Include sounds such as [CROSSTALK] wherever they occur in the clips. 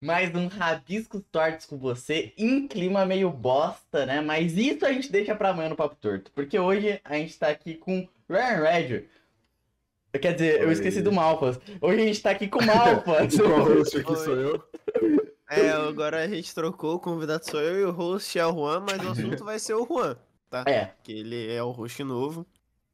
mais um Rabiscos Tortos com você, em clima meio bosta, né? Mas isso a gente deixa pra amanhã no Papo Torto, porque hoje a gente tá aqui com Ryan Red. Quer dizer, eu Oi. esqueci do Malfas. Hoje a gente tá aqui com o Malfas. [LAUGHS] O co-host aqui sou eu. É, agora a gente trocou, o convidado sou eu e o host é o Juan, mas o assunto vai ser o Juan, tá? é, Que ele é o host novo.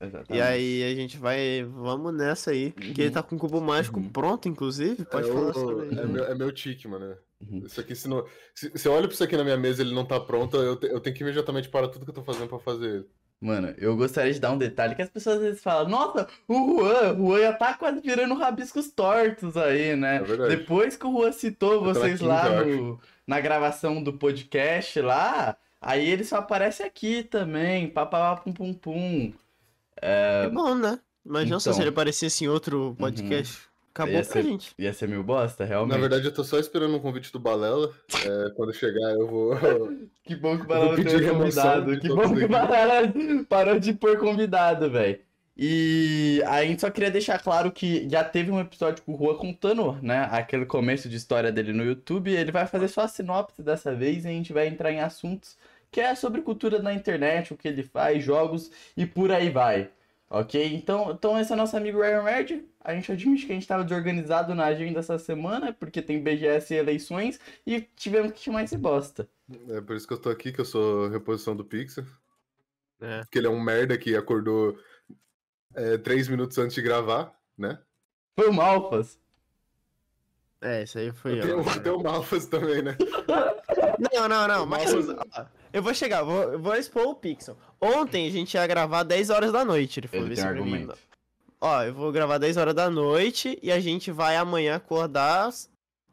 Exatamente. E aí a gente vai. Vamos nessa aí. Que ele tá com o cubo mágico Uhum. pronto, inclusive. Pode é, falar o- sobre é isso. meu, é meu tique, mano. Uhum. Isso aqui, se, não, se, se eu olho pra isso aqui na minha mesa e ele não tá pronto, eu, te- eu tenho que imediatamente parar tudo que eu tô fazendo pra fazer ele. Mano, eu gostaria de dar um detalhe que as pessoas às vezes falam, nossa, o Juan, o Juan já tá quase virando rabiscos tortos aí, né? É verdade. Depois que o Juan citou Eu vocês lá no, na gravação do podcast lá, aí ele só aparece aqui também, papapá pum pum pum. É bom, né? Imagina só Então. se ele aparecesse em outro podcast. Acabou Ia pra ser- gente. Ia ser meio bosta, realmente. Na verdade, eu tô só esperando um convite do Balela. É, quando chegar, eu vou. [LAUGHS] Que bom que o Balela tem remoção convidado. Que bom que o. Balela [LAUGHS] parou de pôr convidado, velho. E a gente só queria deixar claro que já teve um episódio com o Juan contando, né, aquele começo de história dele no YouTube. Ele vai fazer só a sinopse dessa vez e a gente vai entrar em assuntos que é sobre cultura na internet, o que ele faz, jogos e por aí vai. Ok? Então, então esse é nosso amigo Ryan Red. A gente admite que a gente estava desorganizado na agenda essa semana, porque tem BGS e eleições, e tivemos que chamar esse bosta. É por isso que eu tô aqui, que eu sou reposição do Pixel. É. Que ele é um merda que acordou é, três minutos antes de gravar, né? Foi o Malfas. É, isso aí foi Tem, eu. o- tem o Malfas também, né? [LAUGHS] Não, não, não, mas. Eu vou chegar, vou, vou expor o Pixel. Ontem a gente ia gravar 10 horas da noite, ele falou Ele tem um pra mim. argumento. Ó, eu vou gravar 10 horas da noite e a gente vai amanhã acordar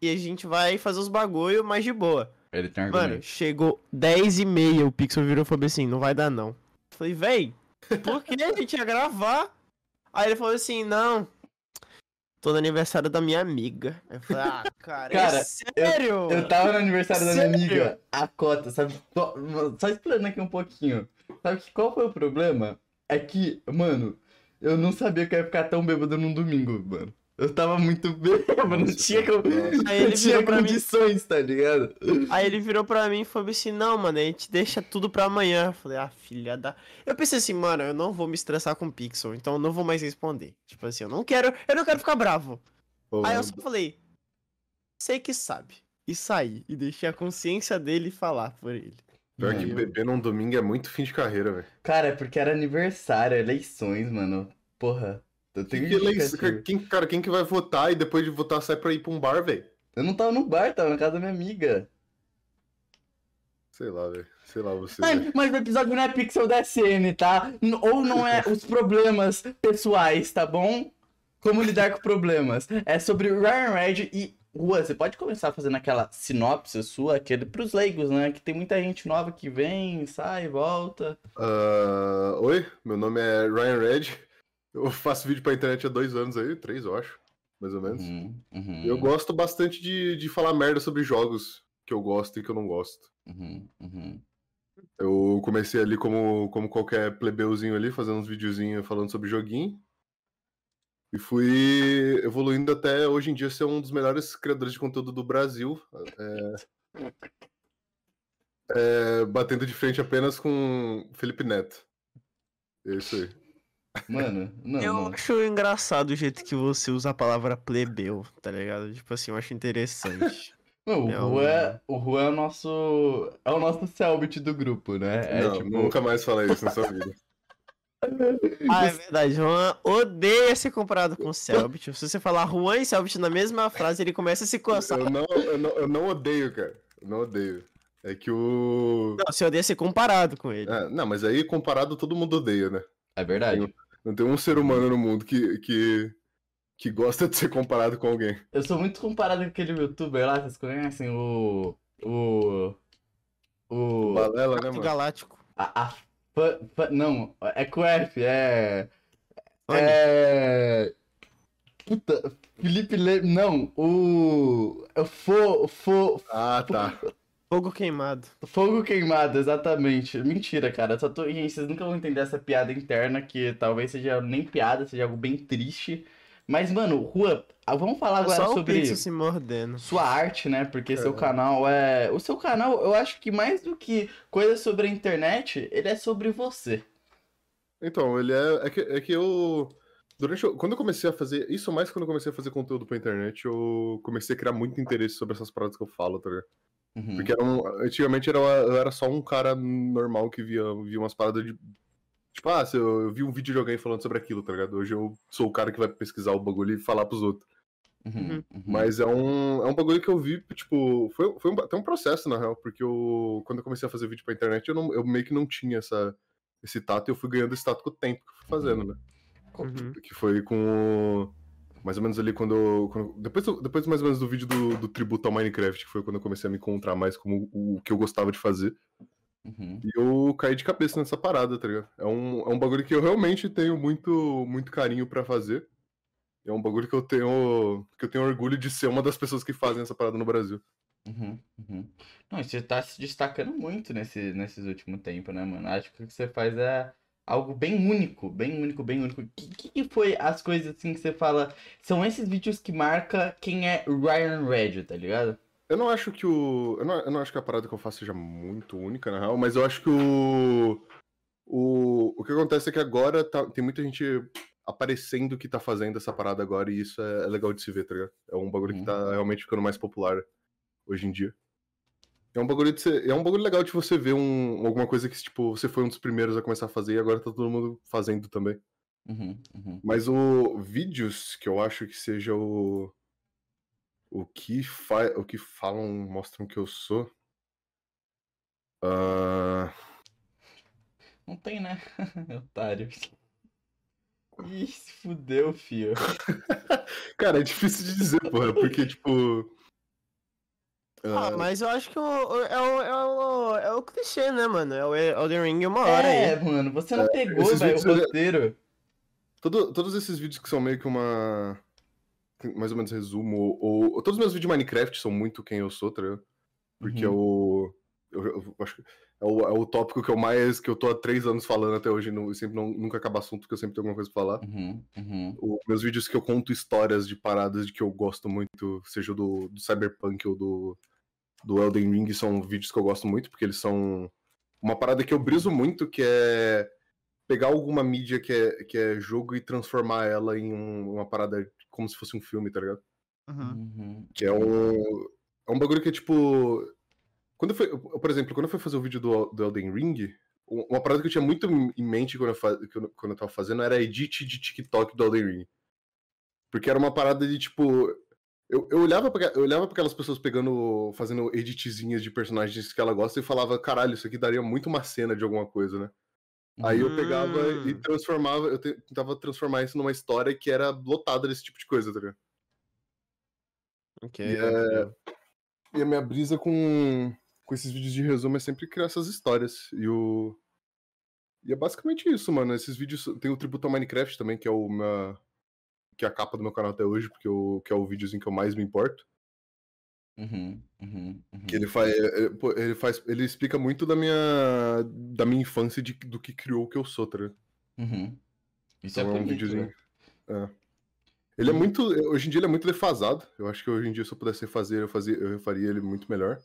e a gente vai fazer os bagulho mais de boa. Ele tem um Mano, argumento. chegou 10 e meia, o Pixel virou e falou assim, não vai dar não. Eu falei, véi, por que a gente ia gravar? Aí ele falou assim, não, tô no aniversário da minha amiga. Eu falei, ah, [LAUGHS] cara, Cara, é sério? Eu tava no aniversário da minha Sério? amiga, a cota, sabe? Só, só explicando aqui um pouquinho. Sabe que qual foi o problema? É que, mano, eu não sabia que eu ia ficar tão bêbado num domingo, mano. Eu tava muito bêbado, não tinha, como. Aí não ele tinha virou pra mim- condições, tá ligado? Aí ele virou pra mim e falou assim, não, mano, a gente deixa tudo pra amanhã. Eu falei, ah, filha da... Eu pensei assim, mano, eu não vou me estressar com o Pixel, então eu não vou mais responder. Tipo assim, eu não quero, eu não quero ficar bravo. Pô, Aí eu só falei, sei que sabe. E saí, e deixei a consciência dele falar por ele. Pior que beber num domingo é muito fim de carreira, velho. Cara, é porque era aniversário, eleições, mano. Porra, tenho Que eleição-. Quem, cara, quem que vai votar e depois de votar sai pra ir pra um bar, velho? Eu não tava no bar, tava na casa da minha amiga. Sei lá, velho. Sei lá, você. Mas, o episódio não é Pixel da SN, tá? Ou não é [LAUGHS] os problemas pessoais, tá bom? Como lidar com problemas. É sobre Ryan Red e. Juan, você pode começar fazendo aquela sinopse sua, aquele pros leigos, né? Que tem muita gente nova que vem, sai, volta. Ah, oi, meu nome é Ryan Red. Eu faço vídeo pra internet há dois anos aí, três, eu acho, mais ou menos. Uhum, uhum, Eu gosto bastante de, de falar merda sobre jogos que eu gosto e que eu não gosto. uhum, uhum. Eu comecei ali como, como qualquer plebeuzinho ali, fazendo uns videozinhos falando sobre joguinho. E fui evoluindo até hoje em dia ser um dos melhores criadores de conteúdo do Brasil. é, é, batendo de frente apenas com Felipe Neto. É isso aí. Mano, não. Eu não. acho engraçado o jeito que você usa a palavra plebeu, tá ligado? Tipo assim, eu acho interessante. [LAUGHS] Não, o É um- Juan, o Juan é o nosso. É o nosso Selbit do grupo, né? É não, tipo. nunca mais falei isso na sua vida. [LAUGHS] ah, é verdade, Juan odeia ser comparado com o Selbit. Se você falar Juan e Selbit na mesma frase, ele começa a se coçar. Eu não, eu não, eu não odeio, cara. Eu não odeio. É que o. Não, você odeia ser comparado com ele. É, não, mas aí comparado todo mundo odeia, né? É verdade. Não tem um ser humano no mundo que, que, que gosta de ser comparado com alguém. Eu sou muito comparado com aquele youtuber lá, vocês conhecem? O. O. O. Balela, né, mano? Galáctico. A, a fa- fa- não, é com F, é. É. Puta, Felipe Le... Não, o. o Fo, fo, Ah, tá. Fogo queimado. Fogo queimado, exatamente. Mentira, cara. Só tô... Gente, vocês nunca vão entender essa piada interna, que talvez seja nem piada, seja algo bem triste. Mas, mano, Rua, ah, vamos falar É agora só o sobre Pixel se mordendo. sua arte, né? Porque seu É. canal é. O seu canal, eu acho que mais do que coisas sobre a internet, ele é sobre você. Então, ele é. É que, é que eu. Durante. Quando eu comecei a fazer. Isso mais quando eu comecei a fazer conteúdo pra internet, eu comecei a criar muito interesse sobre essas paradas que eu falo, tá ligado? Uhum. Porque era um, antigamente era, eu era só um cara normal que via, via umas paradas de. Tipo, ah, se eu, eu vi um vídeo de alguém falando sobre aquilo, tá ligado? Hoje eu sou o cara que vai pesquisar o bagulho e falar pros outros. Uhum, uhum. Mas é um, é um bagulho que eu vi, tipo, foi, foi um, até um processo, na real, porque eu, quando eu comecei a fazer vídeo pra internet, eu, não, eu meio que não tinha essa, esse tato e eu fui ganhando esse tato com o tempo que eu fui fazendo, né? Uhum. Que foi com. Mais ou menos ali quando. eu- quando- depois, depois mais ou menos do vídeo do, do tributo ao Minecraft, que foi quando eu comecei a me encontrar mais como o, o que eu gostava de fazer. Uhum. E eu caí de cabeça nessa parada, tá ligado? É um, é um bagulho que eu realmente tenho muito, muito carinho pra fazer. É um bagulho que eu tenho. que eu tenho orgulho de ser uma das pessoas que fazem essa parada no Brasil. Uhum, uhum. Não, você tá se destacando muito nesse, nesses últimos tempos, né, mano? Acho que o que você faz é algo bem único, bem único, bem único. O que, que foi as coisas assim que você fala? São esses vídeos que marca quem é Ryan Red, tá ligado? Eu não acho que o. Eu não, eu não acho que a parada que eu faço seja muito única, na real, mas eu acho que o. O, o que acontece é que agora tá- tem muita gente aparecendo que tá fazendo essa parada agora, e isso é, é legal de se ver, tá ligado? É um bagulho que tá realmente ficando mais popular hoje em dia. É um bagulho de ser, é um bagulho legal de você ver um, alguma coisa que, tipo, você foi um dos primeiros a começar a fazer e agora tá todo mundo fazendo também. Uhum, uhum. Mas o vídeos que eu acho que seja o o que fa... o que falam mostram que eu sou. Ah, Não tem, né? [LAUGHS] Otário. Ih, se fudeu, fio. [LAUGHS] Cara, é difícil de dizer, porra, porque tipo Ah, ah, mas eu acho que o, o- é, o, é, o, é o clichê, né, mano? É o Elden Ring uma hora É, aí. mano, você não pegou, esses velho, o roteiro. todo- todos esses vídeos que são meio que uma mais ou menos resumo ou, ou- todos os meus vídeos de Minecraft são muito quem eu sou, tá ligado? Porque Uhum. é o eu, eu acho que é o, é o tópico que eu mais que eu tô há três anos falando até hoje, não, e sempre não, nunca acaba assunto, porque eu sempre tenho alguma coisa pra falar. Uhum, uhum. o- meus vídeos que eu conto histórias de paradas de que eu gosto muito, seja do, do Cyberpunk ou do, do Elden Ring, são vídeos que eu gosto muito, porque eles são uma parada que eu briso muito, que é pegar alguma mídia que é, que é jogo e transformar ela em um- uma parada como se fosse um filme, tá ligado? Uhum. Que é um, é um bagulho que é tipo. Quando eu fui, por exemplo, quando eu fui fazer o vídeo do, do Elden Ring, uma parada que eu tinha muito em mente quando eu, fa- que eu- quando eu tava fazendo era edit de TikTok do Elden Ring. Porque era uma parada de tipo. Eu, eu, olhava pra, eu olhava pra aquelas pessoas pegando. fazendo editzinhas de personagens que ela gosta e falava, caralho, isso aqui daria muito uma cena de alguma coisa, né? Aí eu pegava e Hum. transformava, eu te- tentava transformar isso numa história que era lotada desse tipo de coisa, tá ligado? Ok, E é- E a minha brisa com, com esses vídeos de resumo é sempre criar essas histórias. E o. E é basicamente isso, mano. Esses vídeos. Tem o tributo ao Minecraft também, que é o minha, que é a capa do meu canal até hoje, porque eu, que é o videozinho que eu mais me importo. Uhum, uhum, uhum. Que ele faz. é, é, pô, Ele faz. Ele explica muito da minha. da minha infância de, do que criou o que eu sou, tá? Uhum. Isso Então é é um videozinho. né? É. Ele é Uhum. muito. Hoje em dia ele é muito defasado. Eu acho que hoje em dia, se eu pudesse fazer, eu, fazia, eu faria ele muito melhor.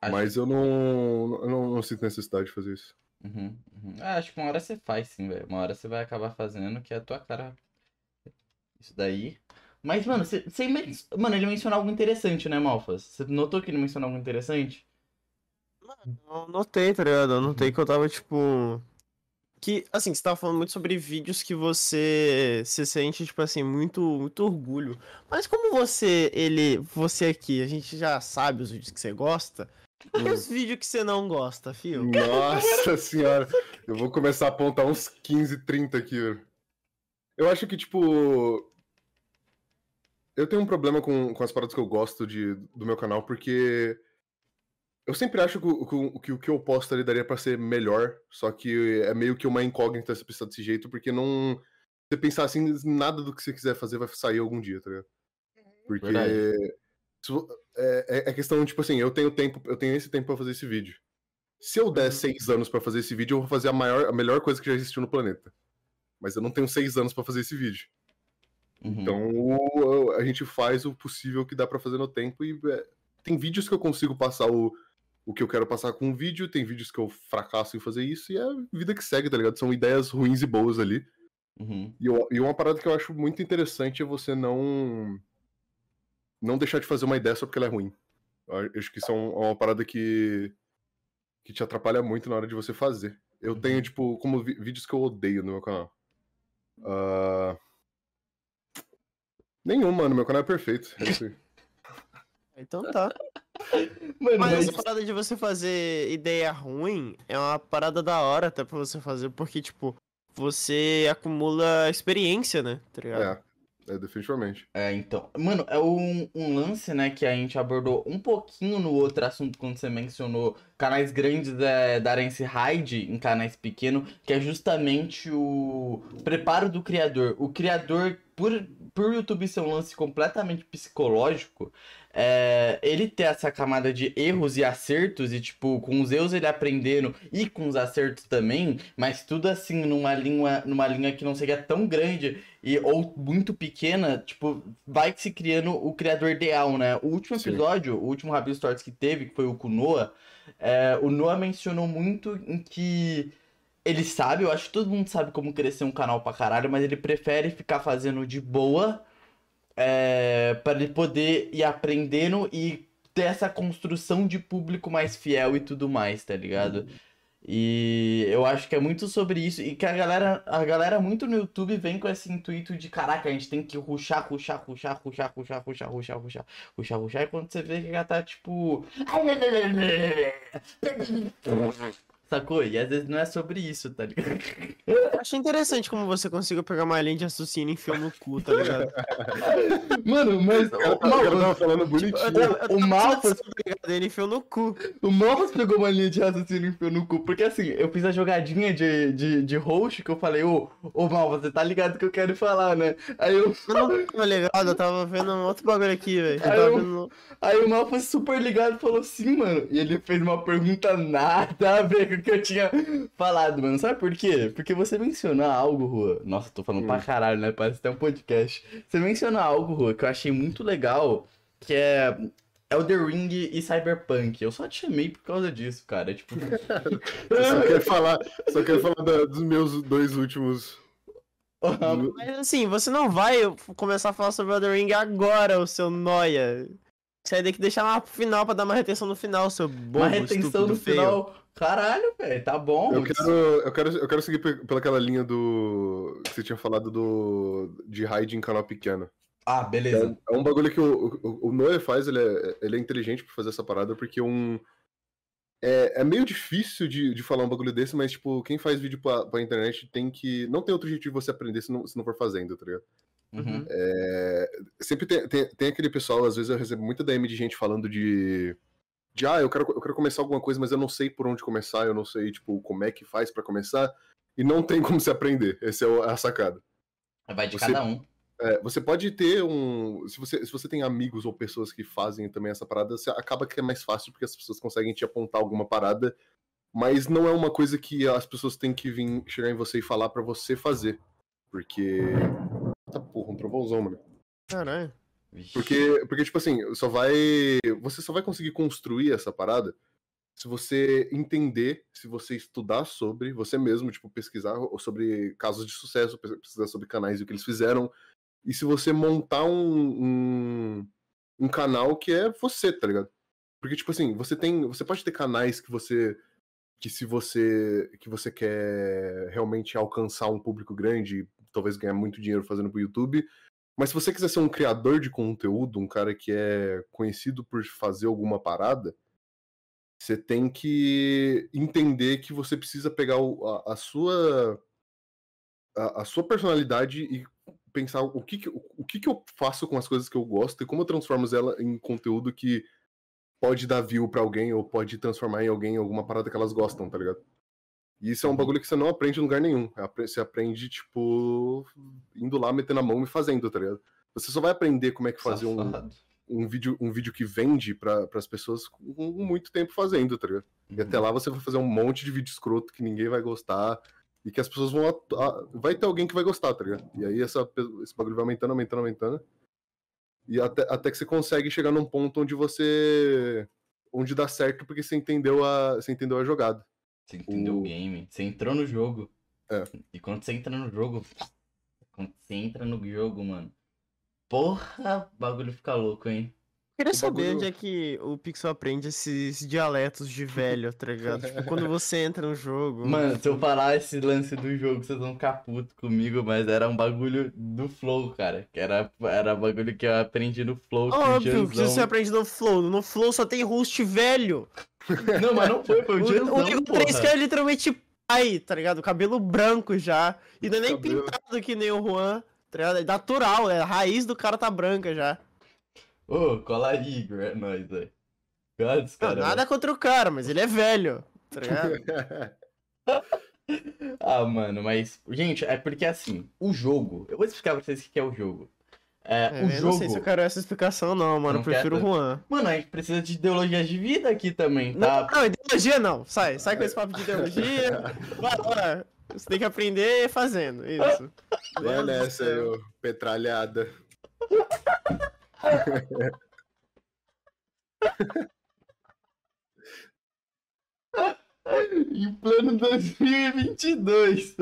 Acho- Mas eu não, eu não, não sinto necessidade de fazer isso. Uhum, uhum. Ah, acho que uma hora você faz sim, velho. Uma hora você vai acabar fazendo, que é a tua cara. Isso daí. Mas, mano, você, men- mano, ele mencionou algo interessante, né, Malfas? Você notou que ele mencionou algo interessante? Eu notei, tá ligado? Eu notei que eu tava, tipo. Que, assim, você tava falando muito sobre vídeos que você se sente, tipo assim, muito, muito orgulho. Mas como você, ele, você aqui, a gente já sabe os vídeos que você gosta, e os [LAUGHS] vídeos que você não gosta, fio? Nossa senhora, eu vou começar a apontar uns 15, 30 aqui. Eu acho que, tipo. Eu tenho um problema com, com as paradas que eu gosto de, do meu canal, porque eu sempre acho que, o- que o- que o que eu posto ali daria pra ser melhor, só que é meio que uma incógnita se pensar desse jeito, porque não. Você pensar assim, nada do que você quiser fazer vai sair algum dia, tá ligado? Porque. Verdade. se vo- É, é- é questão, tipo assim, eu tenho tempo, eu tenho esse tempo pra fazer esse vídeo. Se eu der Uhum. seis anos pra fazer esse vídeo, eu vou fazer a, maior, a melhor coisa que já existiu no planeta. Mas eu não tenho seis anos pra fazer esse vídeo. Uhum. Então o- a gente faz o possível que dá pra fazer no tempo e é, tem vídeos que eu consigo passar o, o que eu quero passar com um vídeo, tem vídeos que eu fracasso em fazer isso e é a vida que segue, tá ligado? São ideias ruins e boas ali. Uhum. E, eu- e uma parada que eu acho muito interessante é você não não deixar de fazer uma ideia só porque ela é ruim. Eu acho que isso é um- uma parada que que te atrapalha muito na hora de você fazer. Eu tenho, Uhum. tipo, como vídeos que eu odeio no meu canal. Ah, Nenhum, mano. Meu canal é perfeito. É isso aí. [LAUGHS] Então tá. [LAUGHS] Mano, Mas mas... essa parada de você fazer ideia ruim é uma parada da hora até pra você fazer, porque, tipo, você acumula experiência, né? Tá ligado? É, é, definitivamente. É, então. Mano, é um, um lance, né, que a gente abordou um pouquinho no outro assunto quando você mencionou canais grandes é, darem esse raid em canais pequenos, que é justamente o preparo do criador. O criador, por, por YouTube ser um lance completamente psicológico, é, ele ter essa camada de erros e acertos, e tipo, com os erros ele aprendendo e com os acertos também, mas tudo assim numa linha, numa linha que não seja tão grande e, ou muito pequena, tipo, vai se criando o criador ideal, né? O último Sim. episódio, o último Rabio Stories que teve, que foi o com Noah, é, o Noah mencionou muito em que ele sabe, eu acho que todo mundo sabe como crescer um canal pra caralho, mas ele prefere ficar fazendo de boa é, para ele poder ir aprendendo e ter essa construção de público mais fiel e tudo mais, tá ligado? E eu acho que é muito sobre isso. E que a galera, a galera muito no YouTube vem com esse intuito de caraca, a gente tem que ruxar, ruxar, ruxar, ruxar, ruxar, ruxar, ruxar, ruxar, ruxar, ruxar. E quando você vê que já tá tipo. [LAUGHS] Sacou? E às vezes não é sobre isso, tá ligado? Eu Acho interessante como você conseguiu pegar uma linha de raciocínio e enfiar no cu, tá ligado? [LAUGHS] Mano, mas. O Malfas- tava falando bonitinho. Eu, eu, eu O Malfas- ele enfiou no cu. O Malfas pegou uma linha de raciocínio e enfiou no cu. Porque assim, eu fiz a jogadinha de, de, de host que eu falei, ô, ô Malfas, você tá ligado que eu quero falar, né? Aí eu. Eu não tava ligado, eu tava vendo um outro bagulho aqui, velho. Aí eu- vendo. Aí o Mal foi super ligado e falou sim, mano. E ele fez uma pergunta nada a ver que eu tinha falado, mano. Sabe por quê? Porque você mencionou algo, Rua. Nossa, tô falando pra Hum. caralho, né? Parece até um podcast. Você mencionou algo, Rua, que eu achei muito legal, que é Elder Ring e Cyberpunk. Eu só te chamei por causa disso, cara. Tipo, [LAUGHS] Eu só quero falar, só quero falar da- dos meus dois últimos. do- Mas assim, você não vai começar a falar sobre o Elden Ring agora, o seu noia. Você vai ter que deixar lá pro final pra dar uma retenção no final, seu bobo, uma retenção estúpido, no feio. final. Caralho, velho, tá bom. Eu quero, eu, quero, eu quero seguir pe- pelaquela linha do. que você tinha falado do. de raid em canal pequeno. Ah, beleza. É, é um bagulho que o, o, o Noé faz, ele é, ele é inteligente pra fazer essa parada, porque um. É, é meio difícil de, de falar um bagulho desse, mas, tipo, quem faz vídeo pra, pra internet tem que. Não tem outro jeito de você aprender se não, se não for fazendo, tá ligado? Uhum. É, sempre tem, tem, tem aquele pessoal, às vezes eu recebo muita DM de gente falando de. De, ah, eu quero, eu quero começar alguma coisa, mas eu não sei por onde começar, eu não sei, tipo, como é que faz pra começar, e não tem como se aprender. Essa é o- a sacada. Vai de Você- cada um. É, você pode ter um. Se você, se você tem amigos ou pessoas que fazem também essa parada, você acaba que é mais fácil porque as pessoas conseguem te apontar alguma parada, mas não é uma coisa que as pessoas têm que vir chegar em você e falar pra você fazer. Porque. Tá porra, um trovãozão, mano. Caralho. Porque, porque, tipo assim, só vai. Você só vai conseguir construir essa parada se você entender, se você estudar sobre, você mesmo, tipo, pesquisar sobre casos de sucesso, pesquisar sobre canais e o que eles fizeram. E se você montar um, um, um canal que é você, tá ligado? Porque, tipo assim, você tem. Você pode ter canais que você. Que se você. que você quer realmente alcançar um público grande, talvez ganhar muito dinheiro fazendo pro YouTube. Mas se você quiser ser um criador de conteúdo, um cara que é conhecido por fazer alguma parada, você tem que entender que você precisa pegar a, a sua a, a sua personalidade e pensar o que que, o, que que eu faço com as coisas que eu gosto e como eu transformo ela em conteúdo que pode dar view pra alguém ou pode transformar em alguém alguma parada que elas gostam, tá ligado? E isso é um bagulho que você não aprende em lugar nenhum. Apre- Você aprende, tipo, indo lá, metendo a mão e fazendo, tá ligado? Você só vai aprender como é que fazer um, Safado. um, vídeo, um vídeo que vende para as pessoas com muito tempo fazendo, tá ligado? E até Uhum. lá você vai fazer um monte de vídeo escroto que ninguém vai gostar. E que as pessoas vão. Vai ter alguém que vai gostar, tá ligado? E aí essa, esse bagulho vai aumentando, aumentando, aumentando. E até, até que você consegue chegar num ponto onde você. onde dá certo porque você entendeu a, você entendeu a jogada. Você entendeu o O- game. Você entrou no jogo. É. E quando você entra no jogo. Quando você entra no jogo, mano. Porra, o bagulho fica louco, hein? Queria saber bagulho- onde é que o Pixel aprende esses dialetos de velho, tá ligado? Tipo, quando você entra no jogo. Mano, se eu falar esse lance do jogo, vocês vão ficar puto comigo, mas era um bagulho do Flow, cara. Que era, era bagulho que eu aprendi no Flow com o Óbvio que você aprende no Flow. No Flow só tem host velho. Não, mas não foi, foi o Janzão, o Nego 3 que é literalmente pai, tá ligado? Cabelo branco já. E não é nem Cabelo. pintado que nem o Juan, tá ligado? É natural, é a raiz do cara tá branca já. Ô, cola aí, Igor, é nóis, velho. Cara Não, caras, nada contra o cara, mas ele é velho, tá ligado? [LAUGHS] Ah, mano, mas. Gente, é porque assim, o jogo. Eu vou explicar pra vocês o que é o jogo. É, É, o eu jogo. não sei se eu quero essa explicação não, mano. Não Eu prefiro o? Juan. Mano, a gente precisa de ideologias de vida aqui também, Não, tá? não, ideologia não. Sai, sai com esse papo de ideologia. [LAUGHS] Vai, vai. Você tem que aprender fazendo, isso. Do nessa aí, petralhada. [LAUGHS] [LAUGHS] Em plano 2022.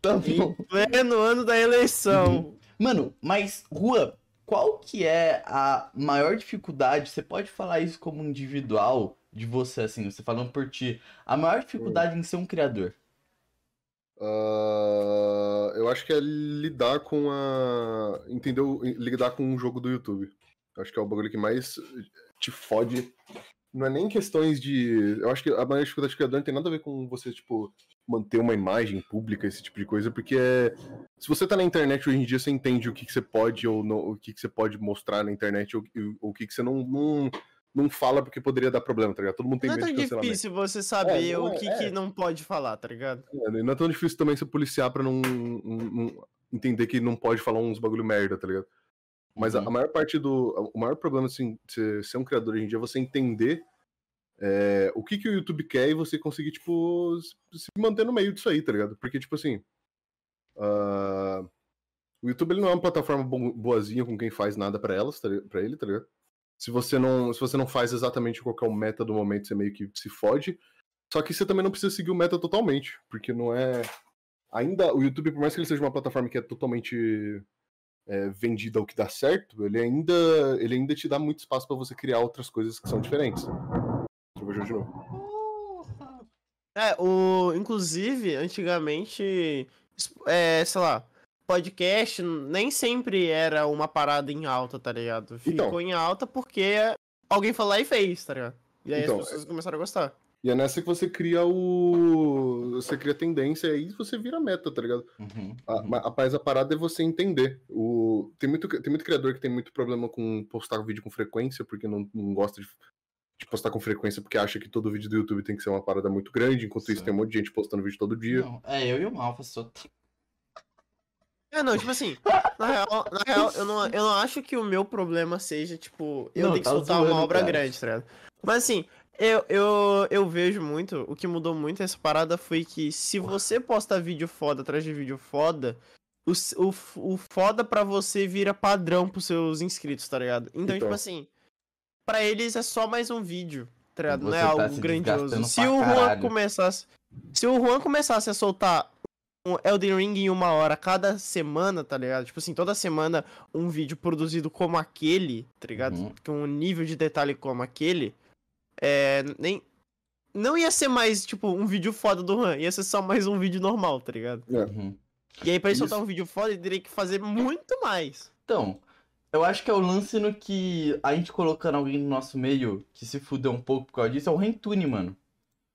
tá bom. Em pleno ano da eleição. Mano, mas, Rua, qual que é a maior dificuldade? Você pode falar isso como individual de você, assim, você falando por ti. A maior dificuldade em ser um criador. Ah, eu acho que é lidar com a. Entendeu? Lidar com um jogo do YouTube. Acho que é o bagulho que mais te fode. Não é nem questões de. Eu acho que a maior dificuldade de criador não tem nada a ver com você, tipo, manter uma imagem pública, esse tipo de coisa, porque é. Se você tá na internet hoje em dia, você entende o que, que você pode ou não, o que, que você pode mostrar na internet ou, ou o que, que você não, não, não fala porque poderia dar problema, tá ligado? Todo mundo tem Não é medo tão de difícil você saber É, não o é, que, é. que não pode falar, tá ligado? É, Não é tão difícil também você policiar pra não, não- não entender que não pode falar uns bagulho merda, tá ligado? Mas a, Uhum. a maior parte do. O maior problema, assim, de ser, ser um criador hoje em dia é você entender é, o que, que o YouTube quer e você conseguir, tipo, se se manter no meio disso aí, tá ligado? Porque, tipo assim. ah, o YouTube ele não é uma plataforma bo- boazinha com quem faz nada pra elas, tá, pra ele, tá ligado? Se você, não, se você não faz exatamente qual é o meta do momento, você meio que se fode. Só que você também não precisa seguir o meta totalmente, porque não é. Ainda o YouTube, por mais que ele seja uma plataforma que é totalmente é, vendida ao que dá certo, ele ainda, ele ainda te dá muito espaço pra você criar outras coisas que são diferentes. Eu jogo de novo. É, o. Inclusive, antigamente. É, sei lá. Podcast nem sempre era uma parada em alta, tá ligado? Ficou Então. em alta porque alguém lá e fez, tá ligado? E aí Então, as pessoas começaram a gostar. E é nessa que você cria o. Você cria tendência e aí você vira meta, tá ligado? Uhum, A, uhum. ma- Mas a parada é você entender. O... Tem, muito, tem muito criador que tem muito problema com postar vídeo com frequência, porque não, não gosta de, de postar com frequência, porque acha que todo vídeo do YouTube tem que ser uma parada muito grande, enquanto isso Sim. tem um monte de gente postando vídeo todo dia. Não, é, eu e o Malfa só. É, não, tipo assim, na real, na real eu, não, eu não acho que o meu problema seja, tipo, eu Não, tenho que tá soltar zoando, uma obra cara. grande, tá ligado? Mas assim, eu, eu, eu vejo muito, o que mudou muito essa parada foi que se você posta vídeo foda atrás de vídeo foda, o, o, o foda pra você vira padrão pros seus inscritos, tá ligado? Então, Então. tipo assim, pra eles é só mais um vídeo, tá ligado? Não é Você tá algo grandioso. Se o Juan caralho. começasse. Se o Juan começasse a soltar um Elden Ring em uma hora cada semana, tá ligado? Tipo assim, toda semana um vídeo produzido como aquele, tá ligado? Uhum. Com um nível de detalhe como aquele, é. Nem. Não ia ser mais, tipo, um vídeo foda do Juan, ia ser só mais um vídeo normal, tá ligado? Uhum. E aí, pra ele Isso. soltar um vídeo foda, ele teria que fazer muito mais. Então, eu acho que é o lance no que a gente colocando alguém no nosso meio que se fudeu um pouco por causa disso é o Rentune, mano.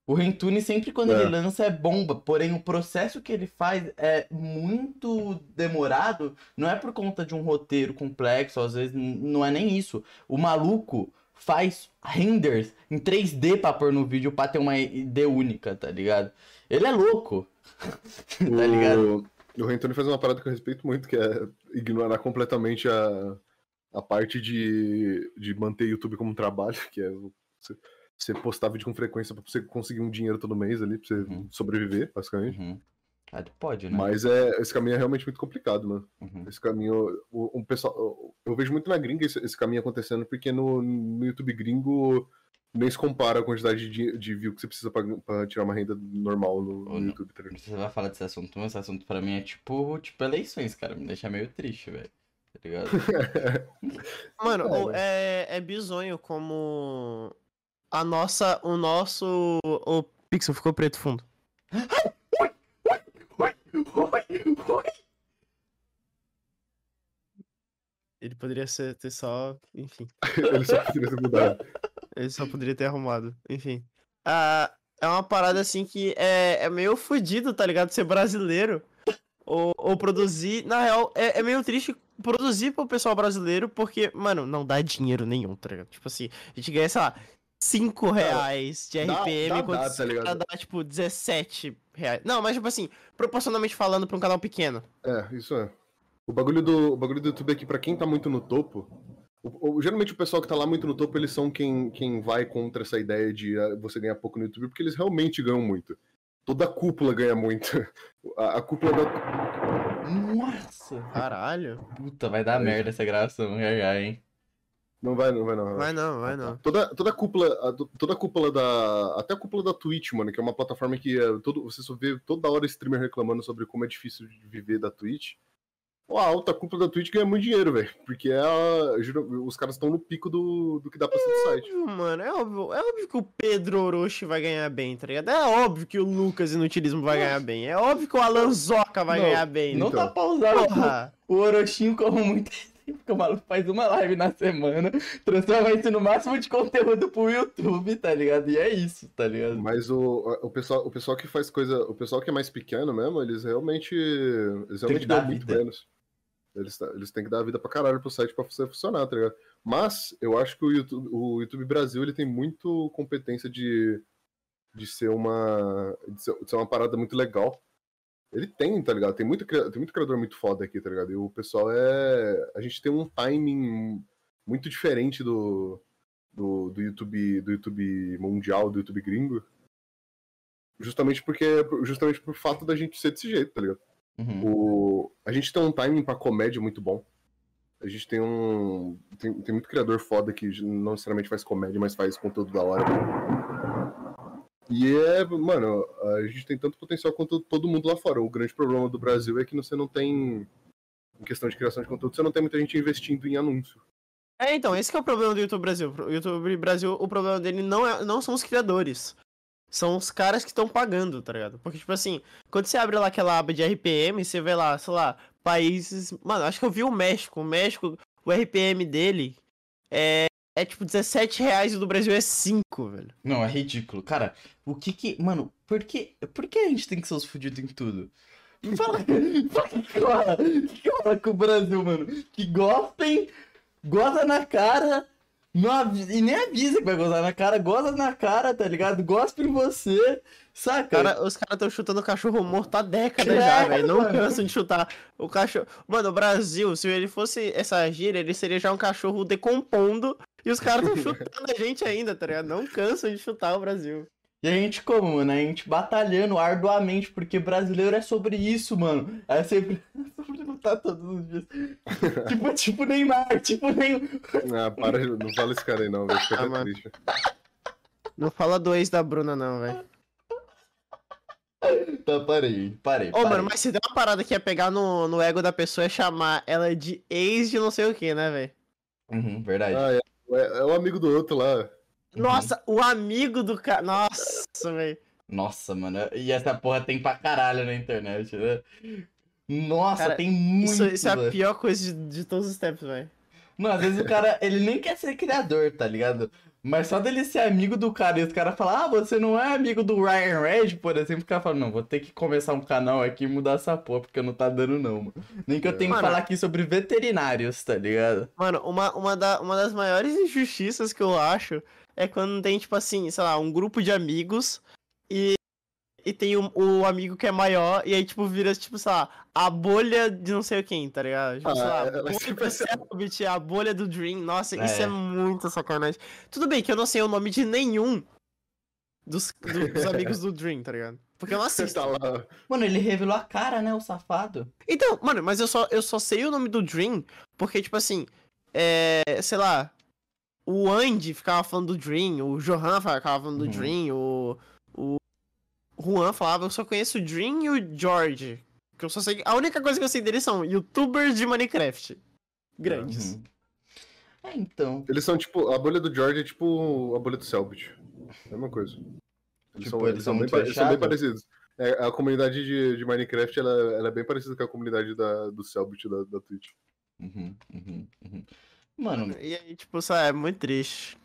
O Rentune sempre quando É. ele lança é bomba, porém o processo que ele faz é muito demorado, não é por conta de um roteiro complexo, às vezes não é nem isso. O maluco faz renders em 3D pra pôr no vídeo pra ter uma ideia única, tá ligado? Ele é louco. [LAUGHS] tá ligado? O, o Rentoni faz uma parada que eu respeito muito, que é ignorar completamente a, a parte de, de manter YouTube como um trabalho, [LAUGHS] que é. Você, postar vídeo com frequência pra você conseguir um dinheiro todo mês ali, pra você Uhum. sobreviver, basicamente. Uhum. Ah, pode, né? Mas é, esse caminho é realmente muito complicado, mano. Uhum. Esse caminho, o, o pessoal, eu vejo muito na gringa esse, esse caminho acontecendo, porque no, no YouTube gringo nem se compara a quantidade de, de view que você precisa pra, pra tirar uma renda normal no, no não. YouTube, tá ligado? Não sei se você vai falar desse assunto, mas esse assunto pra mim é tipo, tipo eleições, cara. Me deixa meio triste, velho. Tá ligado? [LAUGHS] Mano, É, o- é, é bizonho como a nossa, o nosso, o Pixel ficou preto fundo. Oi, oi, oi. Ele poderia ser, ter só, enfim, [LAUGHS] Ele só poderia ter mudado. ele só poderia ter arrumado, enfim. Ah, é uma parada assim que é, é meio fudido, tá ligado? Ser brasileiro ou, ou produzir, na real, é, é meio triste produzir pro pessoal brasileiro porque, mano, não dá dinheiro nenhum, tá ligado? Tipo assim, a gente ganha, sei lá, 5 reais de dá- RPM dá- quando dá, tá ligado? dá, tipo, 17 reais. Não, mas tipo assim, proporcionalmente falando pra um canal pequeno. É, isso é. O bagulho do, o bagulho do YouTube é que pra quem tá muito no topo, o- o- geralmente o pessoal que tá lá muito no topo, eles são quem, quem vai contra essa ideia de ah, você ganhar pouco no YouTube, porque eles realmente ganham muito. Toda a cúpula ganha muito. [LAUGHS] A, a cúpula da. Nossa. Caralho. Puta, vai dar É. merda essa gravação, já, já, hein? Não vai, não vai, não. Vai não, vai não. Toda, toda a cúpula, toda a cúpula da. Até a cúpula da Twitch, mano, que é uma plataforma que é, todo, você só vê toda hora streamer reclamando sobre como é difícil de viver da Twitch. Pô, a alta cúpula da Twitch ganha muito dinheiro, velho. Porque é a, juro- os caras estão no pico do, do que dá pra ser do site. Óbvio, Mano, é óbvio, é óbvio que o Pedro Orochi vai ganhar bem, tá ligado? É óbvio que o Lucas Inutilismo vai ganhar bem. É óbvio que o Alan Zoca vai Não, ganhar bem. Não Então. dá pra usar o- Porra. o Orochinho como muito porque o maluco faz uma live na semana, transforma isso no máximo de conteúdo pro YouTube, tá ligado? E é isso, tá ligado? Mas o, o, pessoal, o pessoal que faz coisa. O pessoal que é mais pequeno mesmo, eles realmente. Eles realmente ganham muito vida. menos. Eles, eles têm que dar a vida pra caralho pro site pra funcionar, tá ligado? Mas eu acho que o YouTube, o YouTube Brasil ele tem muito competência de, de ser uma. De ser, de ser uma parada muito legal. Ele tem, tá ligado? Tem muito, tem muito criador muito foda aqui, tá ligado? E o pessoal é. A gente tem um timing muito diferente do, do, do YouTube do YouTube mundial, do YouTube gringo. Justamente porque justamente por fato da gente ser desse jeito, tá ligado? Uhum. O... A gente tem um timing pra comédia muito bom. A gente tem um. Tem, tem muito criador foda que não necessariamente faz comédia, mas faz conteúdo da hora. E é, mano, a gente tem tanto potencial quanto todo mundo lá fora. O grande problema do Brasil é que você não tem. Em questão de criação de conteúdo, você não tem muita gente investindo em anúncio. É, então, esse é o problema do YouTube Brasil. O YouTube Brasil, o problema dele não, é, não são os criadores. São os caras que estão pagando, tá ligado? Porque, tipo assim, quando você abre lá aquela aba de RPM, você vê lá, sei lá, países. Mano, acho que eu vi o México. O México, o RPM dele é, é tipo 17 reais e do Brasil é 5, velho. Não, é ridículo. Cara, o que que. Mano, por que, por que a gente tem que ser os fudidos em tudo? [LAUGHS] Fala, fala que rola, que com o Brasil, mano? Que gostem, goza na cara, não e nem avisa que vai gozar na cara, goza na cara, tá ligado? Gospe em você, saca? Cara, os caras estão chutando cachorro morto há décadas já, velho. Não cansam de chutar o cachorro. Mano, o Brasil, se ele fosse essa gíria, ele seria já um cachorro decompondo. E os caras estão [LAUGHS] chutando a gente ainda, tá ligado? Não cansam de chutar o Brasil. E a gente como, mano? A gente batalhando arduamente, porque brasileiro é sobre isso, mano. É sempre [LAUGHS] sobre lutar todos os dias. [LAUGHS] tipo, tipo Neymar, tipo Neymar. Ah, para, não fala esse cara aí não, velho. Fica Ah, triste. Não fala do ex da Bruna, não, velho. Tá, parei, parei. Ô, parei. mano, mas se der uma parada que é pegar no, no ego da pessoa é chamar ela de ex de não sei o que, né, velho? Uhum, verdade. Ah, é, é, é o amigo do outro lá. Uhum. Nossa, o amigo do cara. Nossa, velho. Nossa, mano. E essa porra tem pra caralho na internet, né? Nossa, Cara, tem muito. Isso, isso é a pior coisa de, de todos os tempos, velho. Não, às vezes o cara, [LAUGHS] ele nem quer ser criador, tá ligado? Mas só dele ser amigo do cara e os caras falar, ah, você não é amigo do Ryan Red, por exemplo, o cara fala, não, vou ter que começar um canal aqui e mudar essa porra, porque não tá dando não, mano. Nem que eu tenho que Mano. falar aqui sobre veterinários, tá ligado? Mano, uma, uma, da, uma das maiores injustiças que eu acho é quando tem, tipo assim, sei lá, um grupo de amigos e e tem o, o amigo que é maior, e aí, tipo, vira, tipo, sei lá, a bolha de não sei quem, tá ligado? Tipo, Ah, sei lá, ela a bolha sempre do Selbit, a bolha do Dream. Nossa, isso É. é muito sacanagem. Tudo bem que eu não sei o nome de nenhum dos, do- dos amigos do Dream, tá ligado? Porque eu não Você [LAUGHS] assisto. tá lá. Mano, ele revelou a cara, né, o safado. Então, mano, mas eu só, eu só sei o nome do Dream porque, tipo assim, é. Sei lá. O Andy ficava falando do Dream, o Johan ficava falando do Uhum. Dream, o. O Juan falava, eu só conheço o Dream e o George. Que eu só sei. A única coisa que eu sei deles são youtubers de Minecraft. Grandes. Uhum. É, então. Eles são tipo. A bolha do George é tipo a bolha do Selbit. Mesma coisa. Eles, Tipo, são, eles são bem, pa- eles são bem parecidos. É, a comunidade de, de Minecraft ela, ela é bem parecida com a comunidade da, do Selbit da, da Twitch. Uhum, uhum, uhum. Mano, [LAUGHS] E aí, tipo, sabe, é muito triste.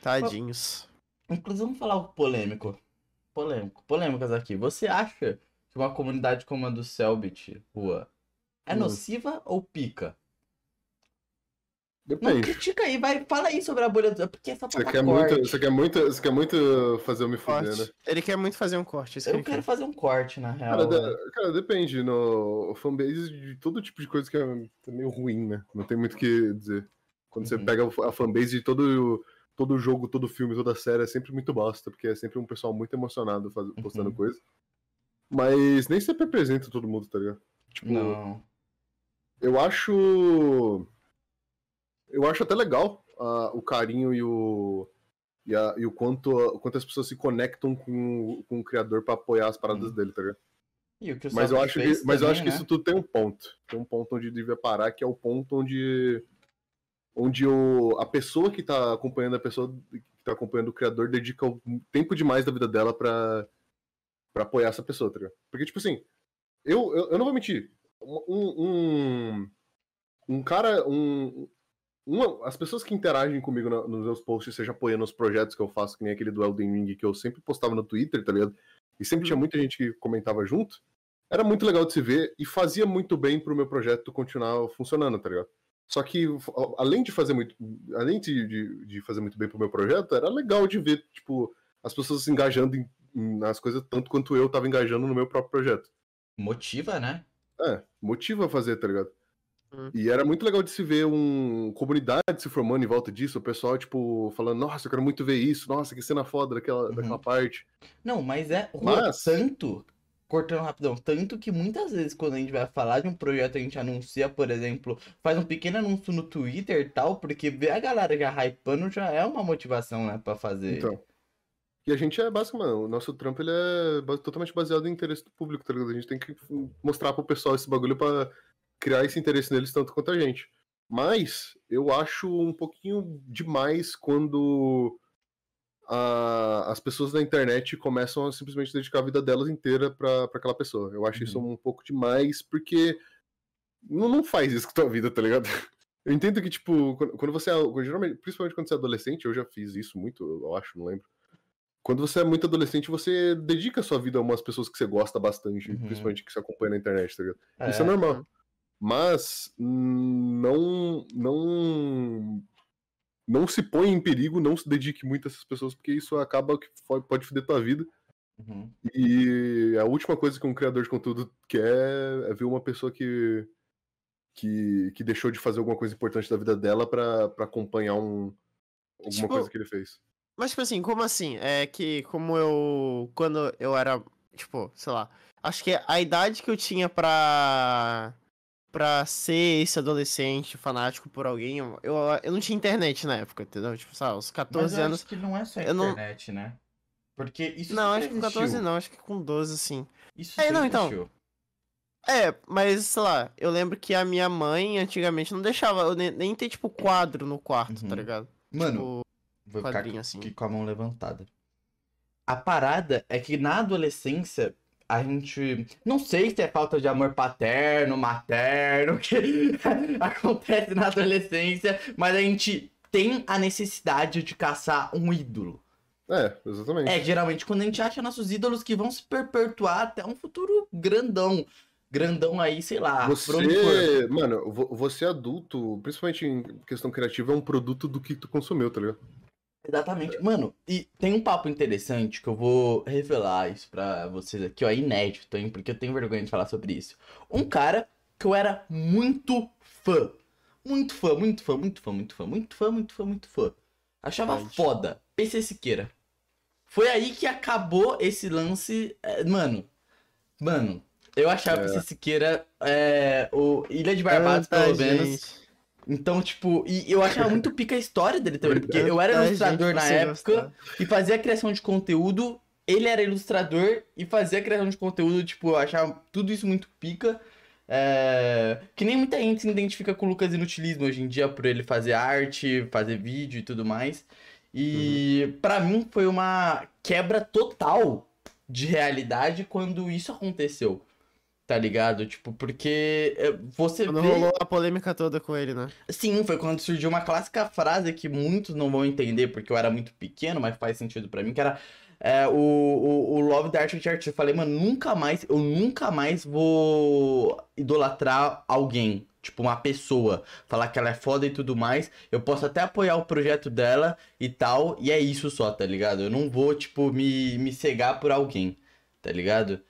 Tadinhos. inclusive vamos falar algo polêmico. Polêmico. Polêmicas aqui. Você acha que uma comunidade como a do Selbit, Rua, é Hum. nociva ou pica? Não, Depende. critica aí, vai, fala aí sobre a bolha do. Porque essa Você papai quer, muito, você, quer muito, você quer muito fazer eu me fuder, né? Corte. Ele quer muito fazer um corte. Isso que Eu ele quero quer. fazer um corte, na real. Cara, né? da- cara, depende. No fanbase de todo tipo de coisa que é, é meio ruim, né? Não tem muito o que dizer. Quando você Uhum. pega a fanbase de todo, todo jogo, todo filme, toda série, é sempre muito bosta, porque é sempre um pessoal muito emocionado faz- postando Uhum. coisa. Mas nem sempre representa todo mundo, tá ligado? Tipo, Não. eu acho. Eu acho até legal ah, o carinho e o. E, a- e o quanto, o quanto as pessoas se conectam com, o- com o criador pra apoiar as paradas Uhum. dele, tá ligado? Mas eu acho que, mas eu também, acho que né? isso tudo tem um ponto. Tem um ponto onde devia parar, que é o ponto onde. Onde o, a pessoa que tá acompanhando a pessoa que tá acompanhando o criador dedica o tempo demais da vida dela pra, pra apoiar essa pessoa, tá ligado? Porque, tipo assim, eu, eu, eu não vou mentir. Um, um, um cara. Um, uma, as pessoas que interagem comigo na- nos meus posts, seja apoiando os projetos que eu faço, que nem aquele do Elden Ring que eu sempre postava no Twitter, tá ligado? E sempre tinha muita gente que comentava junto. Era muito legal de se ver e fazia muito bem pro meu projeto continuar funcionando, tá ligado? Só que, além de fazer muito. Além de, de, de fazer muito bem pro meu projeto, era legal de ver, tipo, as pessoas se engajando em- nas coisas tanto quanto eu tava engajando no meu próprio projeto. Motiva, né? É, motiva a fazer, tá ligado? Hum. E era muito legal de se ver um comunidade se formando em volta disso, o pessoal, tipo, falando, nossa, eu quero muito ver isso, nossa, que cena foda daquela, Uhum. daquela parte. Não, mas é Mas- tanto, cortando rapidão, tanto que muitas vezes quando a gente vai falar de um projeto, a gente anuncia, por exemplo, faz um pequeno anúncio no Twitter e tal, porque ver a galera já hypando já é uma motivação, né, pra fazer. Então. E a gente é basicamente, o nosso trampo ele é totalmente baseado em interesse do público, tá ligado? A gente tem que mostrar pro pessoal esse bagulho pra criar esse interesse neles tanto quanto a gente. Mas eu acho um pouquinho demais quando a- as pessoas da internet começam a simplesmente dedicar a vida delas inteira pra, pra aquela pessoa. Eu acho isso um pouco demais, porque não, não faz isso com a tua vida, tá ligado? [LAUGHS] Eu entendo que, tipo, quando quando você é. Geralmente, principalmente quando você é adolescente, eu já fiz isso muito, eu acho, não lembro. Quando você é muito adolescente, você dedica a sua vida a umas pessoas que você gosta bastante, Uhum. principalmente que você acompanha na internet, tá ligado? É, Isso é normal. Mas hum, não. Não. Não se põe em perigo, não se dedique muito a essas pessoas, porque isso acaba que pode foder tua vida. uhum. E a última coisa que um criador de conteúdo quer é ver uma pessoa que. que, que deixou de fazer alguma coisa importante da vida dela pra, pra acompanhar um, alguma Tipo, coisa que ele fez. Mas, tipo assim, como assim? É que, como eu. Quando eu era. Tipo, sei lá. Acho que a idade que eu tinha pra. Pra ser esse adolescente fanático por alguém, eu, eu não tinha internet na época, entendeu? Tipo, sabe, aos Mas 14 eu anos. acho que não é só eu não- internet, né? Porque isso Não, acho que com 14 existiu. não, acho que com 12, sim. Isso É, não, então. existiu. É, mas, sei lá, eu lembro que a minha mãe antigamente não deixava eu nem, nem ter, tipo, quadro no quarto, tá Uhum. ligado? Mano, Tipo, vou ficar assim. com a mão levantada. A parada é que na adolescência a gente. Não sei se é falta de amor paterno, materno, que [LAUGHS] acontece na adolescência, mas a gente tem a necessidade de caçar um ídolo. É, exatamente. É, geralmente quando a gente acha nossos ídolos que vão se perpetuar até um futuro grandão. Grandão aí, sei lá. Você, mano, vo- você adulto, principalmente em questão criativa, é um produto do que tu consumiu, tá ligado? Exatamente. Mano, e tem um papo interessante que eu vou revelar isso pra vocês aqui, ó, é inédito, hein, porque eu tenho vergonha de falar sobre isso. Um cara que eu era muito fã. Muito fã, muito fã, muito fã, muito fã, muito fã, muito fã, muito fã. Achava foda. PC Siqueira. Foi aí que acabou esse lance. é, mano, mano, eu achava É. PC Siqueira é, o Ilha de Barbados, Tanta pelo menos. gente. Então, tipo, e eu achava muito pica a história dele também, porque eu era ilustrador na época e fazia a criação de conteúdo. Ele era ilustrador e fazia a criação de conteúdo, tipo, eu achava tudo isso muito pica. É, Que nem muita gente se identifica com o Lucas Inutilismo hoje em dia por ele fazer arte, fazer vídeo e tudo mais. E pra mim foi uma quebra total de realidade quando isso aconteceu. Tá ligado? Tipo, porque é, você Quando vê... rolou a polêmica toda com ele, né? Sim, foi quando surgiu uma clássica frase que muitos não vão entender porque eu era muito pequeno, mas faz sentido pra mim, que era é, o, o, o Love da Art of Art. Eu falei, mano, nunca mais, eu nunca mais vou idolatrar alguém, tipo uma pessoa, falar que ela é foda e tudo mais. Eu posso até apoiar o projeto dela e tal, e é isso só, tá ligado? Eu não vou, tipo, me, me cegar por alguém, tá ligado?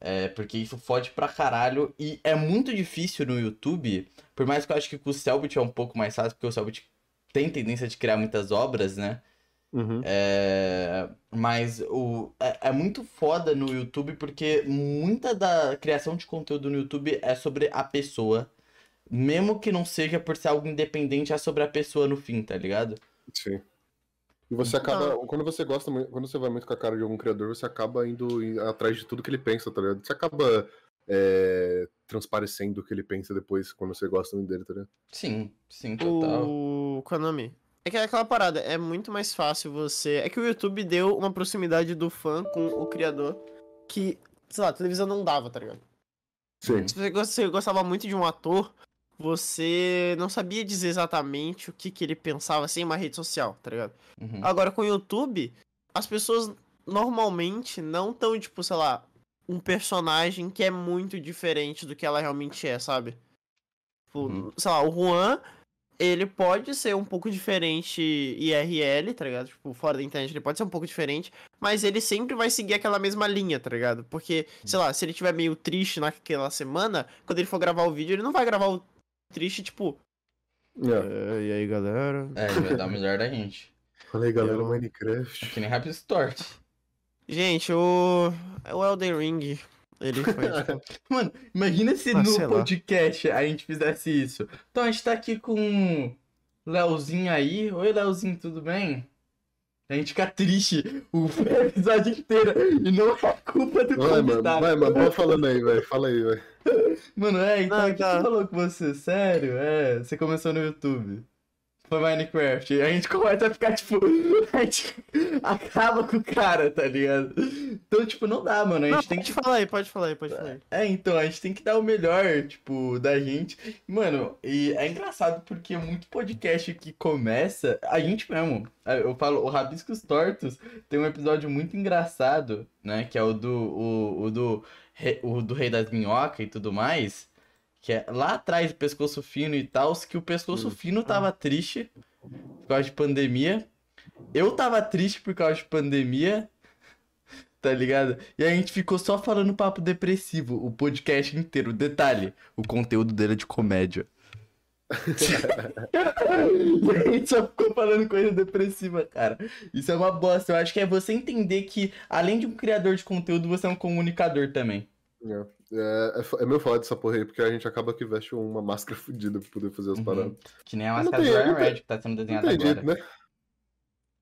É, porque isso fode pra caralho. E é muito difícil no YouTube. Por mais que eu acho que com o Selbit é um pouco mais fácil, porque o Selbit tem tendência de criar muitas obras, né? Uhum. É, mas o, é, é muito foda no YouTube porque muita da criação de conteúdo no YouTube é sobre a pessoa. Mesmo que não seja por ser algo independente, é sobre a pessoa no fim, tá ligado? Sim. E você Então- acaba. Quando você gosta muito. Quando você vai muito com a cara de algum criador, você acaba indo atrás de tudo que ele pensa, tá ligado? Você acaba é, transparecendo o que ele pensa depois quando você gosta muito dele, tá ligado? Sim, sim, total. O Konami. É que é aquela parada, é muito mais fácil você. É que o YouTube deu uma proximidade do fã com o criador que, sei lá, a televisão não dava, tá ligado? Sim. Se você gostava muito de um ator, você não sabia dizer exatamente o que, que ele pensava sem uma rede social, tá ligado? Uhum. Agora com o YouTube, as pessoas normalmente não tão, tipo, sei lá, um personagem que é muito diferente do que ela realmente é, sabe? Tipo, Uhum. sei lá, o Juan, ele pode ser um pouco diferente IRL, tá ligado? Tipo, fora da internet ele pode ser um pouco diferente, mas ele sempre vai seguir aquela mesma linha, tá ligado? Porque, sei lá, se ele tiver meio triste naquela semana, quando ele for gravar o vídeo, ele não vai gravar o triste, tipo. É. "É, e aí, galera? É, ele vai dar o melhor da gente. Fala aí, galera, Eu- Minecraft. Que nem Rap Stort. Gente, o. O Elden Ring. Ele foi. [LAUGHS] tipo, Mano, imagina se Ah, no sei lá. podcast a gente fizesse isso. Então a gente tá aqui com o Leozinho aí. Oi, Leozinho, tudo bem? A gente fica triste o [LAUGHS] episódio inteiro e não é culpa do Vai, mano, convidado. vai, mano, vai falando aí, velho. Fala aí, velho. Mano, é, então o que tá. você falou com você? Sério? É, você começou no YouTube. Foi Minecraft. E a gente começa a ficar, tipo, [LAUGHS] a gente acaba com o cara, tá ligado? Então, tipo, não dá, mano. A gente Não, tem pode que falar aí, pode falar aí, pode falar aí. É, então, a gente tem que dar o melhor, tipo, da gente. Mano, e é engraçado porque muito podcast que começa, a gente mesmo, eu falo, o Rabiscos Tortos tem um episódio muito engraçado, né, que é o do, o, o do, o do Rei das Minhocas e tudo mais, que é lá atrás do Pescoço Fino e tal, que o Pescoço. Fino tava triste por causa de pandemia, eu tava triste por causa de pandemia, [LAUGHS] tá ligado? E a gente ficou só falando papo depressivo o podcast inteiro. Detalhe, o conteúdo dele é de comédia. E [LAUGHS] a gente só ficou falando coisa depressiva, cara. Isso é uma bosta. Eu acho que é você entender que, além de um criador de conteúdo, você é um comunicador também. É, é, é é meu falar dessa porra aí, porque a gente acaba que veste uma máscara [LAUGHS] fodida pra poder fazer as Uhum. paradas. Que nem a máscara do Ryan tem- Red que tá sendo desenhada agora. jeito, né?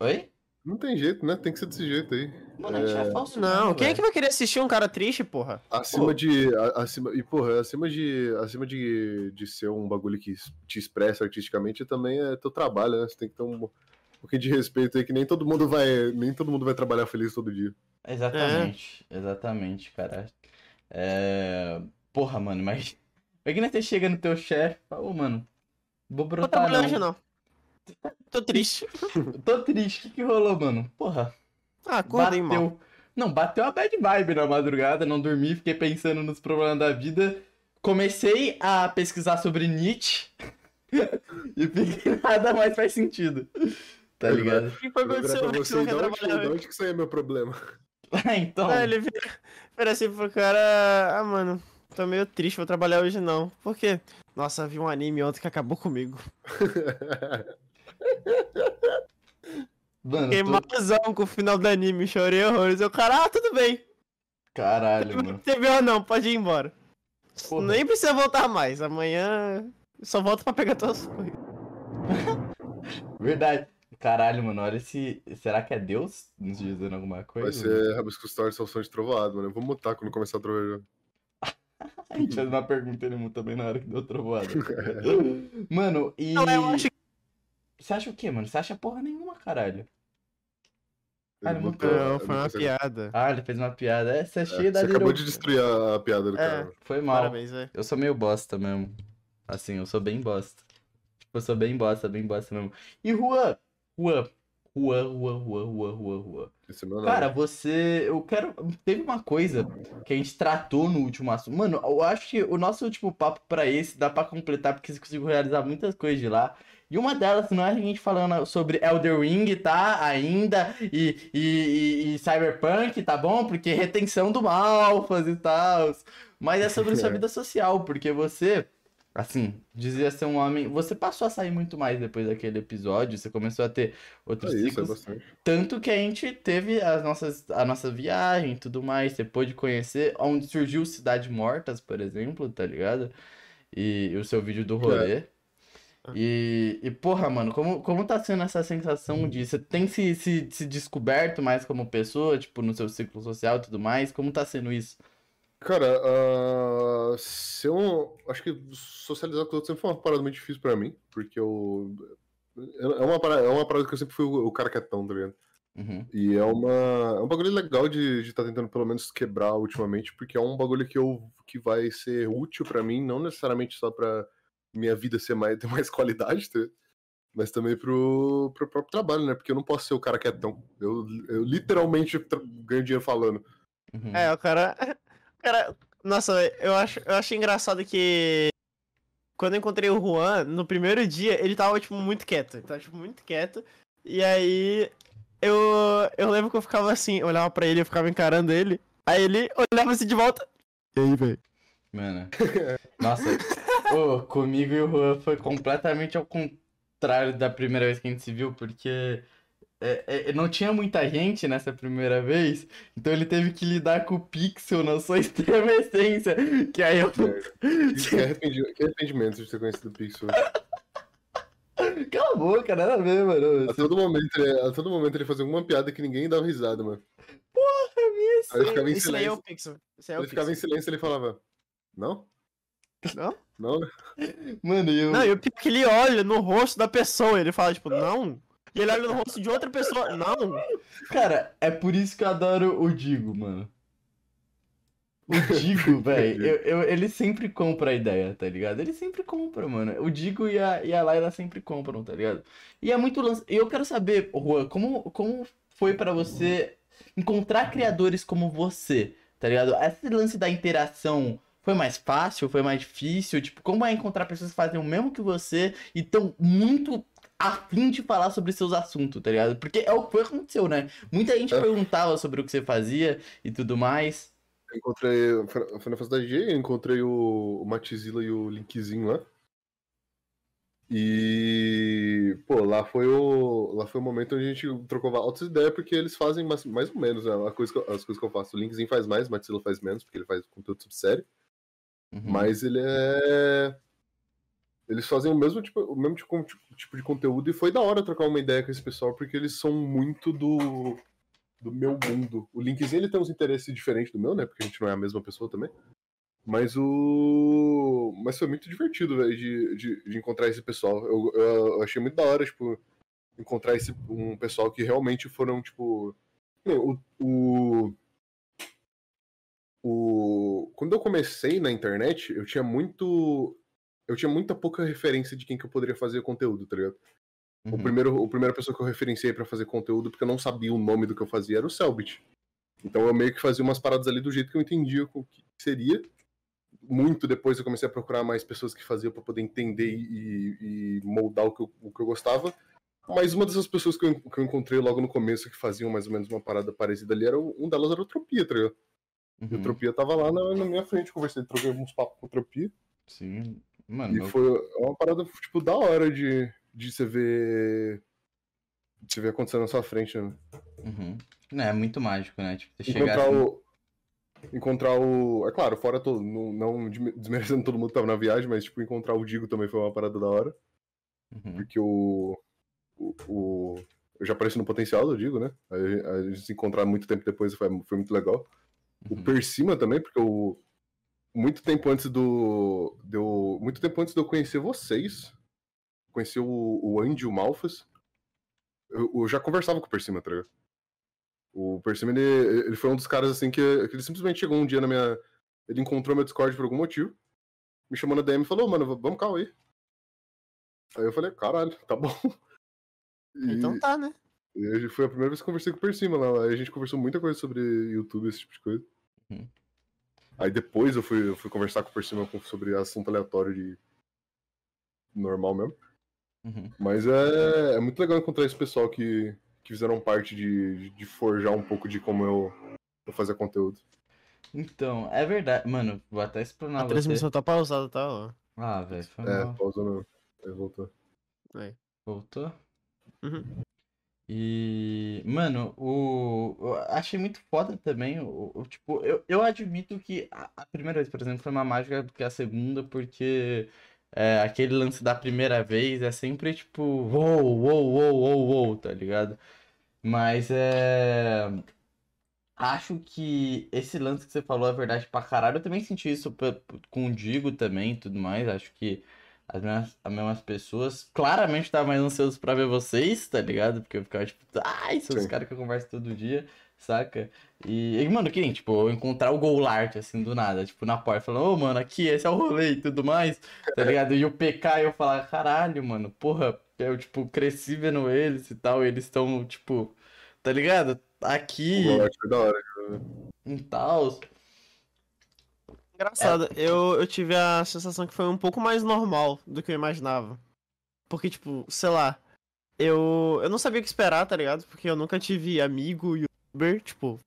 Oi? Não tem jeito, né? Tem que ser desse jeito aí. Mano, a gente é falso. Não, mesmo, quem é que vai querer assistir um cara triste, porra? Acima Pô. de. a- Acima, e, porra, acima de. Acima de, de ser um bagulho que te expressa artisticamente, também é teu trabalho, né? Você tem que ter um, um pouquinho de respeito aí, que nem todo mundo vai. Nem todo mundo vai trabalhar feliz todo dia. Exatamente, exatamente, cara. É... Porra, mano, mas. [LAUGHS] Imagina você chega no teu chefe e fala, ô, mano, vou Não tô brotar trabalhando não. hoje, não. [LAUGHS] Tô triste. [LAUGHS] Tô triste, o que que rolou, mano? Porra, Ah, acordei mal. bateu. Não, bateu a bad vibe na madrugada, não dormi, fiquei pensando nos problemas da vida. Comecei a pesquisar sobre Nietzsche [LAUGHS] e fiquei nada mais faz sentido. Tá ligado? O que foi Eu pra que você, não quer de onde, trabalhar de hoje? onde que isso aí é meu problema? então. Ah, ele vira, vira assim pro cara, ah, mano, tô meio triste, vou trabalhar hoje não. Por quê? Nossa, vi um anime ontem que acabou comigo. Mano, Fiquei tô- malzão com o final do anime, chorei horrores. Eu, cara, ah, tudo bem. Caralho, mano. teve ou não, pode ir embora. Porra. Nem precisa voltar mais. Amanhã só volta pra pegar tuas coisas. [LAUGHS] Verdade. Caralho, mano, olha esse. Será que é Deus nos dizendo alguma coisa? Vai ser Rabisco Story Salção de Trovoado, mano. Eu vou mutar quando começar a trovejar. [LAUGHS] A gente fez uma pergunta ele muda também na hora que deu trovoada. [LAUGHS] mano, e. Não, eu acho que. Você acha o quê, mano? Você acha porra nenhuma, caralho. Ah, Ele ele mutou, Não, foi uma piada. Ah, ele fez uma piada. Essa é É, cheia da Você acabou de destruir a, a piada do É. cara. Foi mal. Parabéns, velho. Eu sou meio bosta mesmo. Assim, eu sou bem bosta. Tipo, eu sou bem bosta, bem bosta mesmo. E Juan, Juan, Juan, Juan, Juan, Juan, Juan, Juan. Esse é meu nome. Cara, você. Eu quero. Teve uma coisa que a gente tratou no último assunto. Mano, eu acho que o nosso último papo pra esse dá pra completar, porque você conseguiu realizar muitas coisas de lá. E uma delas não é a gente falando sobre Elder Ring, tá? Ainda. E, e, e- Cyberpunk, tá bom? Porque retenção do Malfas e tal. Mas é sobre sua [LAUGHS] vida social, porque você. Assim, dizia ser um homem. Você passou a sair muito mais depois daquele episódio. Você começou a ter outros é é ciclos. bastante. Tanto que a gente teve as nossas, a nossa viagem e tudo mais, você pôde conhecer onde surgiu Cidade Mortas, por exemplo, tá ligado? E, e o seu vídeo do rolê. E, e porra, mano, como, como tá sendo essa sensação de você tem se, se, se descoberto mais como pessoa, tipo, no seu ciclo social e tudo mais? Como tá sendo isso? Cara, ah, ser um. Acho que socializar com os outros sempre foi uma parada muito difícil pra mim, porque eu. É uma parada, é uma parada que eu sempre fui o, o cara quietão, tá ligado? Uhum, E é uma. É um bagulho legal de estar tentando pelo menos quebrar ultimamente, porque é um bagulho que eu que vai ser útil pra mim, não necessariamente só pra minha vida ser mais, [LAUGHS] ter mais qualidade, tá? mas também pro, pro próprio trabalho, né? Porque eu não posso ser o cara quietão. Eu, eu literalmente ganho dinheiro falando. uhum. É, o cara. [LAUGHS] o cara. Nossa, eu acho, eu acho engraçado que. Quando eu encontrei o Juan, no primeiro dia, ele tava, tipo, muito quieto. Ele tava, tipo, muito quieto. E aí. Eu, eu lembro que eu ficava assim, eu olhava pra ele, eu ficava encarando ele. Aí ele olhava assim de volta. E aí, velho? Mano. [LAUGHS] Nossa, ô, comigo e o Juan foi completamente ao contrário da primeira vez que a gente se viu, porque é, é, não tinha muita gente nessa primeira vez, então ele teve que lidar com o Pixel na sua [LAUGHS] extrema essência. Que aí eu. Que, arrependi- que arrependimento de ter conhecido o Pixel. Cala a boca, nada a ver, mano. A todo, momento, ele- a todo momento ele fazia alguma piada que ninguém dava risada, mano. Isso. Aí ele ficava em aí é o silêncio. Pixel. É o Ele ficava em Pixel. silêncio e ele falava, não? Não? Não? Mano, e eu. Não, e o pior é que ele olha no rosto da pessoa, ele fala, tipo, não. E ele olha no rosto de outra pessoa, não. Cara, é por isso que eu adoro o Digo, mano. O Digo, [LAUGHS] velho, eu- eu- ele sempre compra a ideia, tá ligado? Ele sempre compra, mano. O Digo e a, e a Laila sempre compram, tá ligado? E é muito lance. E eu quero saber, Juan, como, como foi pra você encontrar criadores como você, tá ligado? Esse lance da interação foi mais fácil, foi mais difícil? Tipo, como é encontrar pessoas que fazem o mesmo que você e estão muito afim de falar sobre seus assuntos, tá ligado? Porque é o que aconteceu, né? Muita gente É. perguntava sobre o que você fazia e tudo mais. Eu encontrei. Foi na da DJ, eu encontrei o, o Matizila e o Linkzinho lá. E. Pô, lá foi o. Lá foi o momento onde a gente trocou altas ideias, porque eles fazem mais, mais ou menos né, a coisa que as coisas que eu faço. O Linkzinho faz mais, o Matizila faz menos, porque ele faz conteúdo sobre série. Uhum. Mas ele é. Eles fazem o mesmo tipo, o mesmo tipo, tipo de conteúdo e foi da hora trocar uma ideia com esse pessoal, porque eles são muito do, do meu mundo. O Linkzinho ele tem uns interesses diferentes do meu, né? Porque a gente não é a mesma pessoa também. Mas o. Mas foi muito divertido, velho, de, de, de encontrar esse pessoal. Eu, eu, achei muito da hora, tipo, encontrar esse, um pessoal que realmente foram, tipo. O, o, o. Quando eu comecei na internet, eu tinha muito. Eu tinha muita pouca referência de quem que eu poderia fazer conteúdo, tá ligado? O Uhum. primeiro, a primeira pessoa que eu referenciei pra fazer conteúdo, porque eu não sabia o nome do que eu fazia, era o Selbit. Então eu meio que fazia umas paradas ali do jeito que eu entendia o que seria. Muito depois eu comecei a procurar mais pessoas que faziam pra poder entender e, e moldar o que, eu, o que eu gostava. Mas uma dessas pessoas que eu, que eu encontrei logo no começo que faziam mais ou menos uma parada parecida ali, era o- um delas era o Tropia, tá ligado? E o Uhum. Tropia tava lá na, na minha frente, conversei, troquei uns papos com o Tropia. Sim. Mano, E foi uma parada, tipo, da hora de, de você ver. De você ver acontecendo na sua frente, né? Uhum. Não, é muito mágico, né? Tipo, você Encontrar chegar assim... o. Encontrar o. É claro, fora todo. Não, não desme- desmerecendo todo mundo que tava na viagem, mas, tipo, encontrar o Digo também foi uma parada da hora. Uhum. Porque o. O. o- eu já apareci no potencial do Digo, né? A gente se encontrar muito tempo depois foi, foi muito legal. O Uhum. Persima também, porque o. Muito tempo antes do. Deu, muito tempo antes de eu conhecer vocês. Conhecer o, o Andy o Malfas. Eu, eu já conversava com o Persima, tá ligado? O Persima, ele, ele foi um dos caras assim que, que ele simplesmente chegou um dia na minha. Ele encontrou meu Discord por algum motivo. Me chamou na DM e falou, mano, vamos cá aí. Aí eu falei, caralho, tá bom. [LAUGHS] E, Então tá, né? e foi a primeira vez que eu conversei com o Persima lá. Aí a gente conversou muita coisa sobre YouTube, esse tipo de coisa. Uhum. Aí depois eu fui, eu fui conversar com o Persima com- sobre assunto aleatório de. normal mesmo. Uhum. Mas é, é muito legal encontrar esse pessoal que, que fizeram parte de, de forjar um pouco de como eu, eu fazia conteúdo. Então, é verdade. Mano, vou até explanar A você. transmissão tá pausada, tá? Ó. Ah, velho, foi É, mal. mesmo. Aí voltou. Voltou? Uhum. E, mano, o, eu achei muito foda também. O, o- tipo, eu, eu admito que a, a primeira vez, por exemplo, foi uma mágica do que a segunda, porque é, aquele lance da primeira vez é sempre tipo, uou, uou, uou, uou, uou, tá ligado? Mas é. Acho que esse lance que você falou é verdade pra caralho. Eu também senti isso com o Digo também e tudo mais. Acho que as mesmas, as mesmas pessoas claramente estavam mais ansiosos pra ver vocês, tá ligado? Porque eu ficava tipo, ai, são os Sim. caras que eu converso todo dia, saca? E, e, mano, que nem, tipo, eu encontrar o Golart, assim, do nada, tipo, na porta, falando, ô, mano, aqui, esse é o rolê e tudo mais, tá ligado? E o PK, eu falar, caralho, mano, porra, eu, tipo, cresci vendo eles e tal, e eles estão, tipo, tá ligado? Aqui, O Golart foi da hora. em tal. Engraçado, eu, eu tive a sensação que foi um pouco mais normal do que eu imaginava. Porque, tipo, sei lá, eu, eu não sabia o que esperar, tá ligado? Porque eu nunca tive amigo youtuber, tipo,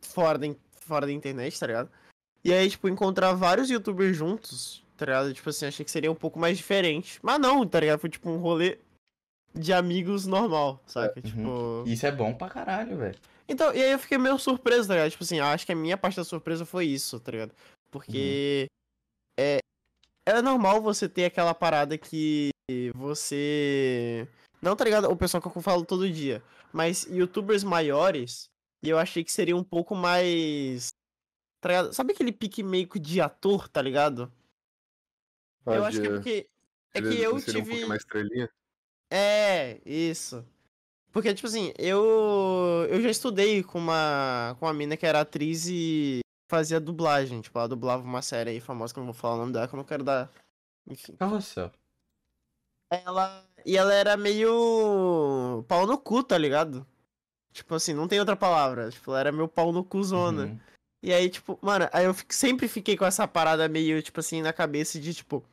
fora da, fora da internet, tá ligado? E aí, tipo, encontrar vários youtubers juntos, tá ligado? Tipo assim, achei que seria um pouco mais diferente. Mas não, tá ligado? Foi tipo um rolê de amigos normal, saca? Tipo. Isso é bom pra caralho, velho. Então, e aí eu fiquei meio surpreso, tá ligado? Tipo assim, acho que a minha parte da surpresa foi isso, tá ligado? Porque é, é normal você ter aquela parada que você. Não, tá ligado? O pessoal que eu falo todo dia. Mas youtubers maiores, e eu achei que seria um pouco mais. Tá ligado? Sabe aquele pique meio de ator, tá ligado? eu Ah, acho que é porque. É que eu um tive. mais estrelinha. É, isso. Porque, tipo assim, eu eu já estudei com uma, com uma mina que era atriz e fazia dublagem. Tipo, ela dublava uma série aí famosa, que eu não vou falar o nome dela, que eu não quero dar. Enfim. Carrossel. Ela. E ela era meio. pau no cu, tá ligado? Tipo assim, não tem outra palavra. Tipo, ela era meio pau no cu zona. Uhum. E aí, tipo, mano, aí eu sempre fiquei com essa parada meio, tipo assim, na cabeça de, tipo,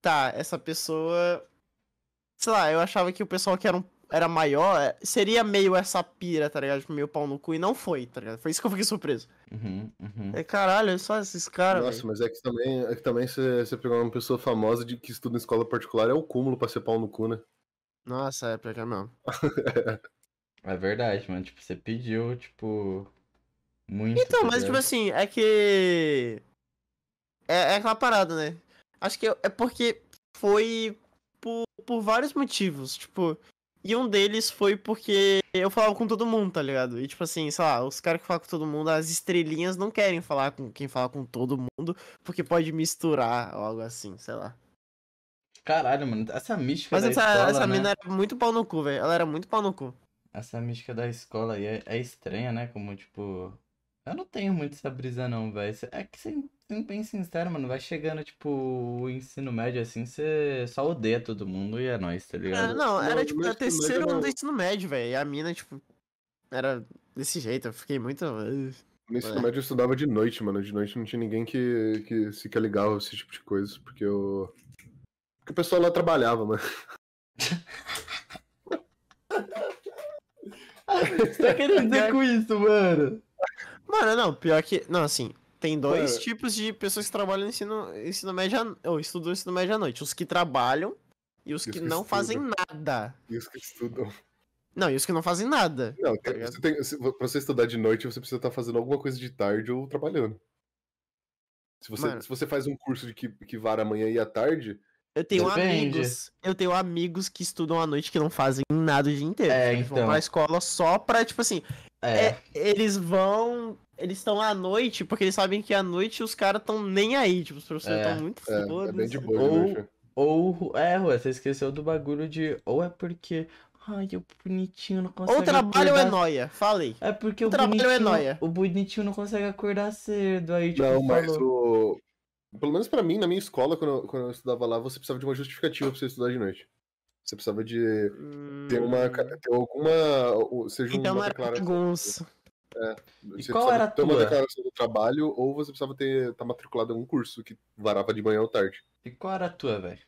tá, essa pessoa. Sei lá, eu achava que o pessoal que era, um, era maior é, seria meio essa pira, tá ligado? Tipo, meio pau no cu, e não foi, tá ligado? Foi isso que eu fiquei surpreso. Uhum, uhum. É, caralho, só esses caras. Nossa, velho. mas é que também, é que também você, você pegar uma pessoa famosa de que estuda em escola particular é o cúmulo pra ser pau no cu, né? Nossa, é pior que é mesmo. [LAUGHS] É verdade, mano. Tipo, você pediu, tipo. Muito. Então, tá mas tipo assim, é que. É, é aquela parada, né? Acho que é porque foi por, por vários motivos. Tipo, e um deles foi porque eu falava com todo mundo, tá ligado? E tipo assim, sei lá, os caras que falam com todo mundo, as estrelinhas não querem falar com quem fala com todo mundo, porque pode misturar ou algo assim, sei lá. Caralho, mano. Essa mística Mas da essa, escola, essa né? mina era muito pau no cu, velho. Ela era muito pau no cu. Essa mística da escola aí é, é estranha, né? Como, tipo. Eu não tenho muito essa brisa, não, velho. É que, sendo bem sincero, mano, vai chegando, tipo, o ensino médio assim, você só odeia todo mundo e é nóis, tá É, ligado? não, era Não, tipo meu o terceiro ano do ensino médio, velho. E a mina, tipo, era desse jeito. Eu fiquei muito. uh, No ensino É. médio eu estudava de noite, mano. De noite não tinha ninguém que, que se ligava a esse tipo de coisa, porque eu. Porque o pessoal lá trabalhava, mano. [LAUGHS] você tá querendo dizer com isso, mano? Mano, não, pior que. Não, assim, tem dois Mano. tipos de pessoas que trabalham no ensino, ensino médio à- ou estudam ensino médio à noite. Os que trabalham e os E os que que não fazem estudam. nada. E os que estudam. Não, e os que não fazem nada. Não, Tá você tem, se- pra você estudar de noite, você precisa estar fazendo alguma coisa de tarde ou trabalhando. Se você, Mano. se você faz um curso de que, que vara amanhã e à tarde, Eu tenho Depende. amigos. Eu tenho amigos que estudam à noite que não fazem nada o dia inteiro. É, então. vão pra escola só pra, tipo assim, É. é, eles vão. Eles estão à noite porque eles sabem que à noite os caras estão nem aí. Tipo, os professores É, estão muito é, foda. é bem de boa Ou- noite. Ou, é, Rua, você esqueceu do bagulho de. Ou é porque. Ai, o bonitinho não consegue. Ou trabalho ou é acordar- noia, falei. É porque O o, trabalho é bonitinho, nóia. o bonitinho não consegue acordar cedo. Aí, tipo, Não, mas falou. o. Pelo menos pra mim, na minha escola, quando eu, quando eu estudava lá, você precisava de uma justificativa pra você estudar de noite. Você precisava de ter uma. Hum, ter alguma. Seja Então uma era declaração. bagunça. Você qual precisava era a ter uma tua? declaração do trabalho, ou você precisava ter estar matriculado em algum curso que varava de manhã ou tarde. E qual era a tua, velho?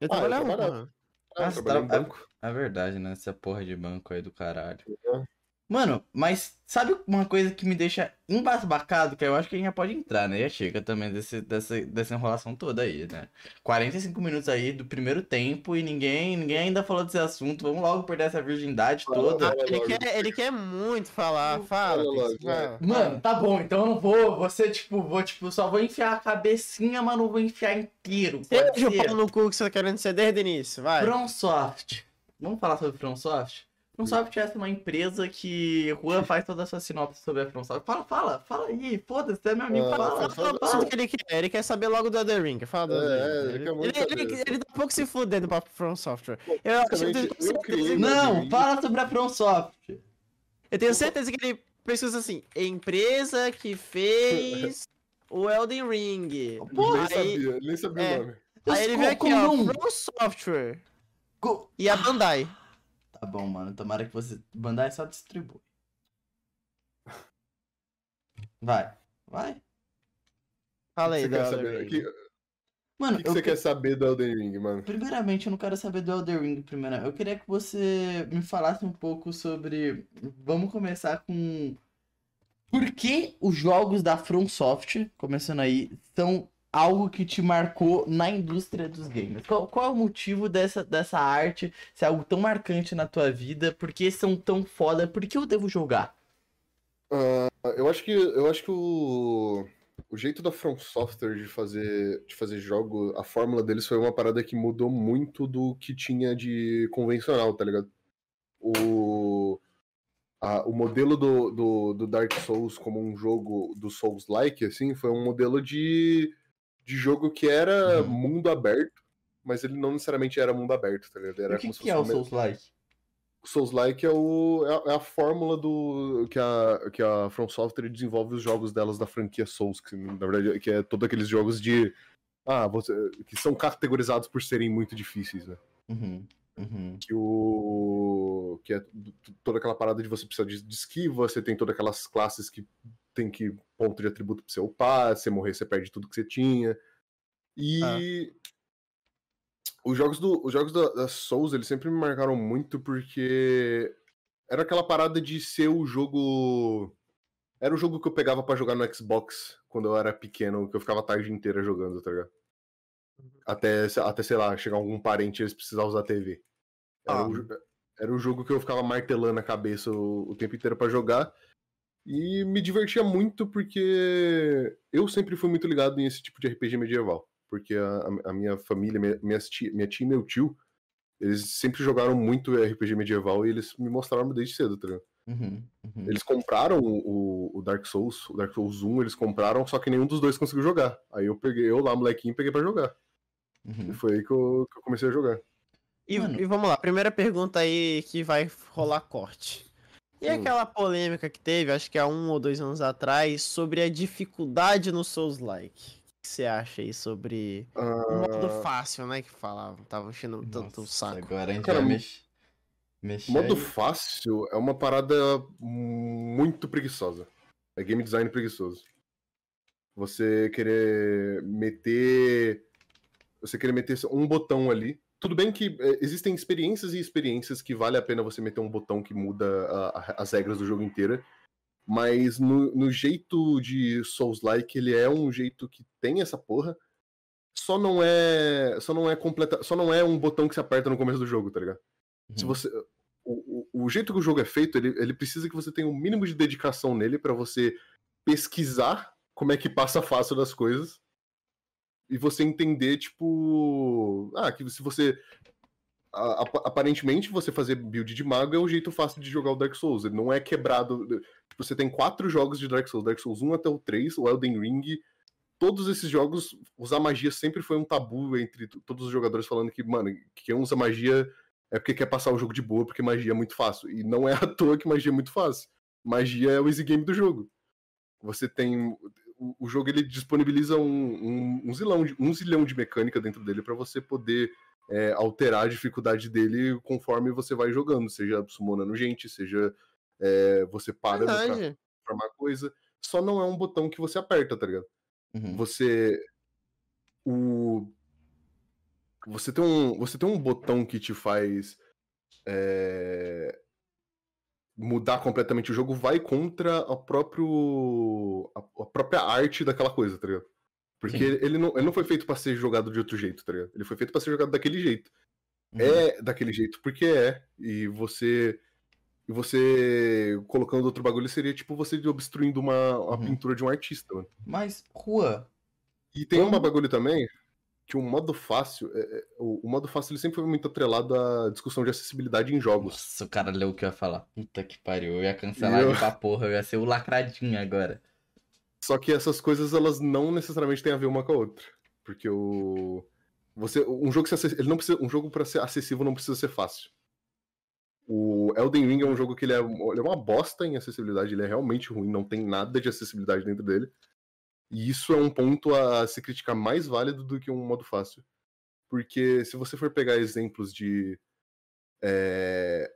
Eu Ah, eu trabalhava, trabalhava. mano. Ah, Ah, você eu trabalhei em banco. É verdade, né? Essa porra de banco aí do caralho. É. Mano, mas sabe uma coisa que me deixa embasbacado? Que eu acho que a gente já pode entrar, né? Já chega também desse, dessa, dessa enrolação toda aí, né? 45 minutos aí do primeiro tempo e ninguém, ninguém ainda falou desse assunto. Vamos logo perder essa virgindade Fala, toda. fala. Ele quer, ele quer muito falar. Fala, Fala. Mano, tá bom, então eu não vou. Você, tipo, vou, tipo, só vou enfiar a cabecinha, mas não vou enfiar inteiro. Pode Seja o pau no cu que você tá querendo ser desde o início, vai. FromSoft. Vamos falar sobre FromSoft? FromSoft é essa uma empresa que Juan faz toda a sua sinopse sobre a FromSoft. Fala, fala, fala aí, foda-se, você é meu amigo. Ah, Fala, Fala, fala, que ele quer. Ele quer saber logo do Elden Ring. Fala do É, Elden Ring. ele Ele, quer muito ele, ele, saber. ele tá um pouco se fudendo pra From Software. Eu, acho que eu, eu criei- certeza, Não, fala sobre a FromSoft. eu tenho certeza que ele pesquisa assim: empresa que fez [LAUGHS] o Elden Ring. Porra, nem aí- sabia, ele nem sabia é. o nome. Aí ele vem aqui, ó, não? From Software Co- e a Bandai. Tá bom, mano. Tomara que você. Bandai só distribui. Vai, vai. Fala aí, Elden Ring. que- O Mano, que, que eu você que- quer saber do Elden Ring, mano? Primeiramente, eu não quero saber do Elder Ring primeiro. Eu queria que você me falasse um pouco sobre. Vamos começar com. Por que os jogos da FromSoft, começando aí, são algo que te marcou na indústria dos games? Qual, qual é o motivo dessa, dessa arte ser algo tão marcante na tua vida? Por que são tão foda? Por que eu devo jogar? Eu acho que, eu acho que o, o jeito da From Software de fazer, de fazer jogo, a fórmula deles foi uma parada que mudou muito do que tinha de convencional, tá ligado? O, a- o modelo do, do, do Dark Souls como um jogo do Souls-like, assim, foi um modelo de, de jogo que era Uhum. mundo aberto, mas ele não necessariamente era mundo aberto, tá ligado? Era o que, que é o Souls-like? o Souls-like é, o, é, a, é a fórmula do que a, que a From Software desenvolve os jogos delas da franquia Souls, que na verdade que é todos aqueles jogos de ah, você, que são categorizados por serem muito difíceis, né? Uhum, uhum. Que o que é toda aquela parada de você precisar de, de esquiva, você tem todas aquelas classes que tem que ponto de atributo pra você upar, se você morrer você perde tudo que você tinha. E os jogos, do, os jogos da, da Souls, eles sempre me marcaram muito porque era aquela parada de ser o jogo. Era o jogo que eu pegava pra jogar no Xbox quando eu era pequeno, que eu ficava a tarde inteira jogando, tá ligado? Até, até sei lá, chegar algum parente e eles precisavam usar a TV. Era, Ah. o, era o jogo que eu ficava martelando a cabeça o, o tempo inteiro pra jogar. E me divertia muito porque eu sempre fui muito ligado em esse tipo de RPG medieval. Porque a, a minha família, minha, minha, tia, minha tia e meu tio, eles sempre jogaram muito RPG medieval e eles me mostraram desde cedo, tá ligado? Uhum, uhum. Eles compraram o, o Dark Souls, o Dark Souls 1, eles compraram, só que nenhum dos dois conseguiu jogar. Aí eu peguei, eu lá, molequinho, peguei pra jogar. uhum. E foi aí que eu, que eu comecei a jogar. E, e vamos lá, primeira pergunta aí que vai rolar corte. E Hum. aquela polêmica que teve, acho que há um ou dois anos atrás, sobre a dificuldade no Souls-like. O que você acha aí sobre o modo Ah, fácil, né? Que falavam, tava enchendo tanto o saco. Agora a gente Cara, vai mex... mexer. modo aí. fácil é uma parada muito preguiçosa. É game design preguiçoso. Você querer meter. Você querer meter um botão ali tudo bem que é, existem experiências e experiências que vale a pena você meter um botão que muda a- a- as regras do jogo inteiro. Mas no, no jeito de Souls-like, ele é um jeito que tem essa porra. Só não é. Só não é completa. Só não é um botão que se aperta no começo do jogo, tá ligado? Se Uhum. você. O, o, o jeito que o jogo é feito, ele, ele precisa que você tenha um mínimo de dedicação nele pra você pesquisar como é que passa fácil das coisas. E você entender, tipo. Ah, que se você. a- ap- aparentemente, você fazer build de mago é o jeito fácil de jogar o Dark Souls. Ele não é quebrado. Tipo, você tem quatro jogos de Dark Souls: Dark Souls 1 até o 3, o Elden Ring. Todos esses jogos, usar magia sempre foi um tabu entre todos os jogadores falando que, mano, quem usa magia é porque quer passar o jogo de boa, porque magia é muito fácil. E não é à toa que magia é muito fácil. Magia é o easy game do jogo. Você tem. O, o jogo ele disponibiliza um, um, um, zilhão de, um zilhão de mecânica dentro dele para você poder é, alterar a dificuldade dele conforme você vai jogando, seja summonando gente, seja é, você parando pra formar coisa. Só não é um botão que você aperta, tá ligado? Uhum. Você. O. Você tem um, você tem um botão que te faz. é, mudar completamente o jogo, vai contra a, próprio, a, a própria arte daquela coisa, tá ligado? Porque Sim. ele não, ele não foi feito pra ser jogado de outro jeito, tá ligado? Ele foi feito pra ser jogado daquele jeito. Uhum. É daquele jeito porque é. E você. E você colocando outro bagulho seria tipo você obstruindo uma, uma Uhum. pintura de um artista, mano. Mas, Rua, E tem um Como? bagulho também que o modo fácil, é- é- o, o modo fácil ele sempre foi muito atrelado à discussão de acessibilidade em jogos. nossa, o cara leu o que eu ia falar. Puta que pariu, eu ia cancelar Eu- ele pra porra, eu ia ser o lacradinho agora. Só que essas coisas elas não necessariamente têm a ver uma com a outra, porque o você um jogo ele não precisa um jogo para ser acessível não precisa ser fácil. O Elden Ring é um jogo que ele é, ele é uma bosta em acessibilidade, ele é realmente ruim, não tem nada de acessibilidade dentro dele. E isso é um ponto a se criticar mais válido do que um modo fácil. Porque se você for pegar exemplos de é,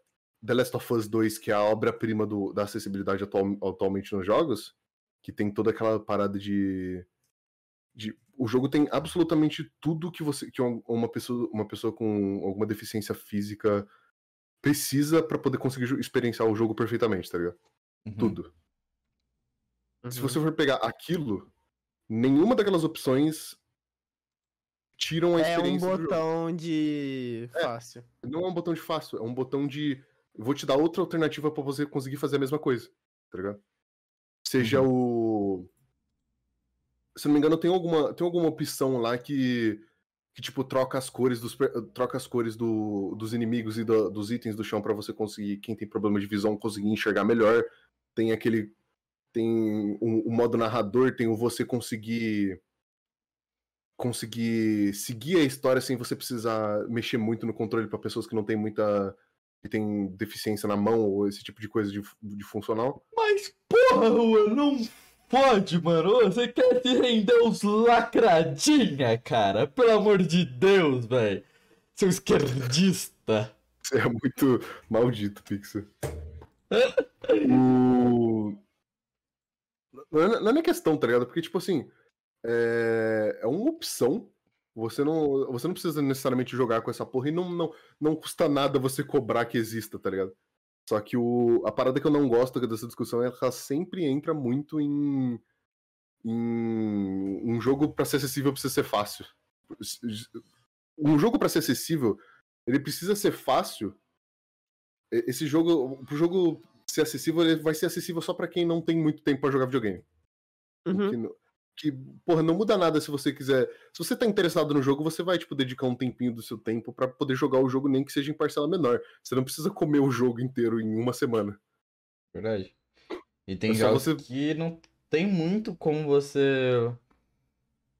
The Last of Us 2, que é a obra-prima da acessibilidade atual- atualmente nos jogos, que tem toda aquela parada de, de- o jogo tem absolutamente tudo que você que um- uma pessoa uma pessoa com alguma deficiência física precisa pra poder conseguir experienciar o jogo perfeitamente, tá ligado? Uhum. Tudo. Se Uhum. você for pegar aquilo, nenhuma daquelas opções tiram a É um experiência do jogo. botão de É. fácil. Não é um botão de fácil, é um botão de. Eu vou te dar outra alternativa pra você conseguir fazer a mesma coisa, tá ligado? Seja o. Se eu não me engano, tem alguma, tem alguma opção lá que. Que, tipo, troca as cores dos, troca as cores do, dos inimigos e do- dos itens do chão pra você conseguir, quem tem problema de visão, conseguir enxergar melhor. Tem aquele. Tem o, o modo narrador, tem o você conseguir conseguir seguir a história sem você precisar mexer muito no controle para pessoas que não têm muita que tem deficiência na mão ou esse tipo de coisa de, de funcional. Mas, porra, Rua, não pode, mano. Você quer se render os lacradinha, cara? Pelo amor de Deus, velho. Seu esquerdista. Você é muito maldito, Pixar. [LAUGHS] o... Não é, não é nem questão, tá ligado? Porque, tipo assim, é, é uma opção. Você não, você não precisa necessariamente jogar com essa porra e não, não, não custa nada você cobrar que exista, tá ligado? Só que o, a parada que eu não gosto dessa discussão é que ela sempre entra muito em. em um jogo pra ser acessível precisa ser fácil. Um jogo pra ser acessível, ele precisa ser fácil. Esse jogo, pro jogo ser acessível, ele vai ser acessível só pra quem não tem muito tempo pra jogar videogame. Uhum. Que, que, porra, não muda nada se você quiser. Se você tá interessado no jogo, você vai, tipo, dedicar um tempinho do seu tempo pra poder jogar o jogo, nem que seja em parcela menor. Você não precisa comer o jogo inteiro em uma semana. Verdade. E tem É jogos você- que não tem muito como você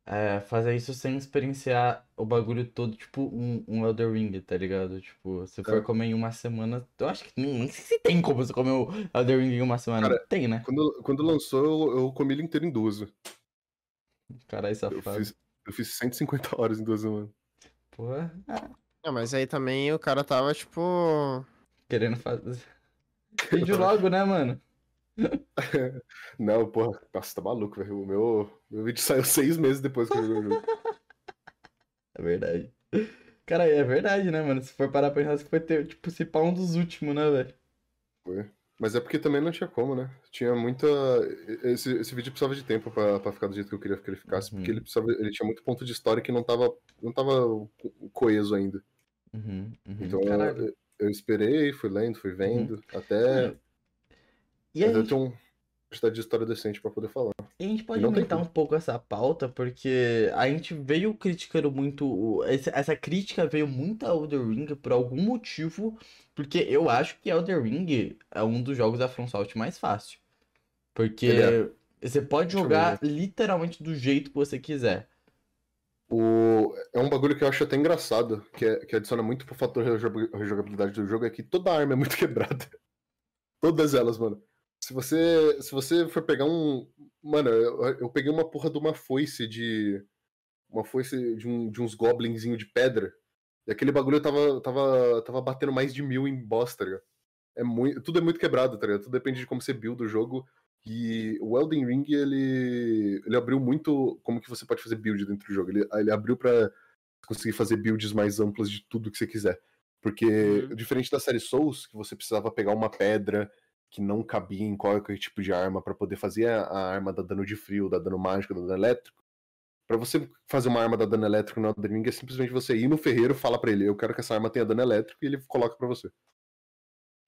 é, fazer isso sem experienciar o bagulho todo, tipo um, um Elder Ring, tá ligado? Tipo, se for É. comer em uma semana, eu acho que nem, nem sei se tem como você comer o Elder Ring em uma semana. Cara, tem, né? Quando, quando lançou, eu, eu comi ele inteiro em duas. Caralho, Eu safado. fiz, eu fiz 150 [LAUGHS] horas em duas semanas. Porra, Ah, mas aí também o cara tava, tipo. querendo fazer. [LAUGHS] Vídeo logo, né, mano? [LAUGHS] Não, porra, nossa, tá maluco, velho. O meu, meu vídeo saiu seis meses depois que eu joguei o jogo. [LAUGHS] É verdade. Cara, é verdade, né, mano? Se for parar pra pensar, foi ter, tipo, se pá um dos últimos, né, velho? Foi. Mas é porque também não tinha como, né? Tinha muita. Esse, esse vídeo precisava de tempo pra, pra ficar do jeito que eu queria que ele ficasse, Uhum. porque ele, precisava, ele tinha muito ponto de história que não tava, não tava co- coeso ainda. Uhum, uhum. Então eu, eu esperei, fui lendo, fui vendo, até. E a Mas eu tenho uma quantidade de história decente pra poder falar. a gente pode aumentar um pouco essa pauta, porque a gente veio criticando muito. Essa crítica veio muito a Elden Ring por algum motivo, porque eu acho que Elden Ring é um dos jogos da From Software mais fácil. Porque é. você pode jogar literalmente do jeito que você quiser. O... É um bagulho que eu acho até engraçado, que, é- que adiciona muito pro fator rejoga- rejogabilidade do jogo, é que toda arma é muito [LAUGHS] quebrada. Todas elas, mano. Se você, se você for pegar um. Mano, eu, eu peguei uma porra de uma foice de. Uma foice de, um, de uns goblinzinho de pedra. E aquele bagulho tava, tava, tava batendo mais de mil em boss, tá ligado? É muito, tudo é muito quebrado, tá ligado? Tudo depende de como você build o jogo. E o Elden Ring, ele, ele abriu muito como que você pode fazer build dentro do jogo. Ele, ele abriu pra conseguir fazer builds mais amplas de tudo que você quiser. Porque, Uhum. diferente da série Souls, que você precisava pegar uma pedra que não cabia em qualquer tipo de arma pra poder fazer a, a arma dar dano de frio, dar dano mágico, dar dano elétrico. Pra você fazer uma arma dar dano elétrico no Elden é simplesmente você ir no ferreiro, falar pra ele, eu quero que essa arma tenha dano elétrico e ele coloca pra você.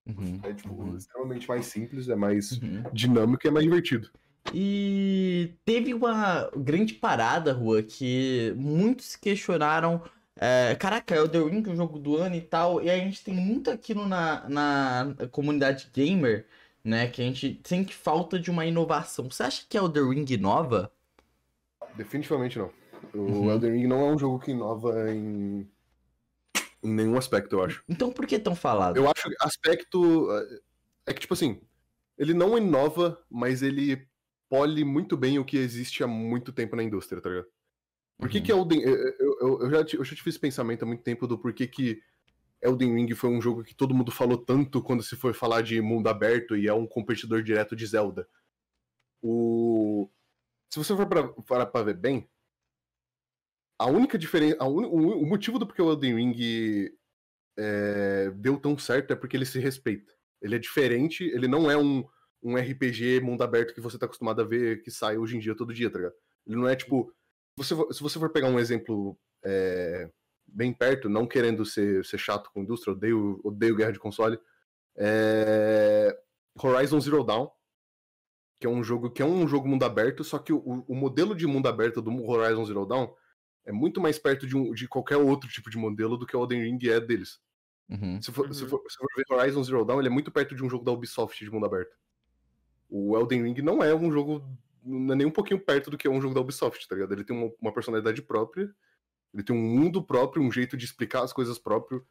Uhum, É tipo, uhum, extremamente mais simples, é mais uhum. dinâmico e é mais divertido. E teve uma grande parada, Rua, que muitos questionaram. É, caraca, Elden Ring é o jogo do ano e tal. E a gente tem muito aquilo na, na comunidade gamer, né? Que a gente sente falta de uma inovação. Você acha que Elden Ring inova? Definitivamente não. O Uhum. Elden Ring não é um jogo que inova em, em nenhum aspecto, eu acho. Então por que tão falado? Eu acho que aspecto. É que, tipo assim, ele não inova, mas ele pole muito bem o que existe há muito tempo na indústria, tá ligado? Por que Uhum. que Elden... Eu, eu, eu- já, eu já tive esse pensamento há muito tempo do porquê que Elden Ring foi um jogo que todo mundo falou tanto quando se foi falar de mundo aberto e é um competidor direto de Zelda. O... Se você for parar pra ver bem, a única diferença... a o, o motivo do porquê o Elden Ring é, deu tão certo é porque ele se respeita. Ele é diferente, ele não é um, um RPG mundo aberto que você tá acostumado a ver que sai hoje em dia todo dia, tá ligado? Ele não é tipo. Se você, for- se você for pegar um exemplo é, bem perto, não querendo ser, ser chato com a indústria, odeio, odeio guerra de console. é, Horizon Zero Dawn, que é um jogo que é um jogo mundo aberto, só que o, o modelo de mundo aberto do Horizon Zero Dawn é muito mais perto de, um, de qualquer outro tipo de modelo do que o Elden Ring é deles. Uhum. Se for, se, Uhum. for, se for ver Horizon Zero Dawn, ele é muito perto de um jogo da Ubisoft de mundo aberto. O Elden Ring não é um jogo, não é nem um pouquinho perto do que é um jogo da Ubisoft, tá ligado? Ele tem uma, uma personalidade própria, ele tem um mundo próprio, um jeito de explicar as coisas próprio,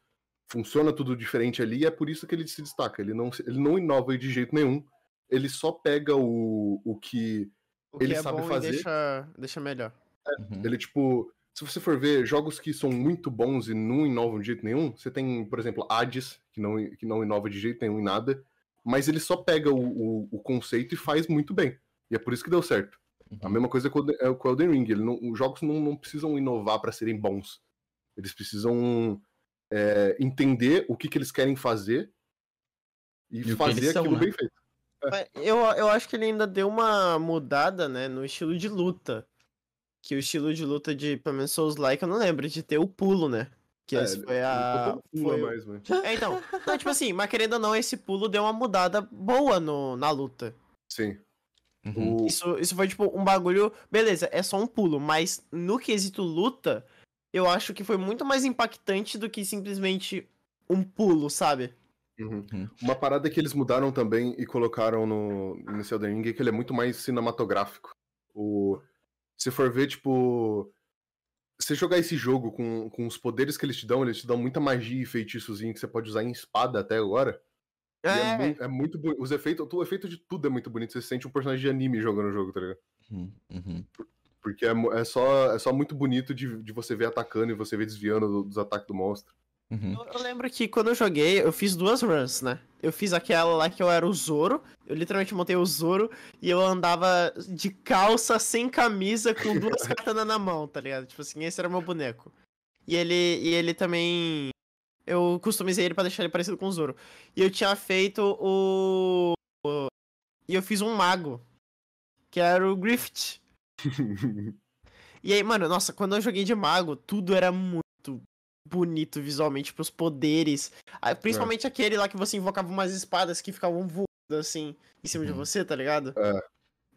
funciona tudo diferente ali, e é por isso que ele se destaca. Ele não, se- ele não inova de jeito nenhum, ele só pega o, o que. O que Ele é sabe bom fazer. e deixa, deixa melhor. Uhum. Ele, tipo, se você for ver jogos que são muito bons e não inovam de jeito nenhum, você tem, por exemplo, Hades, que não, que não inova de jeito nenhum em nada, mas ele só pega o, o, o conceito e faz muito bem. E é por isso que deu certo. A Uhum. mesma coisa com o Elden- é com o Elden Ring. Ele não- os jogos não, não precisam inovar para serem bons. Eles precisam é, entender o que, que eles querem fazer e, E fazer são, aquilo né? bem feito. Mas Eu, eu acho que ele ainda deu uma mudada, né, no estilo de luta. Que o estilo de luta de, pelo menos, Souls-like, eu não lembro de ter o pulo, né? Que É, foi a... foi o- mais, mano. [LAUGHS] É, então, não, tipo assim, mas querendo ou não, esse pulo deu uma mudada boa no, na luta. Sim. Uhum. O- Isso, isso foi, tipo, um bagulho... Beleza, é só um pulo, mas no quesito luta, eu acho que foi muito mais impactante do que simplesmente um pulo, sabe? Uhum. Uhum. Uma parada que eles mudaram também e colocaram no, nesse Elden Ring é que ele é muito mais cinematográfico. O, se for ver, tipo. Você jogar esse jogo com, com os poderes que eles te dão, eles te dão muita magia e feitiçozinho que você pode usar em espada até agora. É, É, mui- é muito bonito. Os efeitos, o efeito de tudo é muito bonito. Você sente um personagem de anime jogando o jogo, tá ligado? Uhum. Uhum. Porque é, mu- é só, é só muito bonito de, de você ver atacando e você ver desviando do- dos ataques do monstro. Uhum. Eu, eu lembro que quando eu joguei, eu fiz duas runs, né? Eu fiz aquela lá que eu era o Zoro, eu literalmente montei o Zoro e eu andava de calça, sem camisa, com duas [LAUGHS] katanas na mão, tá ligado? Tipo assim, esse era meu boneco. E ele, e ele também. Eu customizei ele pra deixar ele parecido com o Zoro. E eu tinha feito o. o- E eu fiz um mago. Que era o Griffith. [LAUGHS] E aí, mano, nossa, quando eu joguei de mago, tudo era muito bonito visualmente, tipo, os poderes. Ah, Principalmente aquele lá que você invocava umas espadas que ficavam voando assim em cima de Uhum. você, tá ligado? É.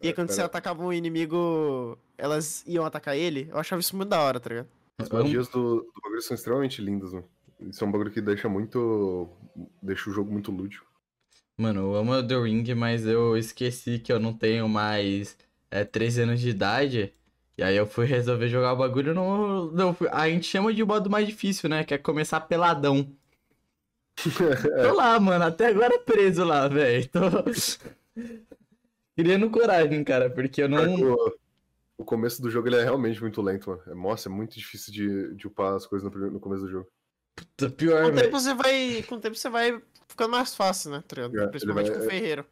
E aí, quando É, você atacava um inimigo, elas iam atacar ele. Eu achava isso muito da hora, tá ligado? As magias do, do bagulho são extremamente lindas, mano. Isso é um bagulho que deixa muito. deixa o jogo muito lúdico. Mano, eu amo Elden Ring, mas eu esqueci que eu não tenho mais é, 13 anos de idade. E aí eu fui resolver jogar o bagulho no. no- a gente chama de modo mais difícil, né? Que é começar peladão. [LAUGHS] Tô lá, mano, até agora preso lá, velho. Tô. [LAUGHS] Criando coragem, cara, porque eu não. O, o começo do jogo ele é realmente muito lento, mano. É, nossa, é muito difícil de, de upar as coisas no, no começo do jogo. Com pior, o velho. tempo você vai. Com o tempo você vai ficando mais fácil, né? Tá? É, Principalmente vai- com o ferreiro.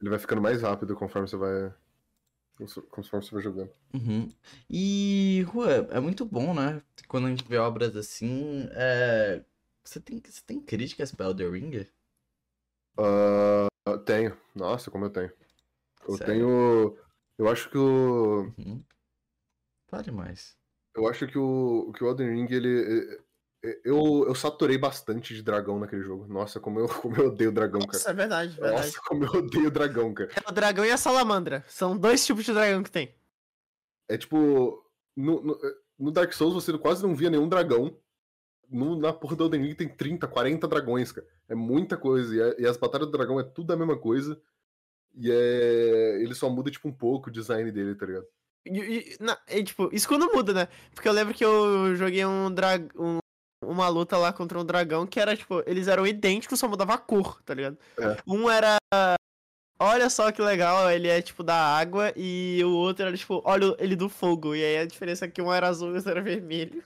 Ele vai ficando mais rápido conforme você vai. conforme você vai jogando. Uhum. E, Rua, é muito bom, né? Quando a gente vê obras assim, é... Você tem, você tem críticas pra Elden Ring? Ah, tenho. Nossa, como eu tenho. Eu Sério? tenho. Eu acho que o. Uhum. Fale mais. Eu acho que o, que o Elden Ring, ele. Eu, eu saturei bastante de dragão naquele jogo. Nossa, como eu, [LAUGHS] como eu odeio dragão, cara. Nossa, é verdade, verdade. Nossa, como eu odeio dragão, cara. É o dragão e a salamandra. São dois tipos de dragão que tem. É tipo. No, no, no Dark Souls você quase não via nenhum dragão. No, na porra do Elden Ring tem 30, 40 dragões, cara. É muita coisa. E, é- e as batalhas do dragão é tudo a mesma coisa. E é. Ele só muda, tipo, um pouco o design dele, tá ligado? E, e- na- e, tipo, isso quando muda, né? Porque eu lembro que eu joguei um dragão. Uma luta lá contra um dragão que era, tipo, eles eram idênticos, só mudava a cor, tá ligado? É. Um era. Olha só que legal, ele é tipo da água, e o outro era tipo, olha ele do fogo. E aí a diferença é que um era azul e o outro era vermelho.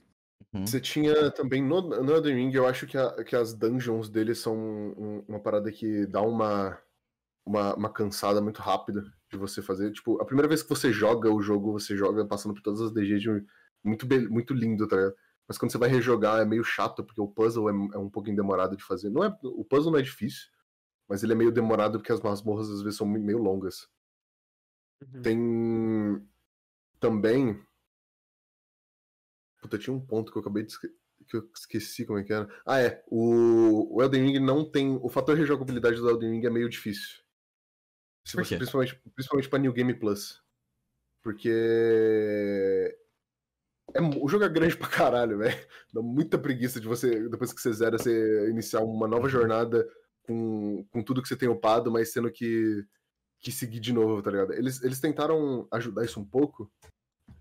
Uhum. Você tinha também no, no Elden Ring, eu acho que, a- que as dungeons dele são um- uma parada que dá uma, uma, uma cansada muito rápida de você fazer. Tipo, a primeira vez que você joga o jogo, você joga passando por todas as DGs de muito, muito lindo, tá ligado? Mas quando você vai rejogar é meio chato, porque o puzzle é, é um pouquinho demorado de fazer. Não é, o puzzle não é difícil, mas ele é meio demorado porque as masmorras às vezes são meio longas. Tem também. Puta, tinha um ponto que eu acabei de esque... que eu esqueci como é que era. Ah, é. O, o Elden Ring não tem. O fator rejogabilidade do Elden Ring é meio difícil. Se você, principalmente, principalmente pra New Game Plus. Porque. É, o jogo é grande pra caralho, velho. Dá muita preguiça de você, depois que você zera, você iniciar uma nova jornada com, com tudo que você tem upado, mas sendo que que seguir de novo, tá ligado? Eles, eles tentaram ajudar isso um pouco,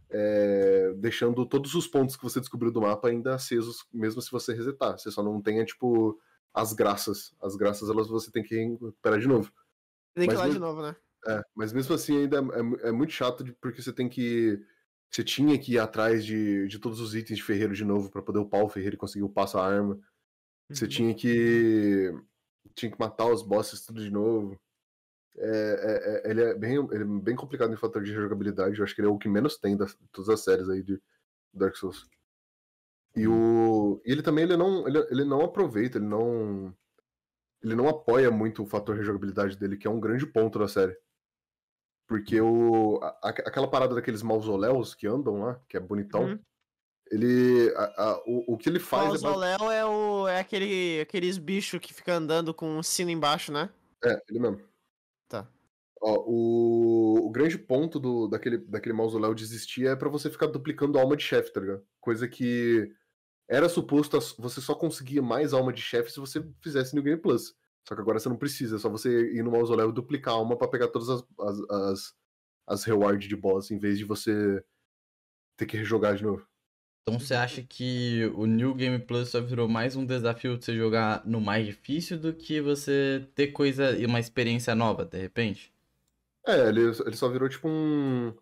é, deixando todos os pontos que você descobriu do mapa ainda acesos, mesmo se você resetar. Você só não tenha, tipo, as graças. As graças, elas você tem que recuperar de novo. Tem que ir Mas lá de novo, né? É, mas mesmo assim ainda é, mu- é muito chato, de- porque você tem que... Você tinha que ir atrás de, de todos os itens de ferreiro de novo pra poder upar o ferreiro e conseguir upar sua arma. Você Uhum. tinha que. Tinha que matar os bosses tudo de novo. É, é- é- ele, é bem, ele é bem complicado em fator de jogabilidade. Eu acho que ele é o que menos tem das todas as séries aí de Dark Souls. E o. E ele também ele não, ele, ele não aproveita, ele não. Ele não apoia muito o fator de jogabilidade dele, que é um grande ponto da série. Porque o, a- aquela parada daqueles mausoléus que andam lá, que é bonitão, Uhum. ele. a- a- o, o que ele O faz é basi- mausoléu é, o, é aquele, aqueles bichos que fica andando com um sino embaixo, né? É, ele mesmo. Tá. Ó, o, o grande ponto do, daquele, daquele mausoléu de existir é pra você ficar duplicando alma de chefe, tá ligado? Coisa que era suposto você só conseguia mais alma de chefe se você fizesse New Game Plus. Só que agora você não precisa, é só você ir no mausoléu e duplicar a alma pra pegar todas as, as, as, as rewards de boss, em vez de você ter que rejogar de novo. Então você acha que o New Game Plus só virou mais um desafio de você jogar no mais difícil do que você ter coisa e uma experiência nova, de repente? É, ele, ele só virou tipo um.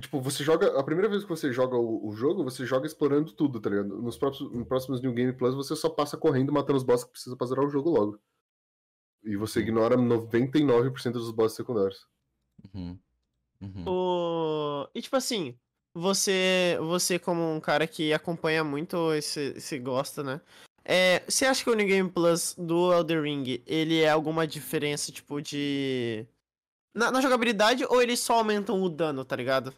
Tipo, você joga. A primeira vez que você joga o, o jogo, você joga explorando tudo, tá ligado? Nos próximos, nos próximos New Game Plus, você só passa correndo matando os bosses que precisa pra zerar o jogo logo. E você ignora 99% dos bosses secundários. Uhum. Uhum. O... E tipo assim, você, você como um cara que acompanha muito esse, se gosta, né? É, você acha que o New Game Plus do Elder Ring, ele é alguma diferença, tipo, de... Na, na jogabilidade, ou eles só aumentam o dano, tá ligado?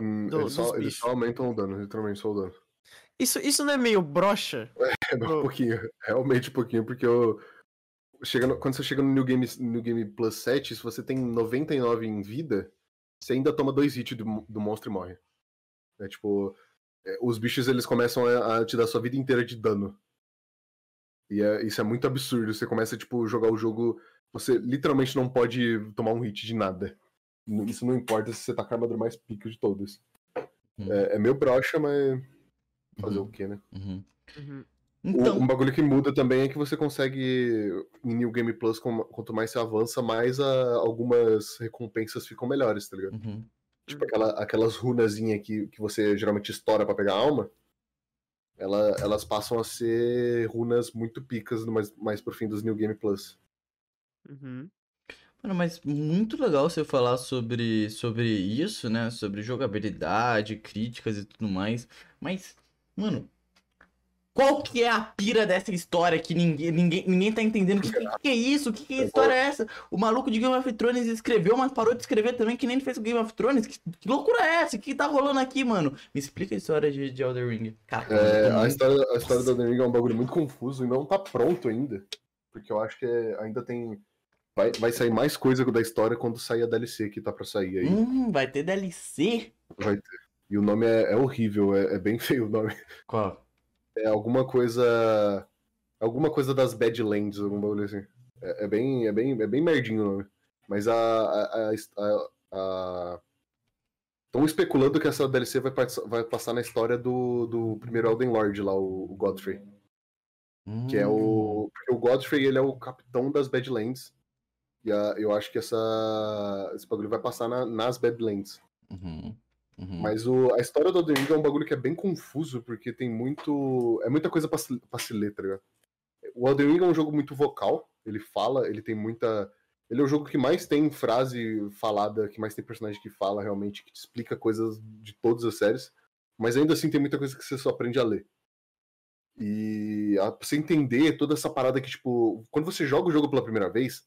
Hum, Do- eles, só, eles só aumentam o dano, literalmente só o dano. Isso, isso não é meio broxa? [LAUGHS] É, um pouquinho, realmente um pouquinho, porque eu. Chega no- quando você chega no New Game, New Game Plus 7, se você tem 99 em vida, você ainda toma dois hits do, do monstro e morre. É tipo. é, os bichos eles começam a, a te dar sua vida inteira de dano. E é- isso é muito absurdo. Você começa, tipo, jogar o jogo. Você literalmente não pode tomar um hit de nada. Isso não importa se você tá com a armadura mais pica de todas. Hum. É, é meio broxa, mas. Fazer Uhum, o quê, né? uhum. Então, Um bagulho que muda também é que você consegue, em New Game Plus, quanto mais você avança, mais a- algumas recompensas ficam melhores, tá ligado? uhum. Tipo aquela, aquelas runazinhas que, que você geralmente estoura pra pegar alma, ela- elas passam a ser runas muito picas no mais, mais pro fim dos New Game Plus. Uhum. Mano, mas muito legal você falar sobre, sobre isso, né? Sobre jogabilidade, críticas e tudo mais. Mas, mano, qual que é a pira dessa história que ninguém, ninguém, ninguém tá entendendo? O que, que, que é isso? O que, que história é essa? O maluco de Game of Thrones escreveu, mas parou de escrever também, que nem fez o Game of Thrones. Que, que loucura é essa? O que tá rolando aqui, mano? Me explica a história de, de Elder Ring. Cara, É, a história, a história do Elden Ring é um bagulho muito confuso e não tá pronto ainda. Porque eu acho que é- ainda tem. Vai, vai sair mais coisa da história quando sair a DLC que tá pra sair aí. Hum, vai ter DLC? Vai ter. E o nome é, é horrível, é, é bem feio o nome. Qual? É alguma coisa. Alguma coisa das Badlands, algum bagulho assim. É, é bem, é, bem, é bem merdinho o nome. Mas a. a, a, a- Estão especulando que essa DLC vai, vai passar na história do, do primeiro Elden Lord lá, o, o Godfrey. Que é Hum. o. Porque o Godfrey ele é o capitão das Badlands. E a- eu acho que essa, esse bagulho vai passar na- nas Badlands. Uhum, uhum. Mas o, a história do Elden Ring é um bagulho que é bem confuso, porque tem muito. É muita coisa pra se, pra se ler, tá ligado? O Elden Ring é um jogo muito vocal, ele fala, ele tem muita. Ele é o jogo que mais tem frase falada, que mais tem personagem que fala realmente, que te explica coisas de todas as séries. Mas ainda assim tem muita coisa que você só aprende a ler. E a, pra você entender toda essa parada que, tipo, quando você joga o jogo pela primeira vez,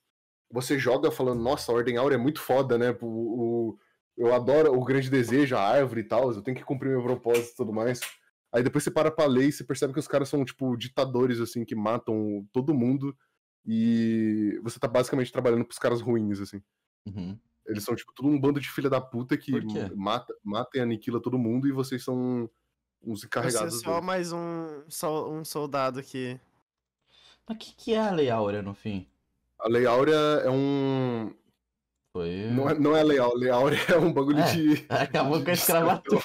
você joga falando, nossa, a Ordem Áurea é muito foda, né? O, o- eu adoro o grande desejo, a árvore e tal, eu tenho que cumprir meu propósito e tudo mais. Aí depois você para pra ler e você percebe que os caras são, tipo, ditadores, assim, que matam todo mundo. E você tá basicamente trabalhando pros caras ruins, assim. Uhum. Eles são, tipo, todo um bando de filha da puta que mata, mata e aniquila todo mundo e vocês são uns Você é encarregados só deles. mais um, só um soldado que... Mas o que, que é a Lei Áurea no fim? A Lei Áurea é um... Foi. Não é, não é Lei Áurea [LAUGHS] é um bagulho É. de... [LAUGHS] Acabou com a escravatura.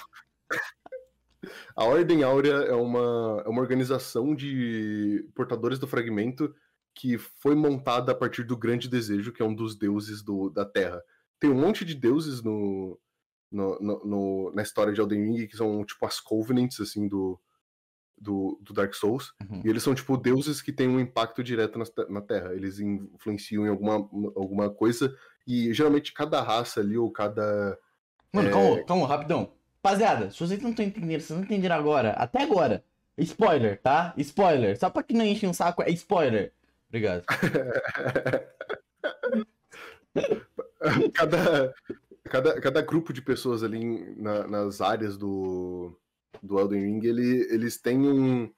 [LAUGHS] A Ordem Áurea é uma, é uma organização de portadores do fragmento que foi montada a partir do Grande Desejo, que é um dos deuses do, da Terra. Tem um monte de deuses no, no, no- no- na história de Elden Ring, que são tipo as Covenants, assim, do, do, do Dark Souls. Uhum. E eles são, tipo, deuses que têm um impacto direto na, na Terra. Eles influenciam em alguma, alguma coisa. E geralmente cada raça ali, ou cada. Mano, É. calma, calma, rapidão. Rapaziada, se vocês não estão entendendo, vocês não entenderam agora, até agora. Spoiler, tá? Spoiler. Só pra que não enche um saco, é spoiler. Obrigado. [LAUGHS] cada, cada, cada grupo de pessoas ali na- nas áreas do, do Elden Ring, ele, eles têm um.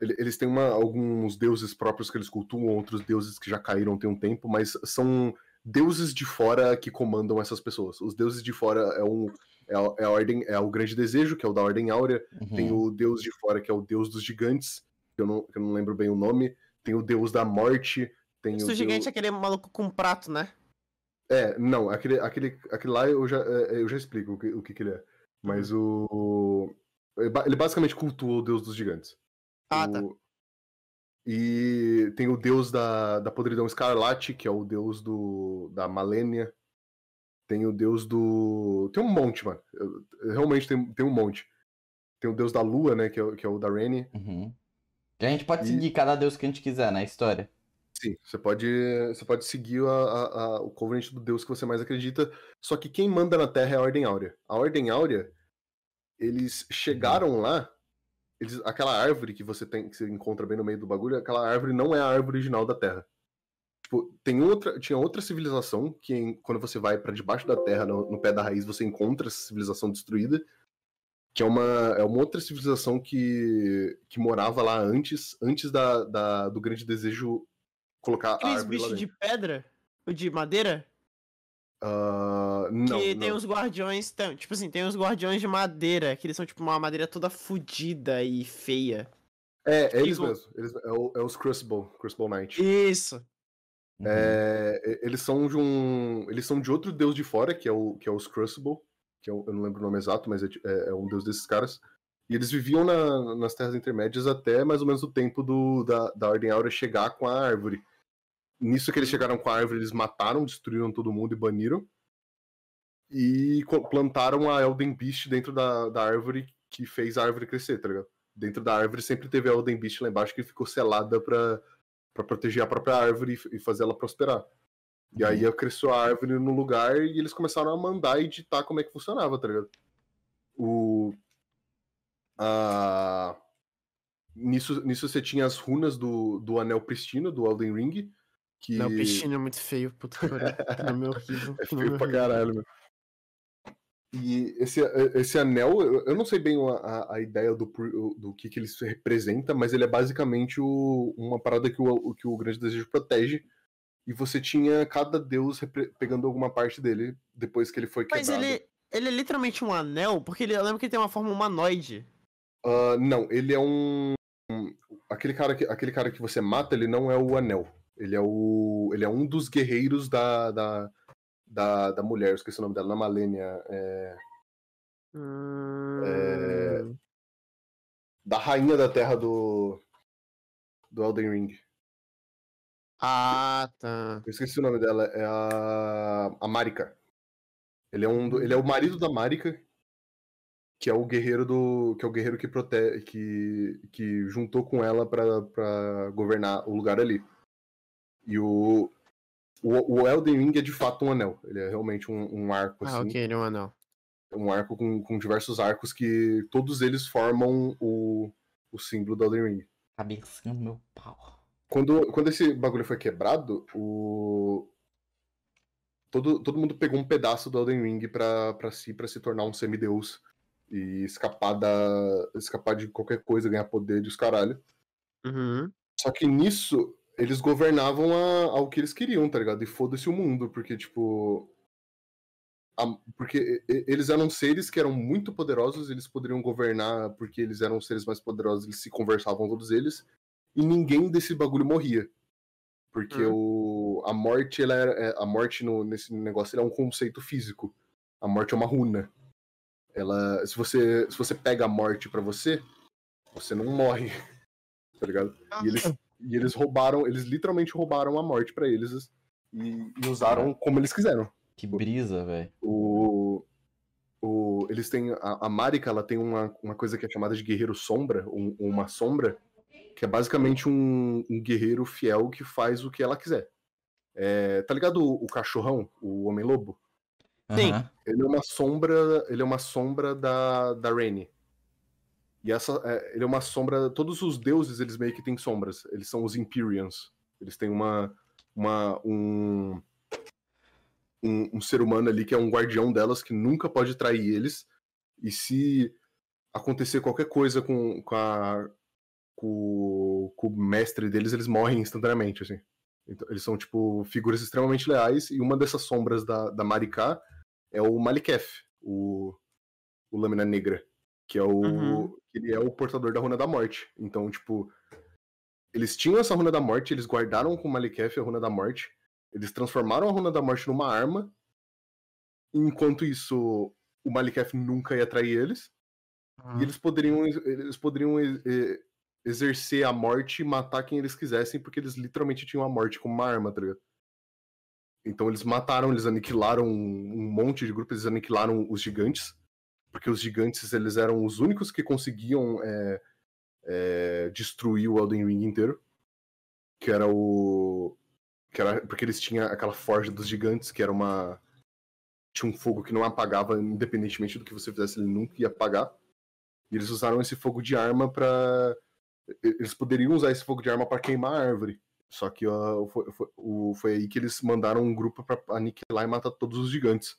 ele- Eles têm uma, alguns deuses próprios que eles cultuam, outros deuses que já caíram tem um tempo, mas são deuses de fora que comandam essas pessoas. Os deuses de fora é, um, é, a, é a ordem, é o grande desejo, que é o da Ordem Áurea. Uhum. Tem o deus de fora, que é o deus dos gigantes, que eu não, que eu não lembro bem o nome. Tem o deus da morte. Tem Isso o gigante deus... é aquele maluco com prato, né? É, não, aquele, aquele, aquele lá eu já, é, eu já explico o que, o que, que ele é. Mas Uhum. o. ele ba- Ele basicamente cultua o deus dos gigantes. Ah, tá. E tem o deus da, da podridão escarlate, que é o deus do, da Malênia. Tem o deus do. Tem um monte, mano. Eu- realmente tem, tem um monte. Tem o deus da lua, né? Que é, o- que é o da Reni. Uhum. Que a gente pode E- seguir cada deus que a gente quiser na história. Sim, você pode, você pode seguir a- a- a- o covenant do deus que você mais acredita. Só que quem manda na Terra é a Ordem Áurea. A Ordem Áurea, eles chegaram lá. Eles, aquela árvore que você tem, que você encontra bem no meio do bagulho, aquela árvore não é a árvore original da Terra. Tipo, tem outra, tinha outra civilização que em- quando você vai pra debaixo da Terra, no, no pé da raiz, você encontra essa civilização destruída, que é uma, é uma outra civilização que, que morava lá antes, antes da, da- do grande desejo colocar a Aqueles árvore lá bichos de pedra? Ou de madeira? Ah, não, que tem não. os guardiões. Tipo assim, tem os guardiões de madeira, que eles são tipo uma madeira toda fodida e feia. É, é eles mesmo. Eles, é, o- é os Crucible, Crucible Knight. Isso. Uhum. É, e- eles são de um. Eles são de outro deus de fora, que é, o, que é os Crucible, que é o- eu não lembro o nome exato, mas é, é- é um deus desses caras. E eles viviam na- nas Terras Intermédias até mais ou menos o tempo do, da, da Ordem Áurea chegar com a árvore. Nisso que eles chegaram com a árvore, eles mataram, destruíram todo mundo e baniram. E plantaram a Elden Beast dentro da, da árvore que fez a árvore crescer, tá ligado? Dentro da árvore sempre teve a Elden Beast lá embaixo que ficou selada pra, pra proteger a própria árvore e, e fazer ela prosperar. E aí cresceu a árvore no lugar e eles começaram a mandar e ditar como é que funcionava, tá ligado? O. A... Nisso, nisso você tinha as runas do, do Anel Pristino, do Elden Ring. Que Não, o peixinho é muito feio, puta que pariu. [LAUGHS] Horrível. é feio pra caralho, meu. E esse, esse anel, eu não sei bem a, a- ideia do, do que, que ele se representa, mas ele é basicamente o- uma parada que o, que o Grande Desejo protege. E você tinha cada deus pegando alguma parte dele depois que ele foi Mas quebrado. ele, ele é literalmente um anel, porque ele, eu lembro que ele tem uma forma humanoide. Ah, não, ele é um. um- Aquele cara, que, aquele cara que você mata, ele não é o anel. Ele é o. Ele é um dos guerreiros da. da, da, da mulher, esqueci o nome dela, na Malênia. É, Hum... da rainha da terra do. Do Elden Ring. Ah, tá. Eu esqueci o nome dela. É a. A Marika. Ele é, um do- ele é o marido da Marika, que é o guerreiro do. que é o guerreiro que protege. que, que juntou com ela pra governar o lugar ali. E o. O, o Elden Ring é de fato um anel. Ele é realmente um, um arco, Ah, assim. ok, ele é um anel. Um arco com, com diversos arcos que todos eles formam o, o símbolo do Elden Ring. Cabecinha no meu pau. Quando, quando esse bagulho foi quebrado, o. Todo, todo mundo pegou um pedaço do Elden Ring pra, pra si, pra se tornar um semideus. E escapar da. escapar de qualquer coisa, ganhar poder dos caralho. Uhum. Só que nisso, eles governavam a- ao que eles queriam, tá ligado? E foda-se o mundo, porque, tipo. a- porque eles eram seres que eram muito poderosos, eles poderiam governar porque eles eram seres mais poderosos, eles se conversavam todos eles, e ninguém desse bagulho morria. Porque o, a morte, ela era, é, a morte no, nesse negócio é um conceito físico. A morte é uma runa. Ela, se você, se você pega a morte pra você, você não morre. [LAUGHS] Tá ligado? E eles, e eles roubaram, eles literalmente roubaram a morte pra eles e, e usaram como eles quiseram. Que brisa, velho. O, o, eles têm. A, a Marika, ela tem uma, uma coisa que é chamada de guerreiro sombra, um- uma sombra, que é basicamente um, um guerreiro fiel que faz o que ela quiser. É, tá ligado o, o cachorrão, o homem-lobo? Sim. Ele é uma sombra. Ele é uma sombra da, da Rhaenys. E essa, é, ele é uma sombra. Todos os deuses, eles meio que têm sombras. Eles são os Empyreans. Eles têm uma. uma um, um, um ser humano ali que é um guardião delas que nunca pode trair eles. E se acontecer qualquer coisa com, com, a, com, com o mestre deles, eles morrem instantaneamente, assim. Então, eles são, tipo, figuras extremamente leais. E uma dessas sombras da, da Marika é o Maliketh, o, o Lâmina Negra. Que é o. Uhum. Ele é o portador da Runa da Morte. Então, tipo. Eles tinham essa Runa da Morte, eles guardaram com o Maliketh a Runa da Morte. Eles transformaram a Runa da Morte numa arma. Enquanto isso, o Maliketh nunca ia trair eles. E eles poderiam, eles poderiam exercer a morte e matar quem eles quisessem, porque eles literalmente tinham a morte como uma arma, tá ligado? Então eles mataram, eles aniquilaram um monte de grupos, eles aniquilaram os gigantes, porque os gigantes eles eram os únicos que conseguiam é, é, destruir o Elden Ring inteiro, que era o que era porque eles tinham aquela forja dos gigantes, que era uma tinha um fogo que não apagava independentemente do que você fizesse, ele nunca ia apagar. E eles usaram esse fogo de arma pra. e- Eles poderiam usar esse fogo de arma pra queimar a árvore. Só que ó, foi, foi- foi aí que eles mandaram um grupo pra aniquilar e matar todos os gigantes.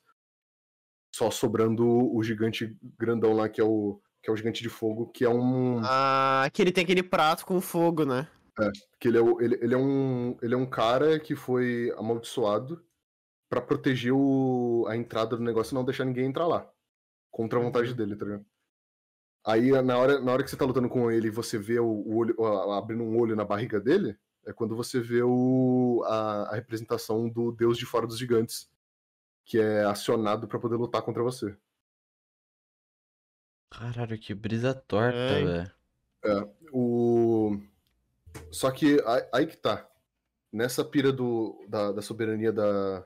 Só sobrando o gigante grandão lá, que é o, que é o gigante de fogo, que é um. Ah, que ele tem aquele prato com fogo, né? que ele é, ele, ele é um ele é um cara que foi amaldiçoado pra proteger o, a entrada do negócio e não deixar ninguém entrar lá contra a vontade dele tá ligado? aí na hora, na hora que você tá lutando com ele e você vê o, o olho a- abrindo um olho na barriga dele é quando você vê o, a, a representação do deus de fora dos gigantes que é acionado pra poder lutar contra você Caralho, que brisa torta, É. velho. O... Só que aí, que tá. Nessa pira do, da, da soberania da,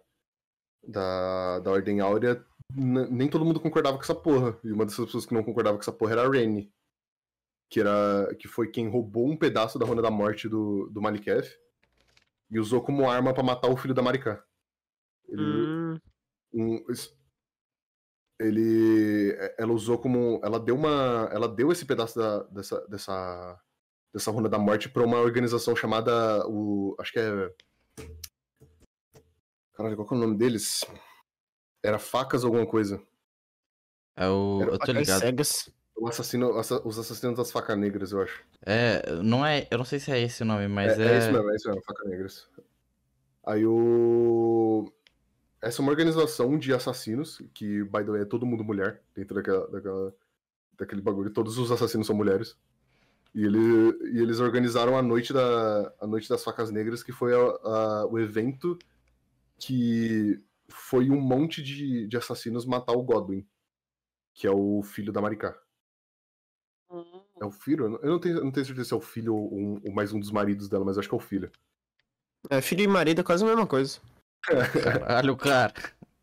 da, da Ordem Áurea, nem todo mundo concordava com essa porra. E uma dessas pessoas que não concordava com essa porra era a Reni. Que, era, que foi quem roubou um pedaço da Runa da Morte do, do Maliketh e usou como arma pra matar o filho da Marika. Ele, Hum, um- ele ela usou como ela deu uma ela deu esse pedaço da, dessa dessa dessa runa da morte pra uma organização chamada o acho que é caralho qual que é o nome deles era facas alguma coisa É o. Era Eu tô facas ligado. cegas. o assassino assa- os assassinos das facas negras eu acho É, não é. Eu não sei se é esse o nome, mas é, é. é isso mesmo é isso mesmo faca negras aí o essa é uma organização de assassinos que by the way é todo mundo mulher dentro daquela, daquela daquele bagulho. Todos os assassinos são mulheres. E, ele, e eles organizaram a noite da a noite das facas negras que foi a- a- o evento que foi um monte de, de assassinos matar o Godwin que é o filho da Maricá. É o filho? Eu não- tenho, eu não tenho certeza se é o filho ou, um- ou mais um dos maridos dela mas acho que é o filho. É, filho e marido é quase a mesma coisa. Caralho, cara.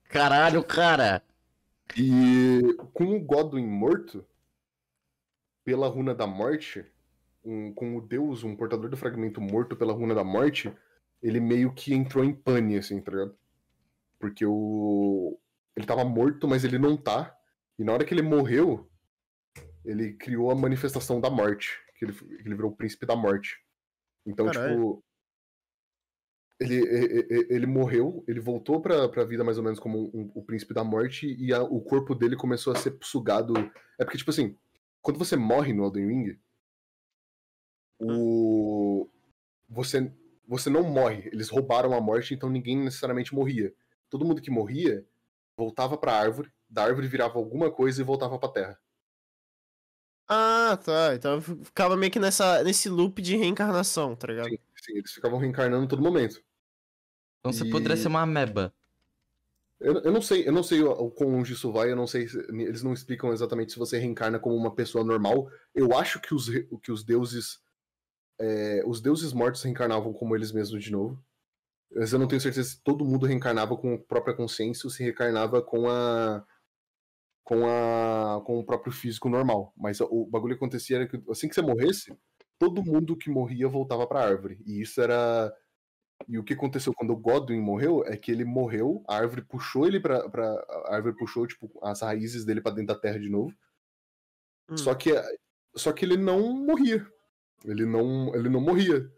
Caralho, cara. E com o Godwin morto, pela runa da morte, um- com o deus, um portador do fragmento morto pela runa da morte, ele meio que entrou em pane, assim, tá ligado? Porque o. Ele tava morto, mas ele não tá. E na hora que ele morreu, ele criou a manifestação da morte. Que ele, que ele virou o príncipe da morte. Então, Caralho. tipo. Ele, ele morreu, ele voltou pra, pra vida mais ou menos como um- o príncipe da morte e a- o corpo dele começou a ser sugado. É porque, tipo assim, quando você morre no Elden Ring, o... você, você não morre. Eles roubaram a morte, então ninguém necessariamente morria. Todo mundo que morria voltava pra árvore, da árvore virava alguma coisa e voltava pra terra. Ah, tá. Então ficava meio que nessa, nesse loop de reencarnação, tá ligado? Sim, sim, eles ficavam reencarnando todo momento. Então você E- poderia ser uma ameba. Eu, eu não sei, eu não sei o, o quão longe isso vai, eu não sei, se- eles não explicam exatamente se você reencarna como uma pessoa normal. Eu acho que os, que os deuses, é, os deuses mortos reencarnavam como eles mesmos de novo. Mas eu não tenho certeza se todo mundo reencarnava com a própria consciência ou se reencarnava com a com a com o próprio físico normal. Mas o bagulho que acontecia era que assim que você morresse, todo mundo que morria voltava pra árvore. E isso era e o que aconteceu quando o Godwin morreu é que ele morreu, a árvore puxou ele pra. pra a árvore puxou, tipo, as raízes dele pra dentro da terra de novo. Hum. Só que só que ele não morria. Ele não, ele não morria.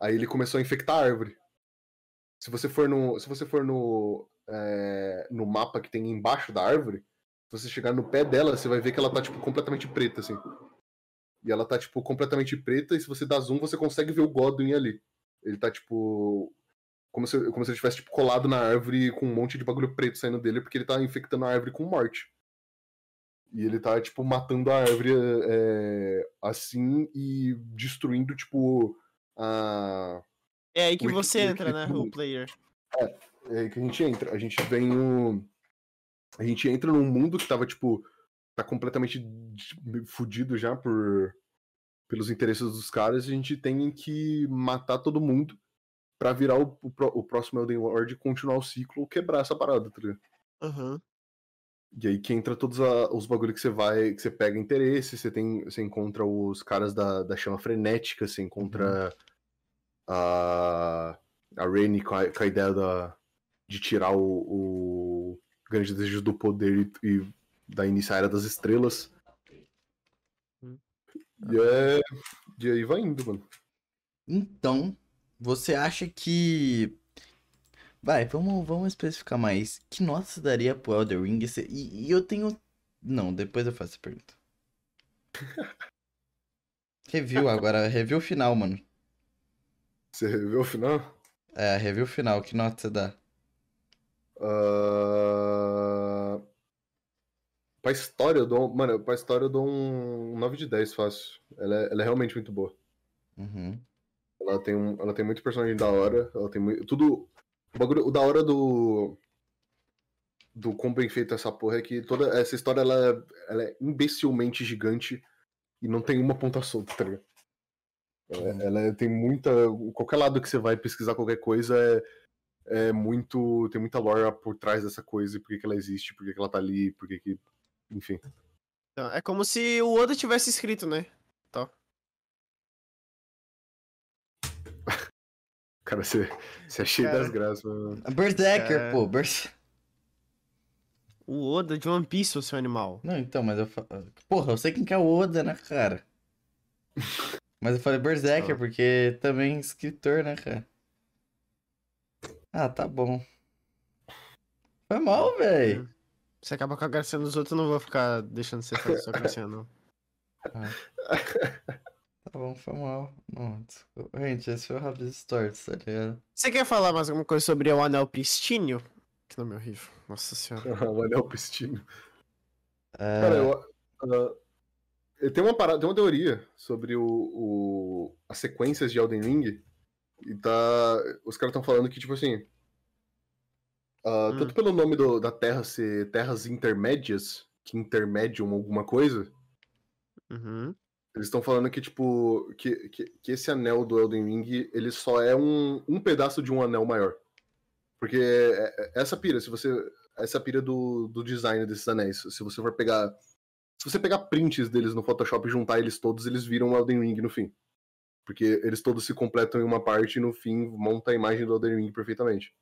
Aí ele começou a infectar a árvore. Se você for no, se você for no, é, no mapa que tem embaixo da árvore, se você chegar no pé dela, você vai ver que ela tá tipo completamente preta assim. E ela tá tipo completamente preta e se você dá zoom, você consegue ver o Godwin ali. Ele tá tipo como se, como se ele tivesse tipo, colado na árvore com um monte de bagulho preto saindo dele, porque ele tá infectando a árvore com morte. E ele tá, tipo, matando a árvore é, assim e destruindo, tipo, a. É aí que O você entra, né, o player. É aí que a gente entra. A gente vem no. A gente entra num mundo que tava, tipo, tá completamente fudido já por. pelos interesses dos caras, a gente tem que matar todo mundo pra virar o, o, o próximo Elden Lord e continuar o ciclo ou quebrar essa parada, tá ligado? Aham. E aí que entra todos a- os bagulho que você vai, que você pega interesse, você tem, você encontra os caras da, da chama frenética, você encontra a a Rainy com a, com a ideia da, de tirar o, o grande desejo do poder e, e da início era das estrelas. E, é... e aí vai indo, mano. Então, você acha que. Vai, vamos, vamos especificar mais. Que nota você daria pro Elder Ring? E, e eu tenho. Não, depois eu faço a pergunta. [LAUGHS] Review agora, review final, mano. Você viu o final? É, review final, que nota você dá? Ah, Pra história, eu dou. Mano, pra história eu dou um 9 de 10 fácil. Ela é, ela é realmente muito boa. Uhum. Ela tem, um, ela tem muito personagem da hora. Ela tem muito. Tudo. O, bagulho, o da hora do. Do quão bem feita essa porra é que toda essa história ela, é- ela é imbecilmente gigante e não tem uma ponta solta, tá ligado? Ela, ela é- tem muita. Qualquer lado que você vai pesquisar qualquer coisa é, é muito. Tem muita lore por trás dessa coisa e por que, que ela existe, por que, que ela tá ali, por que que. Enfim. Então, é como se o Oda tivesse escrito, né? [LAUGHS] Cara, você, você é cheio Cara. das graças, mano. Berserker, É. pô. Bers... O Oda de One Piece, o seu animal. Não, então, mas eu. fa- Porra, eu sei quem que é o Oda, né, cara? [LAUGHS] Mas eu falei Berserker Ah. porque também escritor, né, cara? Ah, tá bom. Foi mal, velho. Você acaba com a gracinha dos outros, eu não vou ficar deixando você fazer sua gracinha, não. [LAUGHS] Tá bom, foi mal. Não, desculpa. Gente, esse foi o Rabis Stories, tá ligado? Você quer falar mais alguma coisa sobre o Anel Pristínio? Que nome horrível. Nossa senhora. [LAUGHS] o Anel Pristino. É, Cara, eu, ah, eu tenho uma parada, tem uma teoria sobre o, o- as sequências de Elden Ring. E tá. Os caras estão falando que, tipo assim. Ah, Hum. Tanto pelo nome do- da terra ser terras intermédias, que intermediam alguma coisa, Uhum. eles estão falando que, tipo, que, que, que esse anel do Elden Ring, ele só é um, um pedaço de um anel maior. Porque é- é- essa pira, se você. Essa pira do, do design desses anéis, se você for pegar. Se você pegar prints deles no Photoshop e juntar eles todos, eles viram o Elden Ring no fim. Porque eles todos se completam em uma parte e no fim monta a imagem do Elden Ring perfeitamente.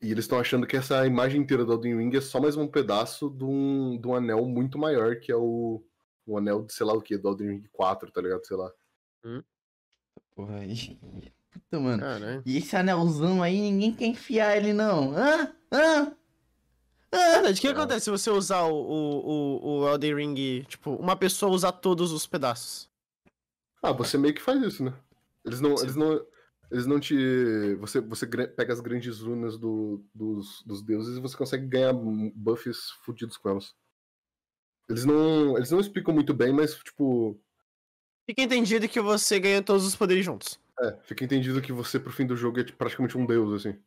E eles estão achando que essa imagem inteira do Elden Ring é só mais um pedaço de um, de um anel muito maior, que é o, o anel de sei lá o que, do Elden Ring 4, tá ligado? Sei lá. porra aí. Puta, mano. Caralho. E esse anelzão aí, ninguém quer enfiar ele, não. Hã? Hã? Verdade, o que acontece se você usar o, o, o, o Elden Ring, tipo, uma pessoa usar todos os pedaços? Ah, você meio que faz isso, né? Eles não. Sim. Eles não. Eles não te. Você, você pega as grandes runas do, dos, dos deuses e você consegue ganhar buffs fudidos com elas. Eles não. Eles não explicam muito bem, mas, tipo. Fica entendido que você ganha todos os poderes juntos. É, fica entendido que você pro fim do jogo é tipo, praticamente um deus, assim.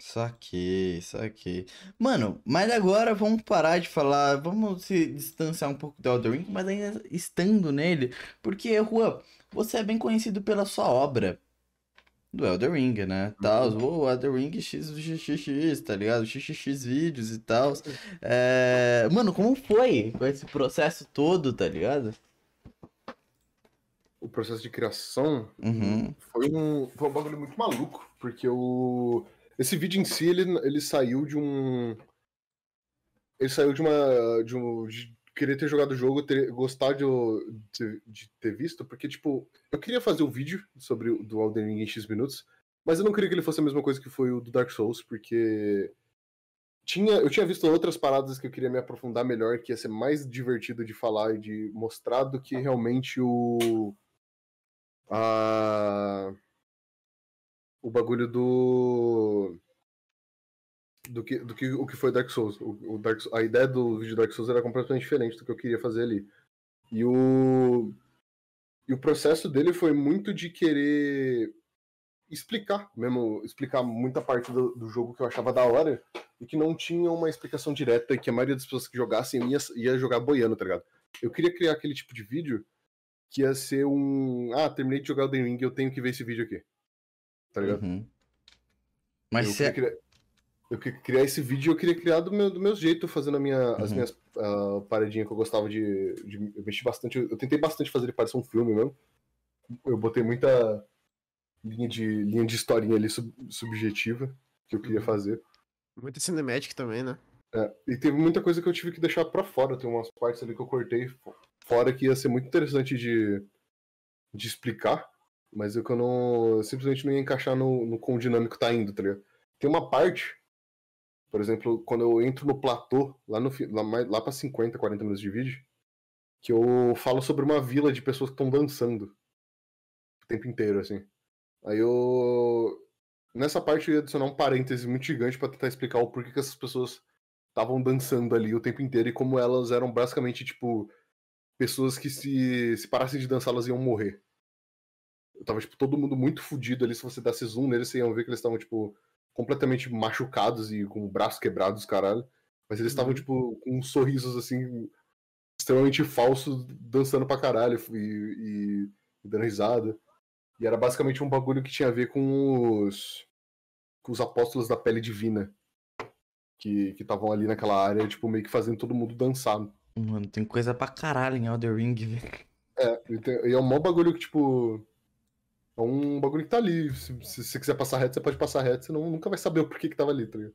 Saquei, saquei. Mano, mas agora vamos parar de falar, vamos se distanciar um pouco do Elden Ring, mas ainda estando nele, porque, Juan, você é bem conhecido pela sua obra do Elden Ring, né? Tal, o Elden Ring XXX, tá ligado? XXX vídeos e tal. É... Mano, como foi com esse processo todo, tá ligado? O processo de criação Uhum. foi um, foi um bagulho muito maluco, porque o. Esse vídeo em si, ele, ele saiu de um. Ele saiu de uma. De, um, de querer ter jogado o jogo, ter, gostar de, de, ter visto, porque, tipo, eu queria fazer o vídeo sobre o do Elden Ring em X minutos, mas eu não queria que ele fosse a mesma coisa que foi o do Dark Souls, porque. Tinha, eu tinha visto outras paradas que eu queria me aprofundar melhor, que ia ser mais divertido de falar e de mostrar do que realmente o. A o bagulho do do que, do que o que foi Dark Souls. O, o Dark, a ideia do vídeo Dark Souls era completamente diferente do que eu queria fazer ali. E o e o processo dele foi muito de querer explicar, mesmo explicar muita parte do, do jogo que eu achava da hora e que não tinha uma explicação direta e que a maioria das pessoas que jogassem ia, ia jogar boiando, tá ligado? Eu queria criar aquele tipo de vídeo que ia ser um, ah, terminei de jogar o The Ring, eu tenho que ver esse vídeo aqui. Tá ligado? Uhum. Mas eu, você. queria eu queria criar esse vídeo eu queria criar do meu, do meu jeito, fazendo a minha, as Uhum. minhas ah, paradinhas que eu gostava de, de. Eu mexi bastante. Eu tentei bastante fazer ele parecer um filme mesmo. Eu botei muita linha de, linha de historinha ali sub- subjetiva que eu Uhum. queria fazer. Muito cinematic também, né? É, e teve muita coisa que eu tive que deixar pra fora. Tem umas partes ali que eu cortei fora que ia ser muito interessante de, de explicar, mas eu que eu não. simplesmente não ia encaixar no, no quão dinâmico tá indo, tá ligado? Tem uma parte, por exemplo, quando eu entro no platô, lá, no, lá, lá pra 50, 40 minutos de vídeo, que eu falo sobre uma vila de pessoas que estão dançando o tempo inteiro, assim. Aí eu. Nessa parte eu ia adicionar um parêntese muito gigante pra tentar explicar o porquê que essas pessoas estavam dançando ali o tempo inteiro e como elas eram basicamente, tipo, pessoas que se, se parassem de dançar elas iam morrer. Eu tava, tipo, todo mundo muito fudido ali. Se você desse zoom neles, você ia ver que eles estavam, tipo, completamente machucados e com o braço quebrados, caralho. Mas eles estavam, Uhum. tipo, com sorrisos, assim, extremamente falsos, dançando pra caralho e, e- dando risada. E era basicamente um bagulho que tinha a ver com os, com os apóstolos da pele divina. Que estavam ali naquela área, tipo, meio que fazendo todo mundo dançar. Mano, tem coisa pra caralho em Elder Ring, velho. É, e e é um maior bagulho que, tipo. É um bagulho que tá ali. Se, você quiser passar reto, você pode passar reto, você não, nunca vai saber o porquê que tava ali, tá ligado?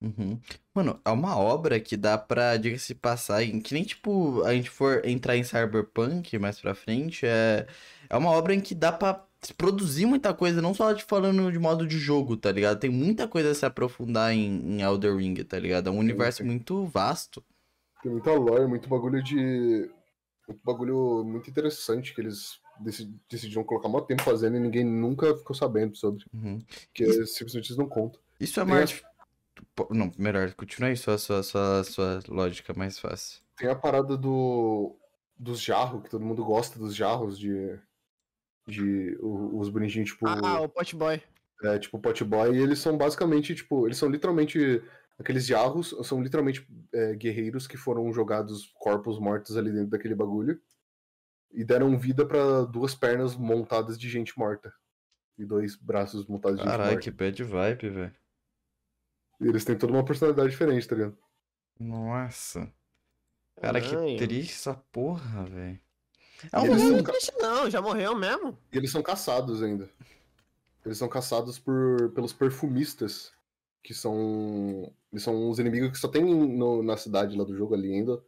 Uhum. Mano, é uma obra que dá pra, diga-se de passagem, que nem tipo a gente for entrar em Cyberpunk mais pra frente, é, é uma obra em que dá pra produzir muita coisa, não só de falando de modo de jogo, tá ligado? Tem muita coisa a se aprofundar em, em Elder Ring, tá ligado? É um universo muito vasto. Tem muita lore, muito bagulho de. Muito bagulho muito interessante que eles decidiram colocar maior tempo fazendo e ninguém nunca ficou sabendo sobre. Uhum. Que é, simplesmente eles não contam. Isso é arte... Pô, Não, melhor, continua aí sua, sua, sua, sua lógica mais fácil. Tem a parada do. dos jarros, que todo mundo gosta dos jarros de. De. Os bonitinhos, tipo. Ah, o Potboy. É, tipo Potboy, e eles são basicamente, tipo, eles são literalmente. Aqueles jarros são literalmente é, guerreiros que foram jogados corpos mortos ali dentro daquele bagulho. E deram vida pra duas pernas montadas de gente morta. E dois braços montados de gente Caralho, morta. que bad vibe, velho. E eles têm toda uma personalidade diferente, tá ligado? Nossa. Cara, que Caralho. triste essa porra, velho. É um eles Não, são não ca- triste não, já morreu mesmo. E eles são caçados ainda. Eles são caçados por, pelos perfumistas. Que são. Eles são os inimigos que só tem no- na cidade lá do jogo ali ainda.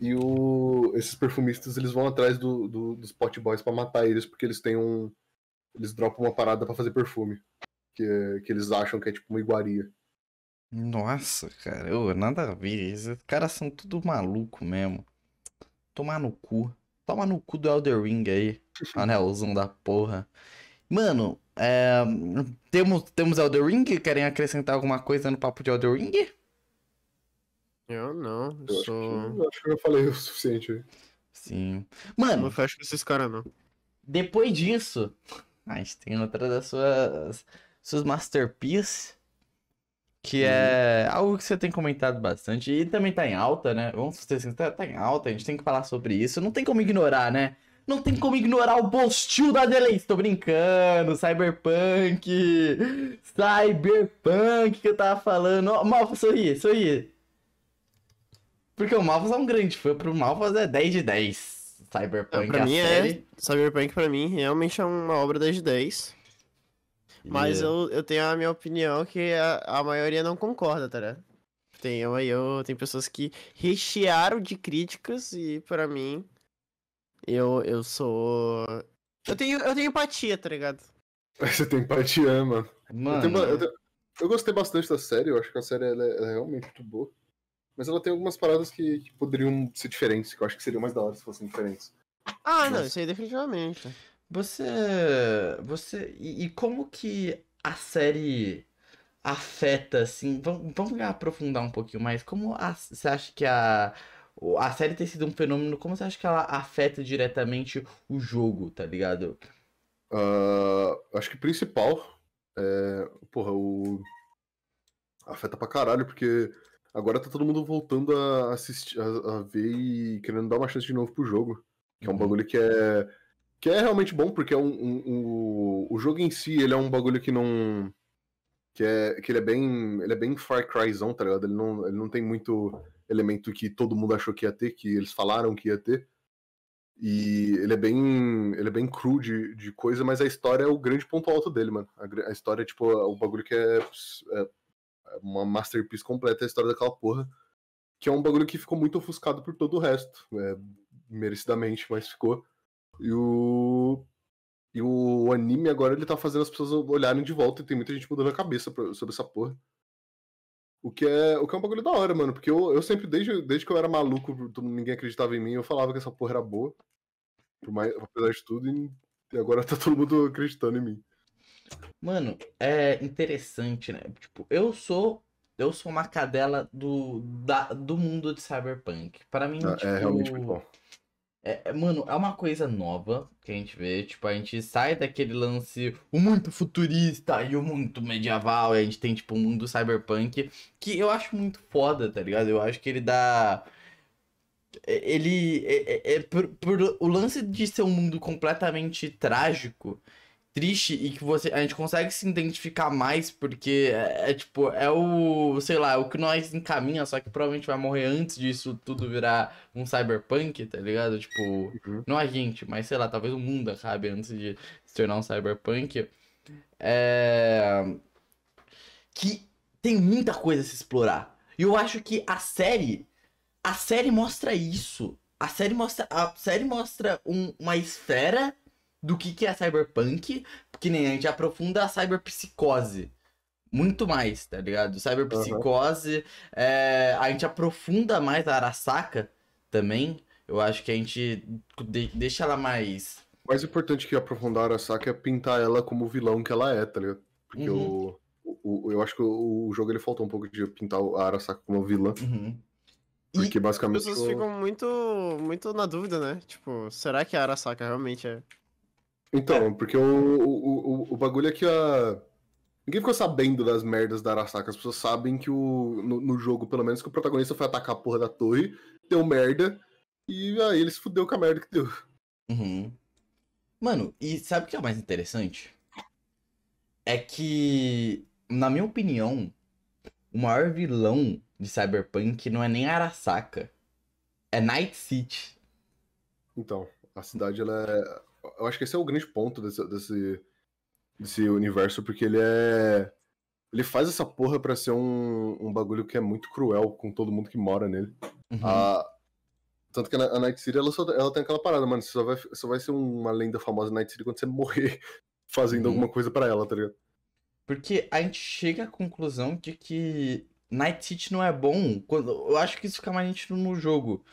E o, esses perfumistas eles vão atrás do, do- dos pot boys pra matar eles, porque eles têm um. Eles dropam uma parada pra fazer perfume. Que, é- que eles acham que é tipo uma iguaria. Nossa, cara, ô, nada a ver. Esses caras são tudo maluco mesmo. Tomar no cu. Toma no cu do Elder Ring aí. [LAUGHS] Anelzão da porra. Mano, é, temos, temos Elder Ring? Querem acrescentar alguma coisa no papo de Elder Ring? Eu não, eu Eu acho, sou. que, eu acho que eu falei o suficiente aí. Sim. Não Mano, fecho com esses caras, não. depois disso, a gente tem outra das suas, suas masterpieces. Que é algo que você tem comentado bastante. E também tá em alta, né? Vamos ser sinceros, tá, tá em alta, a gente tem que falar sobre isso. Não tem como ignorar, né? Não tem como ignorar o postil da delay. Tô brincando, Cyberpunk. Cyberpunk que eu tava falando. Ó, Malfa, sorri, sorri. Porque o Malfas é um grande fã. Pro Malfas é 10 de 10. Cyberpunk, pra a mim série. é. Cyberpunk pra mim realmente é uma obra das 10. Mas E- eu, eu tenho a minha opinião que a, a maioria não concorda, tá ligado? Tem eu aí, eu tem pessoas que rechearam de críticas e pra mim eu, eu sou. Eu tenho, eu tenho empatia, tá ligado? [LAUGHS] Você tem empatia, mano. Eu, Mano, tenho eu tenho- eu gostei bastante da série, eu acho que a série ela é, ela é realmente muito boa. Mas ela tem algumas paradas que, que poderiam ser diferentes, que eu acho que seriam mais da hora se fossem diferentes. Ah, não, Mas- isso aí definitivamente. Você. Você. E, e como que a série afeta, assim. Vamos, vamos aprofundar um pouquinho mais. Como a- você acha que a. A série ter sido um fenômeno, como você acha que ela afeta diretamente o jogo, tá ligado? Ah, acho que principal é. Porra, o. Afeta pra caralho, porque agora tá todo mundo voltando a assistir, a, a ver e querendo dar uma chance de novo pro jogo. Que é um Uhum. bagulho que é. Que é realmente bom, porque é um, um- um- o jogo em si, ele é um bagulho que não. Que, é, que ele é bem. Ele é bem Far Cryzão, tá ligado? Ele não, ele não tem muito elemento que todo mundo achou que ia ter, que eles falaram que ia ter. E ele é bem. Ele é bem cru de, de coisa, mas a história é o grande ponto alto dele, mano. A, a história, tipo, é o bagulho que é, é- uma masterpiece completa a história daquela porra. Que é um bagulho que ficou muito ofuscado por todo o resto. É, merecidamente, mas ficou. E o. E o anime agora ele tá fazendo as pessoas olharem de volta e tem muita gente mudando a cabeça pra, sobre essa porra. O que, é, o que é um bagulho da hora, mano. Porque eu, eu sempre, desde, desde que eu era maluco, ninguém acreditava em mim, eu falava que essa porra era boa. Por mais, apesar de tudo, e, agora tá todo mundo acreditando em mim. Mano, é interessante, né? Tipo, eu sou. Eu sou uma cadela do, da, do mundo de Cyberpunk. Para mim, Ah, tipo, É realmente muito bom. É, é, mano, é uma coisa nova que a gente vê. Tipo, a gente sai daquele lance o muito futurista e o muito medieval. E a gente tem, tipo, o mundo cyberpunk. Que eu acho muito foda, tá ligado? Eu acho que ele dá. Ele. É, é- é por, por o lance de ser um mundo completamente trágico, triste, e que você, a gente consegue se identificar mais, porque é, é, tipo, é o. Sei lá, é o que nós encaminha, só que provavelmente vai morrer antes disso tudo virar um cyberpunk, tá ligado? Tipo. Uhum. Não a gente, mas sei lá, talvez o mundo acabe antes de se tornar um cyberpunk. É... Que tem muita coisa a se explorar. E eu acho que a série. A série mostra isso. A série mostra. A série mostra um- uma esfera do que, que é cyberpunk. Que nem a gente aprofunda a cyberpsicose. Muito mais, tá ligado? Cyberpsicose. é, a gente aprofunda mais a Arasaka também. Eu acho que a gente de- deixa ela mais. O mais importante que aprofundar a Arasaka é pintar ela como o vilão que ela é, tá ligado? Porque Uhum. o, o, eu acho que o, o jogo ele faltou um pouco de pintar a Arasaka como vilã. Uhum. E- Porque As basicamente. pessoas o- ficam muito, muito na dúvida, né? Tipo, será que a Arasaka realmente é. Então, porque o, o, o, o bagulho é que a. Ninguém ficou sabendo das merdas da Arasaka. As pessoas sabem que o. No, no jogo, pelo menos, que o protagonista foi atacar a porra da torre, deu merda, e aí ele se fudeu com a merda que deu. Uhum. Mano, e sabe o que é o mais interessante? É que, na minha opinião, o maior vilão de Cyberpunk não é nem Arasaka. É Night City. Então, a cidade, ela é. Eu acho que esse é o grande ponto desse, desse, desse universo, porque ele é. Ele faz essa porra pra ser um, um bagulho que é muito cruel com todo mundo que mora nele. Uhum. A- Tanto que a a Night City, ela, só, ela tem aquela parada, mano. Você só vai, só vai ser uma lenda famosa Night City quando você morrer [LAUGHS] fazendo Uhum. alguma coisa pra ela, tá ligado? Porque a gente chega à conclusão de que Night City não é bom. Quando, eu acho que isso fica mais nítido no jogo.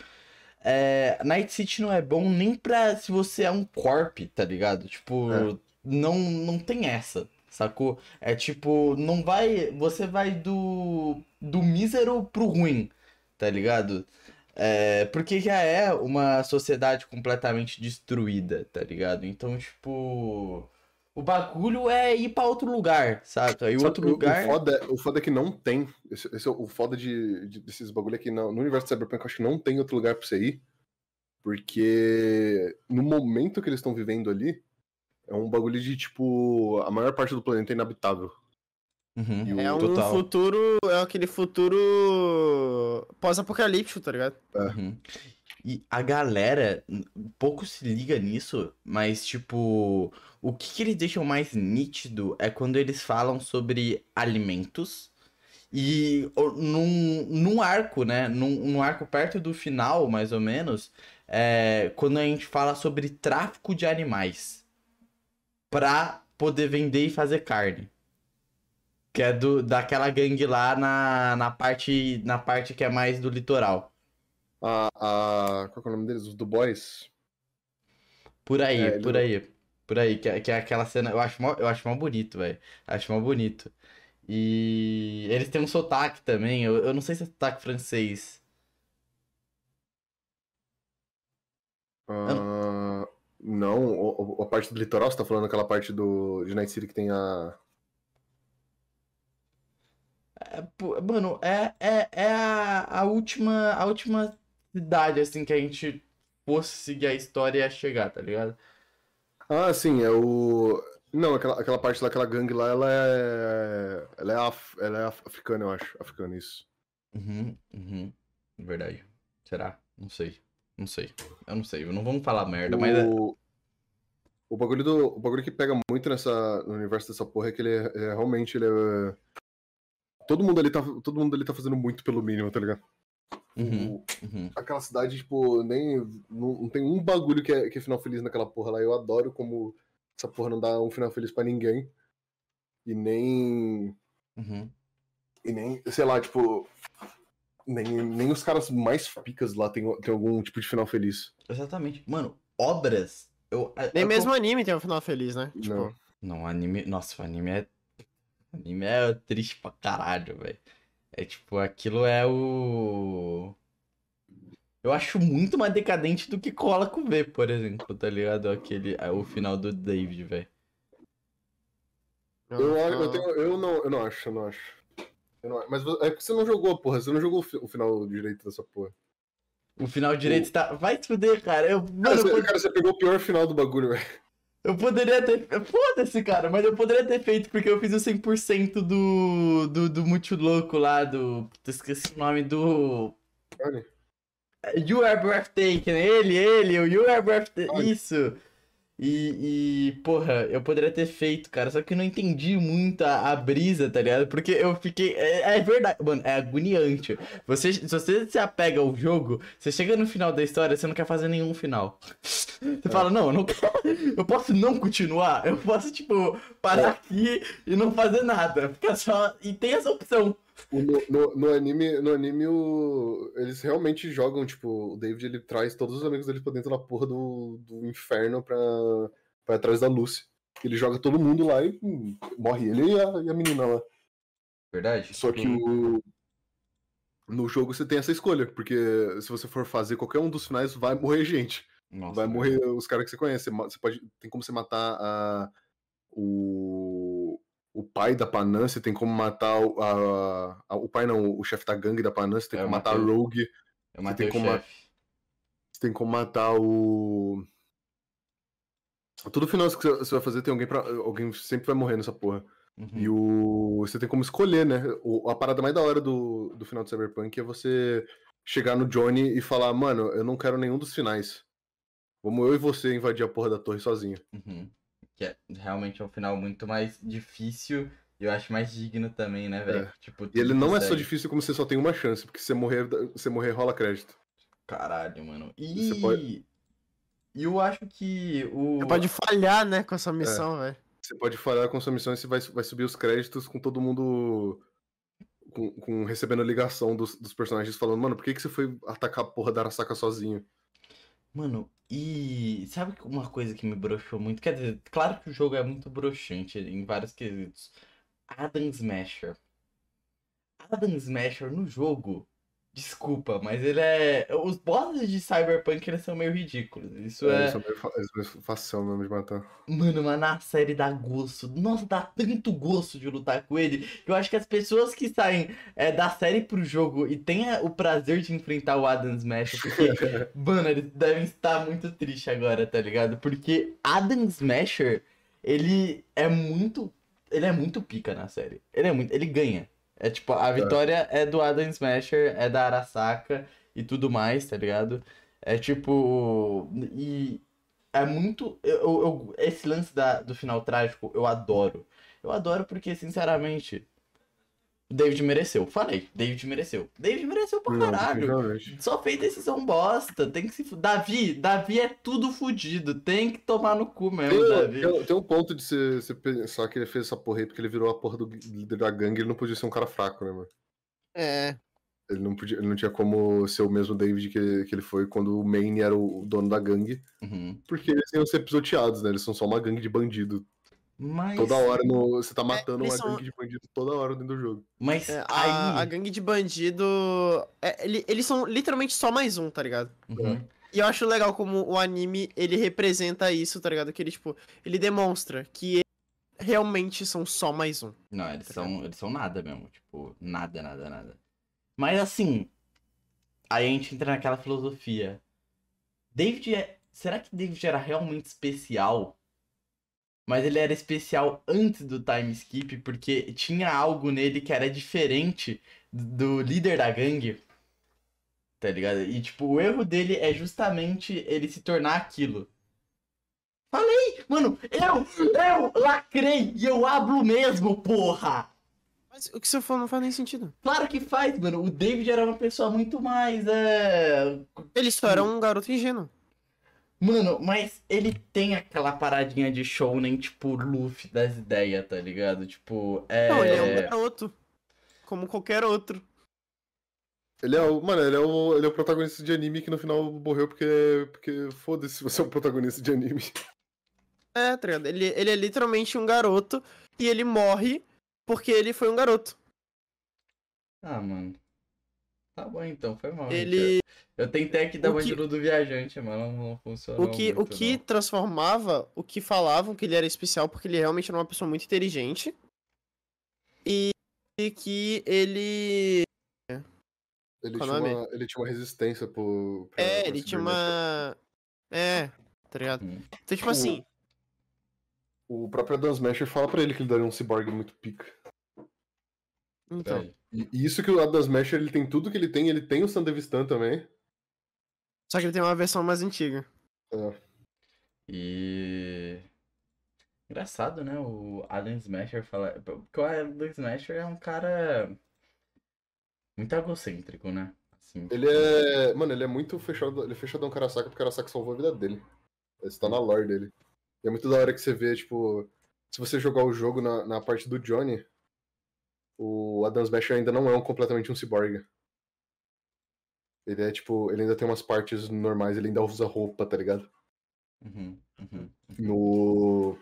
É, Night City não é bom nem pra se você é um corp, tá ligado? Tipo, É. não, não tem essa, sacou? É tipo, não vai. Você vai do, do mísero pro ruim, tá ligado? É, porque já é uma sociedade completamente destruída, tá ligado? Então, tipo. O bagulho é ir pra outro lugar? E o Só outro o- lugar. O foda, o foda é que não tem. Esse, esse é o foda de, de- desses bagulho aqui no, no universo de Cyberpunk, eu acho que não tem outro lugar pra você ir. Porque no momento que eles estão vivendo ali, é um bagulho de tipo. A maior parte do planeta é inabitável. Uhum, E o- É um total. futuro. É aquele futuro. pós-apocalíptico, tá ligado? Uhum. E a galera pouco se liga nisso, mas tipo, o que, que eles deixam mais nítido é quando eles falam sobre alimentos e num, num arco, né? Num, num arco perto do final, mais ou menos, é quando a gente fala sobre tráfico de animais pra poder vender e fazer carne. Que é do, daquela gangue lá na, na parte na parte que é mais do litoral. A, a, qual é o nome deles? Os do Boys? Por aí, É, por não- aí. Por aí, que, é- que é aquela cena. Eu acho mó, eu acho mó bonito, velho. Acho mó bonito. E eles têm um sotaque também. Eu, eu não sei se é sotaque francês. Ah, não, o- o- a parte do litoral, você tá falando aquela parte do, de Night City que tem a. É, mano, é, é, é a, a última, a última cidade, assim, que a gente fosse seguir a história e ia chegar, tá ligado? Ah, sim, é o. Não, aquela, aquela parte lá, aquela gangue lá, ela é. Ela é, af... ela é af- africana, eu acho. Africana, isso. Uhum, uhum. Verdade. Será? Não sei. Não sei. Eu não sei. Não vamos falar merda, mas é. O... o bagulho do. O bagulho que pega muito nessa... no universo dessa porra é que ele é, é- realmente ele é. todo mundo ali tá, todo mundo ali tá fazendo muito pelo mínimo, tá ligado? Uhum, O- uhum. aquela cidade, tipo, nem. Não, não tem um bagulho que é, que é final feliz naquela porra lá. Eu adoro como essa porra não dá um final feliz pra ninguém. E nem. Uhum. E nem, sei lá, tipo. Nem, nem os caras mais picas lá tem, tem algum tipo de final feliz. Exatamente. Mano, obras. Eu, é- Nem é mesmo como- anime tem um final feliz, né? Tipo, Não. Não, anime. Nossa, o anime é. O anime é triste pra caralho, velho. É tipo, aquilo é o. Eu acho muito mais decadente do que cola com V, por exemplo, tá ligado? Aquele, é o final do David, velho. Eu, eu, não. tenho, eu, não, eu não acho, eu não acho. Eu não- mas é porque você não jogou, porra. Você não jogou o fi- o final direito dessa porra. O final direito tá. Vai se fuder, cara. Eu, Cara, mano, eu, você, pod- cara, você pegou o pior final do bagulho, velho. Eu poderia ter. Foda-se, cara, mas eu poderia ter feito porque eu fiz o 100% do. do, do muito louco lá, do. Esqueci o nome do. Olha. You are breathtaking, ele, ele, o You are breathtaking, isso. E, e, porra, eu poderia ter feito, cara, só que eu não entendi muito a, a brisa, tá ligado? Porque eu fiquei, é, é verdade, mano, é agoniante. Você, se você se apega ao jogo, você chega no final da história, você não quer fazer nenhum final. Você fala, não, eu não quero, eu posso não continuar, eu posso, tipo, parar aqui e não fazer nada, ficar só, e tem essa opção. No, no, no anime, no anime o- eles realmente jogam, tipo, o David ele traz todos os amigos dele pra dentro da porra do, do inferno pra, pra ir atrás da Lucy. Ele joga todo mundo lá e hum, morre ele e a, e a menina lá. Verdade? Só que o. No jogo você tem essa escolha, porque se você for fazer qualquer um dos finais, vai morrer gente. Nossa, vai morrer os caras que você conhece. Você pode, tem como você matar a, o, o pai da Panam, você tem como matar o, a, a- o pai não, o chefe da gangue da Panam, você tem É, como matar a. Rogue, Eu o tem como- você tem como matar o. Todo final que você você vai fazer tem alguém pra. Alguém sempre vai morrer nessa porra. Uhum. E o. Você tem como escolher, né? O- a parada mais da hora do, do final do Cyberpunk é você chegar no Johnny e falar, mano, eu não quero nenhum dos finais. Vamos eu e você invadir a porra da torre sozinho. Uhum. Que é realmente é um final muito mais difícil e eu acho mais digno também, né, velho? Tipo, É. E ele não é só difícil como você só tem uma chance, porque se você morrer, você morrer rola crédito. Caralho, mano. E Você pode- e eu acho que o Você pode falhar, né, com É. essa missão, velho. Você pode falhar com sua missão e você vai, vai subir os créditos com todo mundo. Com, com- recebendo ligação dos, dos personagens falando, mano, por que, que você foi atacar a porra da Arasaka sozinho? Mano, e sabe uma coisa que me broxou muito? Quer dizer, claro que o jogo é muito broxante em vários quesitos. Adam Smasher. Adam Smasher no jogo, desculpa, mas ele é. Os bosses de Cyberpunk eles são meio ridículos. Isso é. Eles são meio fa- eles são meio facão mesmo de matar. Mano, mas na série dá gosto. Nossa, dá tanto gosto de lutar com ele. que Eu acho que as pessoas que saem é, da série pro jogo e têm o prazer de enfrentar o Adam Smasher, porque, [LAUGHS] mano, eles devem estar muito tristes agora, tá ligado? Porque Adam Smasher, ele é muito. Ele é muito pica na série. Ele é muito. Ele ganha. É tipo, a vitória é do Adam Smasher, é da Arasaka e tudo mais, tá ligado? É tipo. E é muito. Eu, eu- esse lance da, do final trágico, eu adoro. Eu adoro porque, sinceramente, David mereceu. Falei, David mereceu. David mereceu pra Não, caralho. definitivamente. Só fez decisão bosta. Tem que se. Davi, Davi é tudo fudido. Tem que tomar no cu mesmo, Tem, Davi. tem- tem um ponto de você, você pensar que ele fez essa porra aí porque ele virou a porra do líder da gangue, ele não podia ser um cara fraco, né, mano? É. Ele não, podia, ele não tinha como ser o mesmo David que, que ele foi quando o Maine era o dono da gangue, Uhum. porque eles iam ser pisoteados, né? Eles são só uma gangue de bandido. Mas. Toda hora no, você tá matando eles uma são- gangue de bandido toda hora dentro do jogo. Mas É, aí. a, a gangue de bandido. é, ele- eles são literalmente só mais um, tá ligado? Uhum. E eu acho legal como o anime, ele representa isso, tá ligado? Que ele, tipo, ele demonstra que eles realmente são só mais um. Não, eles são, eles são nada mesmo. Tipo, nada, nada, nada. Mas assim. Aí a gente entra naquela filosofia. David é. Será que David era realmente especial? Mas ele era especial antes do time skip, porque tinha algo nele que era diferente do líder da gangue. Tá ligado? E tipo, o erro dele é justamente ele se tornar aquilo. Falei! Mano, eu, eu lacrei e eu hablo mesmo, porra! Mas o que você falou não faz nem sentido. Claro que faz, mano. O David era uma pessoa muito mais. É... Ele só era um garoto ingênuo. Mano, mas ele tem aquela paradinha de shounen, tipo, Luffy das ideias, tá ligado? Tipo, é. Não, ele é um garoto. Como qualquer outro. Ele é o. Mano, ele é o, ele é o protagonista de anime que no final morreu porque. Porque foda-se se [LAUGHS] você é um protagonista de anime. É, tá ligado? Ele, ele é literalmente um garoto e ele morre porque ele foi um garoto. Ah, mano. Tá bom então, foi mal. Ele. Eu tentei aqui dar O uma que- do viajante, mas não, não funcionou. O que, o muito, que não. transformava, o que falavam que ele era especial porque ele realmente era uma pessoa muito inteligente. E, e que ele. Ele, Qual tinha o nome? uma, ele tinha uma resistência pro. pra- É, pra ele tinha uma. É, tá ligado? Hum. Então, tipo assim. O próprio Adam Smasher fala pra ele que ele daria um cyborg muito pica. Então. Aí. E isso que o Adam Smasher ele tem tudo que ele tem, ele tem o Sandevistan também. Só que ele tem uma versão mais antiga. É. E. Engraçado, né? O Adam Smasher fala. Porque o Adam Smasher é um cara. Muito egocêntrico, né? Assim, Ele é. Mano, ele é muito fechado. Ele é fechadão com o Karasaka porque o Karasaka salvou a vida dele. Isso tá na lore dele. E é muito da hora que você vê, tipo. Se você jogar o jogo na, na parte do Johnny, o Adam Smasher ainda não é um, completamente um cyborg. Ele é tipo. Ele ainda tem umas partes normais, ele ainda usa roupa, tá ligado? Uhum, uhum. No.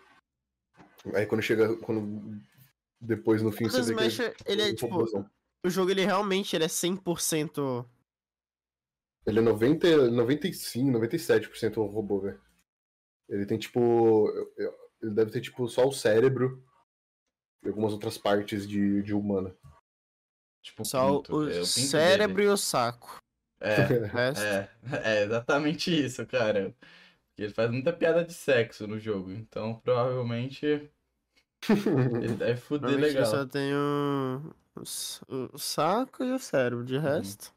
Aí quando chega. Quando. Depois no fim O você vê que ele, Smasher, ele é um tipo. robôzão. O jogo ele realmente ele é 100%. Ele é 90, 95, 97% um robô, velho. Ele tem tipo. Ele deve ter tipo só o cérebro e algumas outras partes de, de humano. Tipo, Só pinto, o é, cérebro dele. e o saco. É, O [LAUGHS] resto. é, é exatamente isso, cara. Porque ele faz muita piada de sexo no jogo, então provavelmente ele deve [LAUGHS] fuder legal. só tem o, o, saco e o cérebro. De resto.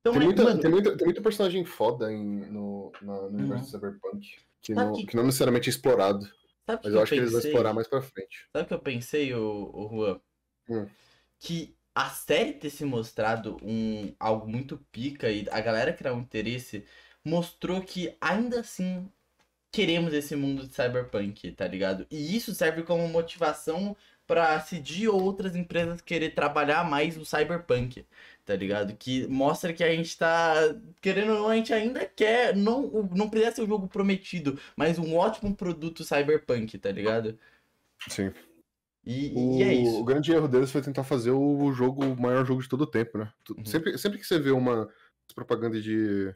Então, tem, muita, mano, tem, muita, tem muito personagem foda em, no, na- no universo Uhum. Cyberpunk. Que não, que- que não necessariamente é explorado. Sabe Mas eu eu acho que eles vão pensei? explorar mais pra frente. Sabe o que eu pensei, o, o Juan? Hum. Que a série ter se mostrado um, algo muito pica e a galera criar um interesse mostrou que ainda assim queremos esse mundo de cyberpunk, tá ligado? E isso serve como motivação pra seguir outras empresas querer trabalhar mais no cyberpunk, tá ligado? Que mostra que a gente tá, querendo ou não, a gente ainda quer, não, não precisa ser um jogo prometido, mas um ótimo produto cyberpunk, tá ligado? Sim. E, O, e é isso. o grande erro deles foi tentar fazer o jogo, o maior jogo de todo o tempo, né? Uhum. Sempre, sempre que você vê uma propaganda de.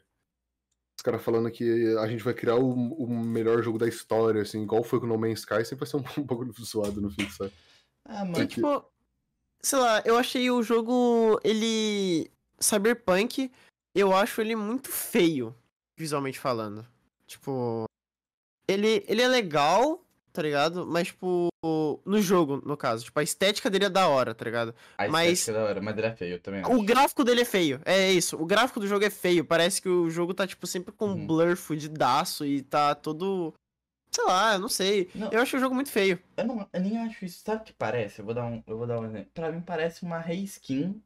Os caras falando que a gente vai criar o, o melhor jogo da história, assim, igual foi com No Man's Sky, sempre vai ser um, [LAUGHS] um bagulho zoado no fim, sabe? Ah, mano, que- tipo, sei lá, eu achei o jogo, ele. Cyberpunk, eu acho ele muito feio, visualmente falando. Tipo, ele, ele é legal, tá ligado? Mas, tipo, no jogo, no caso. Tipo, a estética dele é da hora, tá ligado? a mas- estética é da hora, mas ele é feio, também O acho. gráfico dele é feio, é isso. O gráfico do jogo é feio. Parece que o jogo tá, tipo, sempre com Uhum. blur fudidaço e tá todo. Sei lá, eu não sei. Não. Eu acho o jogo muito feio. Eu, não, eu nem acho isso. Sabe o que parece? Eu vou dar um, eu vou dar um exemplo. Pra mim parece uma reskin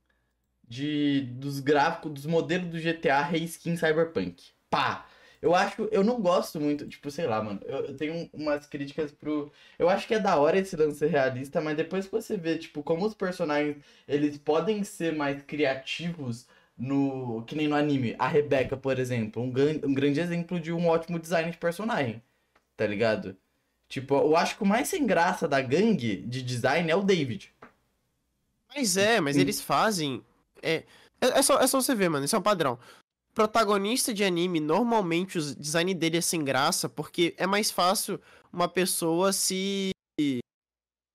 de, dos gráficos, dos modelos do GTA reskin Cyberpunk. Pá! Eu acho, eu não gosto muito, tipo, sei lá, mano. Eu, eu tenho umas críticas pro. Eu acho que é da hora esse lance realista, mas depois que você vê, tipo, como os personagens eles podem ser mais criativos no. Que nem no anime. A Rebecca, por exemplo, um, gran- um grande exemplo de um ótimo design de personagem. Tá ligado? Tipo, eu acho que o mais sem graça da gangue de design é o David. Mas é, mas Sim. eles fazem. É, é, é só, é só você ver, mano. Isso é um padrão. Protagonista de anime, normalmente o design dele é sem graça, porque é mais fácil uma pessoa se.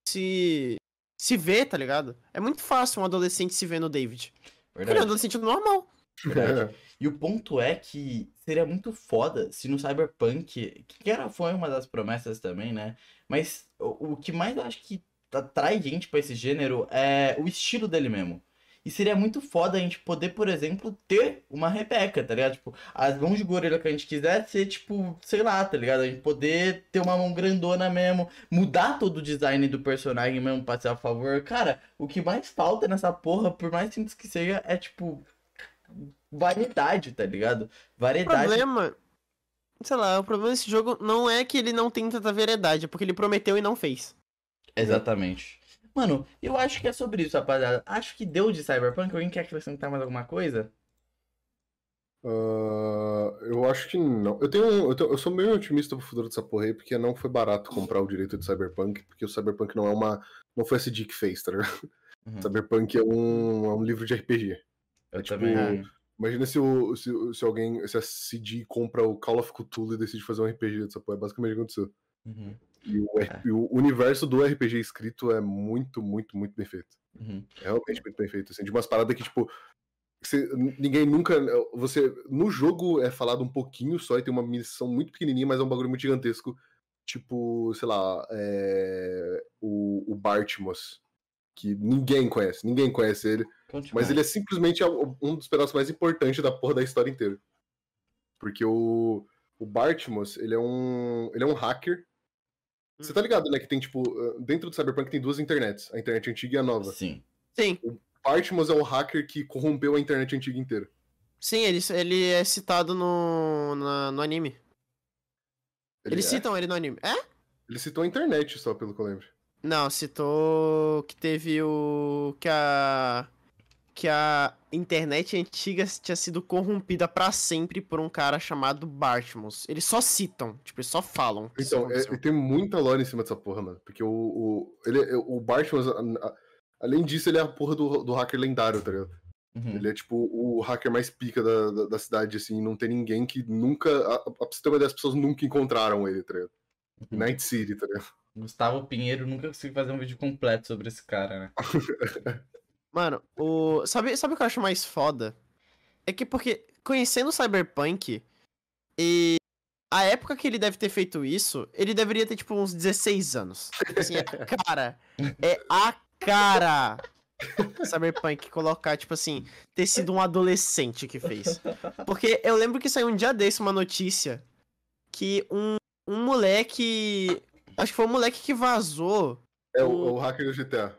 se. se ver, tá ligado? É muito fácil um adolescente se ver no David. Porque ele é um Verdade. adolescente normal. verdade. E o ponto é que seria muito foda se no Cyberpunk, que era, foi uma das promessas também, né? Mas o, o que mais eu acho que atrai gente pra esse gênero é o estilo dele mesmo. E seria muito foda a gente poder, por exemplo, ter uma Rebeca, tá ligado? Tipo, as mãos de gorila que a gente quiser ser, tipo, sei lá, tá ligado? A gente poder ter uma mão grandona mesmo, mudar todo o design do personagem mesmo pra ser a favor. Cara, o que mais falta nessa porra, por mais simples que seja, é, tipo, variedade, tá ligado? O Variedade. problema. Sei lá, o problema desse jogo não é que ele não tem tanta variedade, é porque ele prometeu e não fez. Exatamente. Mano, eu acho que é sobre isso, rapaziada. Acho que deu de Cyberpunk. Alguém quer acrescentar mais alguma coisa? Ah, eu acho que não. Eu tenho, um- eu tenho- eu sou meio otimista pro futuro dessa porra aí, porque não foi barato comprar o direito de Cyberpunk, porque o Cyberpunk não é uma. Não foi esse dia que fez, tá ligado? Uhum. Cyberpunk é um, é um livro de RPG. Eu tipo, também. Imagina se, o, se, se alguém. Se a CD compra o Call of Cthulhu e decide fazer um RPG dessa porra. É basicamente o que aconteceu. Uhum, E o, e o universo do RPG escrito é muito, muito, muito bem feito. uhum. É realmente muito bem feito. Assim, de umas paradas que, tipo. você- ninguém nunca. Você. No jogo é falado um pouquinho só e tem uma missão muito pequenininha, mas é um bagulho muito gigantesco. Tipo, sei lá. é, o, o Bartimos. Que ninguém conhece. Ninguém conhece ele. Conte Mas mais. ele é simplesmente um dos pedaços mais importantes da porra da história inteira. Porque o, o Bartimos, ele é um. ele é um hacker. Você tá ligado, né? Que tem, tipo, uh, dentro do Cyberpunk tem duas internets, a internet antiga e a nova. Sim. Sim, Bartimos é o hacker que corrompeu a internet antiga inteira. sim, ele, ele é citado no, na- no anime. Eles é- citam ele no anime. É? Ele citou a internet só, pelo que eu lembro. Não, citou que teve o. que a. que a internet antiga tinha sido corrompida pra sempre por um cara chamado Bartmus. Eles só citam, tipo, eles só falam. Então, é, e tem muita lore em cima dessa porra, mano. Porque o. o ele, é- o a- a- além disso, ele é a porra do, do hacker lendário, tá ligado? Uhum. Ele é tipo o hacker mais pica da, da, da cidade, assim, não tem ninguém que nunca. A, a, pra você ter uma ideia, as pessoas nunca encontraram ele, tá ligado? Uhum. Night City, tá ligado? Gustavo Pinheiro nunca conseguiu fazer um vídeo completo sobre esse cara, né? [LAUGHS] Mano, o. Sabe, sabe o que eu acho mais foda? É que porque, conhecendo o Cyberpunk, e a época que ele deve ter feito isso, ele deveria ter, tipo, uns 16 anos. Tipo Assim, é a [LAUGHS] cara. É a cara. Cyberpunk colocar, tipo assim, ter sido um adolescente que fez. Porque eu lembro que saiu um dia desse uma notícia que um, um moleque. Acho que foi um moleque que vazou É o, O- o hacker do GTA.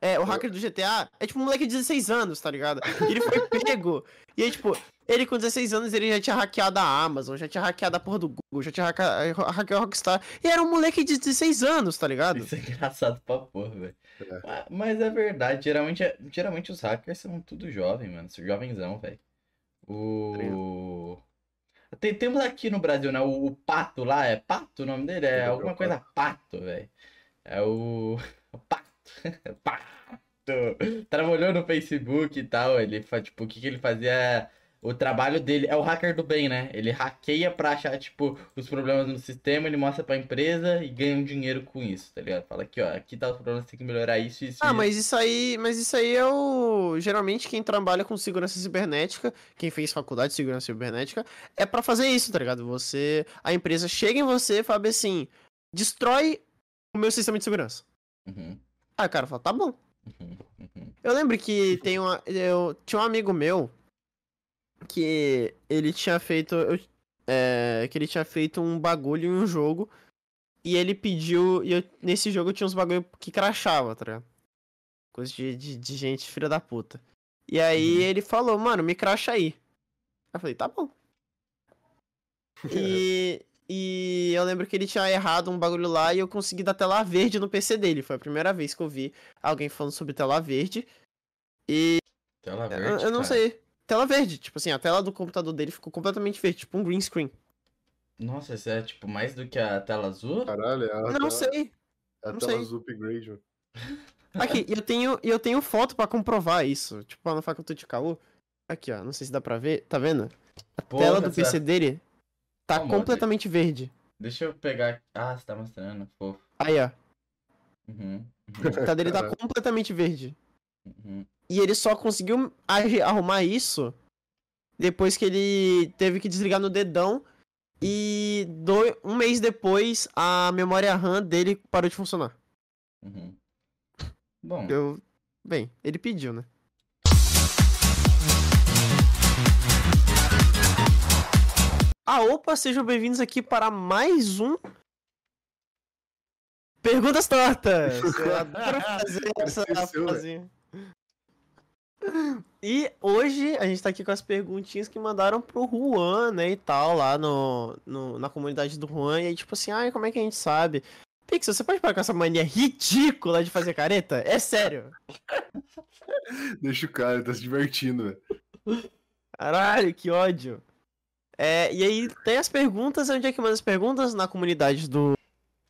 é, o hacker do GTA é tipo um moleque de 16 anos, tá ligado? E ele foi [LAUGHS] pego. E aí, tipo, ele com 16 anos ele já tinha hackeado a Amazon, já tinha hackeado a porra do Google, já tinha hackeado, hackeado a Rockstar. E era um moleque de 16 anos, tá ligado? Isso é engraçado pra porra, velho. É. Mas- Mas é verdade, geralmente, é- geralmente os hackers são tudo jovem, mano. São jovenzão, velho. O. Tem, temos aqui no Brasil, né? O, o Pato lá, é Pato o nome dele? É alguma coisa Pato, velho. É o. [LAUGHS] o Pato. [LAUGHS] Pato. [LAUGHS] Trabalhou no Facebook e tal. Ele tipo, o que, que ele fazia? O trabalho dele é o hacker do bem, né? Ele hackeia pra achar, tipo, os problemas no sistema, ele mostra pra empresa e ganha um dinheiro com isso, tá ligado? Fala aqui, ó, aqui tá os problemas, tem que melhorar isso, isso, Ah, isso. mas isso aí, mas isso aí é o geralmente quem trabalha com segurança cibernética, quem fez faculdade de segurança cibernética, é pra fazer isso, tá ligado? Você, a empresa chega em você e fala assim: "Destrói o meu sistema de segurança". Uhum, Aí o cara fala: "Tá bom". uhum, uhum. Eu lembro que tem uma. Eu tinha um amigo meu que ele tinha feito. eu- é, que ele tinha feito um bagulho em um jogo. E ele pediu. E eu- nesse jogo tinha uns bagulho que crachava, tá ligado? Coisa de, de, de gente filha da puta. E aí Uhum. ele falou, mano, me cracha aí. Eu falei, tá bom. [LAUGHS] E, e eu lembro que ele tinha errado um bagulho lá e eu consegui dar tela verde no PC dele. Foi a primeira vez que eu vi alguém falando sobre tela verde. Tela Eu, verde, eu não cara. sei. Tela verde. Tipo assim, a tela do computador dele ficou completamente verde, tipo um green screen. Nossa, isso é tipo mais do que a tela azul? Caralho, é a, Eu não tela- sei. é a não tela sei. azul upgrade, mano. [LAUGHS] Aqui, eu tenho, eu tenho foto pra comprovar isso. Tipo, lá no Facultade de Caô. Aqui, ó. Não sei se dá pra ver. Tá vendo? A Porra, tela do essa- PC dele tá Calma, completamente verde. Deixa eu pegar. Ah, você tá mostrando, fofo. Aí, ó. Uhum, A tela dele tá completamente verde. uhum. E ele só conseguiu arrumar isso depois que ele teve que desligar no dedão. E dois, um mês depois, a memória RAM dele parou de funcionar. Uhum. Bom. Eu, bem, ele pediu, né? Ah, opa, sejam bem-vindos aqui para mais um Perguntas Tortas! [LAUGHS] Eu adoro fazer essa. E hoje a gente tá aqui com as perguntinhas que mandaram pro Juan, né, e tal, lá no, no- na comunidade do Juan. E aí, tipo assim, ai, como é que a gente sabe? Pixel, você pode parar com essa mania ridícula de fazer careta? É sério. [LAUGHS] Deixa o cara, tá se divertindo, velho. Caralho, que ódio. É, e aí tem as perguntas, onde é que manda as perguntas? Na comunidade do,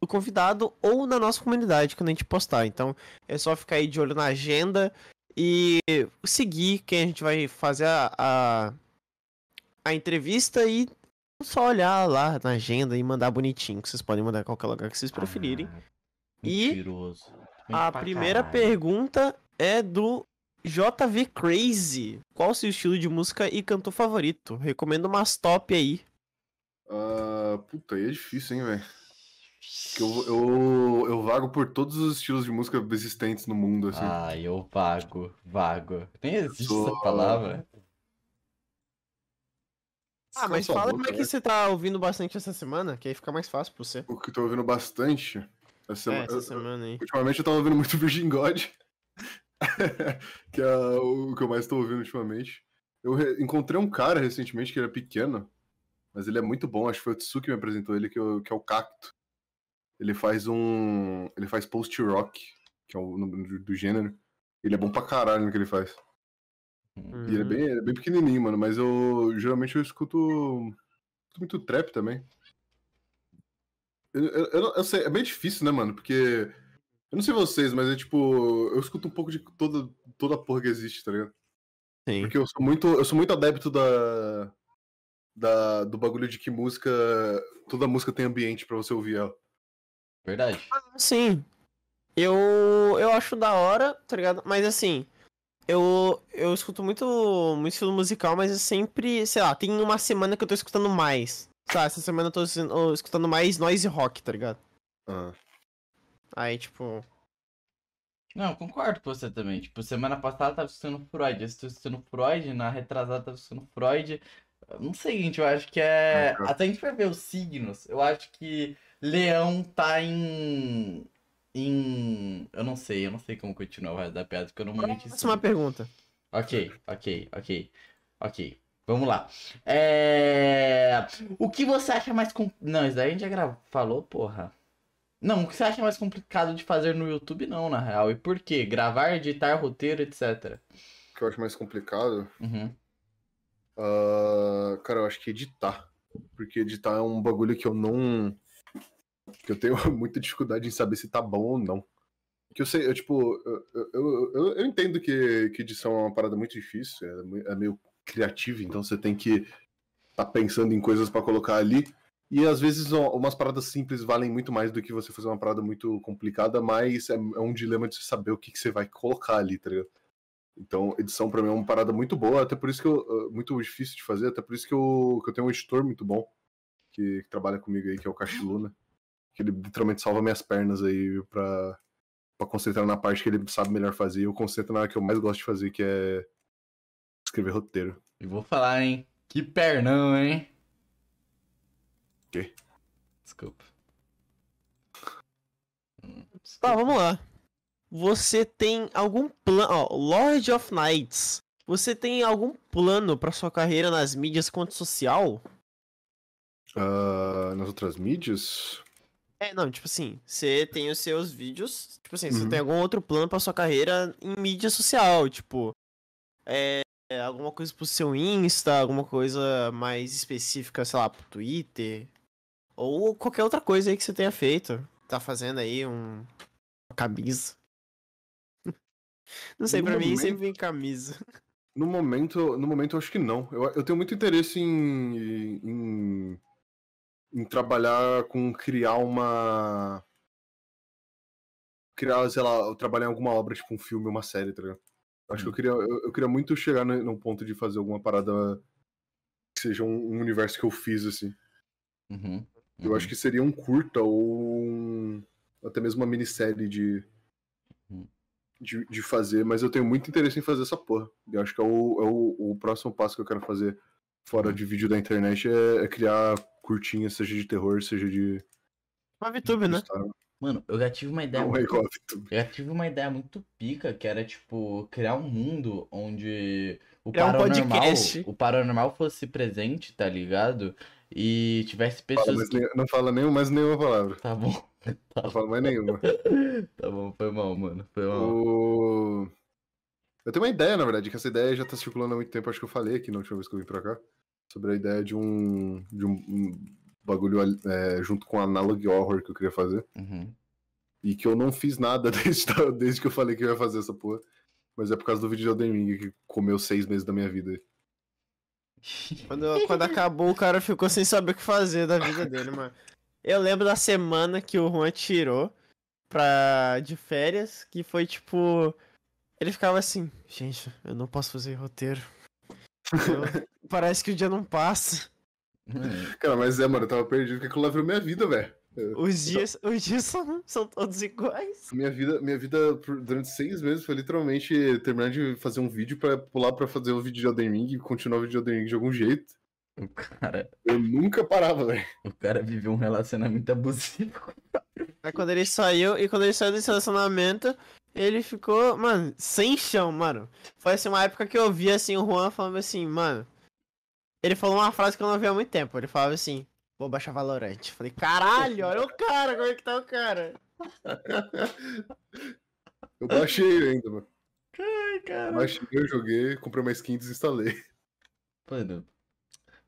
do convidado ou na nossa comunidade, quando a gente postar. Então é só ficar aí de olho na agenda e seguir quem a gente vai fazer a, a, a entrevista e só olhar lá na agenda e mandar bonitinho, que vocês podem mandar em qualquer lugar que vocês preferirem. Ah, E A primeira caralho. pergunta é do JV Crazy. Qual o seu estilo de música e cantor favorito? Recomendo umas top aí. Ah, puta, aí é difícil, hein, velho. Porque eu, eu, eu vago por todos os estilos de música existentes no mundo, assim. Ah, eu vago, vago. Nem existe Sou- essa palavra. Ah, mas fala boca, como é que né? você tá ouvindo bastante essa semana, que aí fica mais fácil pra você. O que eu tô ouvindo bastante. Essa É, semana, essa semana aí. Ultimamente eu tava ouvindo muito [LAUGHS] Virgin God. [LAUGHS] que é o que eu mais tô ouvindo ultimamente. Eu re- encontrei um cara recentemente que ele é pequeno, mas ele é muito bom. Acho que foi o Tsu que me apresentou ele, que, o- que é o Cacto. Ele faz um. Ele faz post-rock, que é o nome do, do gênero. Ele é bom pra caralho no que ele faz. Uhum. E ele é bem, ele é bem pequenininho, mano. Mas eu geralmente eu escuto, escuto muito trap também. Eu, eu, eu eu sei, é bem difícil, né, mano? Porque. Eu não sei vocês, mas é tipo. Eu escuto um pouco de toda, toda a porra que existe, tá ligado? Sim. Porque eu sou muito, eu sou muito adepto da, da. do bagulho de que música. Toda música tem ambiente pra você ouvir ela. Verdade. Sim. Eu, eu acho da hora, tá ligado? Mas assim, eu, eu escuto muito, muito estilo musical, mas eu sempre, sei lá, tem uma semana que eu tô escutando mais. Tá, essa semana eu tô eu escutando mais noise rock, tá ligado? Ah. Aí, tipo. Não, eu concordo com você também. Tipo, semana passada eu tava escutando Freud, eu estou escutando Freud, na retrasada eu tava escutando Freud. Não sei, gente, eu acho que é. Ah. Até a gente vai ver os signos. Eu acho que Leão tá em. Em. Eu não sei, eu não sei como continuar o resto da piada, porque eu normalmente. Próxima pergunta. Ok, ok, ok, ok. Vamos lá. É... O que você acha mais. Com... Não, isso daí a gente já gravou. Falou, porra. Não, o que você acha mais complicado de fazer no YouTube, não, na real. E por quê? Gravar, editar, roteiro, etc. O que eu acho mais complicado. Uhum. Ah, cara, eu acho que editar. Porque editar é um bagulho que eu não. Que eu tenho [LAUGHS] muita dificuldade em saber se tá bom ou não. Que eu sei, eu, tipo, eu, eu, eu, eu entendo que, que edição é uma parada muito difícil, é, é meio criativa, então você tem que tá pensando em coisas pra colocar ali. E às vezes umas paradas simples valem muito mais do que você fazer uma parada muito complicada, mas é, é um dilema de saber o que, que você vai colocar ali, tá ligado? Então, edição pra mim é uma parada muito boa, até por isso que eu. Muito difícil de fazer, até por isso que eu, que eu tenho um editor muito bom que, que trabalha comigo aí, que é o Cachiluna. Que ele literalmente salva minhas pernas aí pra, pra concentrar na parte que ele sabe melhor fazer. E eu concentro na que eu mais gosto de fazer, que é escrever roteiro. E vou falar, hein? Que pernão, hein? Quê? Desculpa. Hum, Tá, desculpa. vamos lá. Você tem algum plano. Ó, Lord of Knights. Você tem algum plano pra sua carreira nas mídias quanto social? Ah, nas outras mídias. É, não, tipo assim, você tem os seus vídeos. Tipo assim, você Uhum. tem algum outro plano pra sua carreira em mídia social? Tipo, é, alguma coisa pro seu Insta, alguma coisa mais específica, sei lá, pro Twitter? Ou qualquer outra coisa aí que você tenha feito. Tá fazendo aí um. Uma camisa. [LAUGHS] Não sei, No pra mim momento- sempre vem camisa. No momento, no momento eu acho que não. Eu, eu tenho muito interesse em, em, em trabalhar com criar uma. Criar, sei lá, trabalhar em alguma obra, tipo um filme, uma série, tá ligado? Acho que eu queria, eu, eu queria muito chegar no, num ponto de fazer alguma parada que seja um, um universo que eu fiz, assim. Uhum. Eu acho que seria um curta ou um, até mesmo uma minissérie de, Uhum. de, de fazer, mas eu tenho muito interesse em fazer essa porra. Eu acho que é o, é o, o próximo passo que eu quero fazer fora de vídeo da internet é, é criar curtinhas, seja de terror, seja de. Uma VTube, né? história. Mano, eu já tive uma ideia Não é muito. Eu já tive uma ideia muito pica, que era, tipo, criar um mundo onde o Criar um paranormal, podcast. o paranormal fosse presente, tá ligado? E tivesse Fala pessoas mais que... nem- não fala nem, mais nenhuma palavra. Tá bom, [LAUGHS] Não fala mais nenhuma. [LAUGHS] tá bom, foi mal, mano, foi mal. O... Eu tenho uma ideia, na verdade, que essa ideia já tá circulando há muito tempo, acho que eu falei aqui na última vez que eu vim pra cá, sobre a ideia de um, de um, um bagulho é, junto com Analog Horror que eu queria fazer. Uhum. E que eu não fiz nada [LAUGHS] desde, desde que eu falei que eu ia fazer essa porra. Mas é por causa do vídeo de Elden Ring que comeu seis meses da minha vida. [LAUGHS] Quando, quando acabou, o cara ficou sem saber o que fazer da vida dele, mano. Eu lembro da semana que o Juan tirou pra, de férias, que foi tipo. Ele ficava assim, gente, eu não posso fazer roteiro. [LAUGHS] Parece que o dia não passa. Hum, Cara, mas é, mano, eu tava perdido porque aquilo lá virou minha vida, velho. Os dias, os dias são, são todos iguais. Minha vida, minha vida durante seis meses foi literalmente terminar de fazer um vídeo pra pular pra fazer o vídeo de Elden Ring e continuar o vídeo de Elden Ring de algum jeito. O cara, Eu nunca parava, velho. o cara viveu um relacionamento abusivo. Aí quando ele saiu, e quando ele saiu desse relacionamento, ele ficou, mano, sem chão, mano. Foi assim uma época que eu vi assim o Juan falando assim, mano. Ele falou uma frase que eu não vi há muito tempo. Ele falava assim, vou baixar Valorant. Falei, caralho, olha o cara, como é que tá o cara? [LAUGHS] Eu baixei ainda, mano. Ai, cara. Baixei, eu joguei, comprei uma skin e desinstalei. Mano,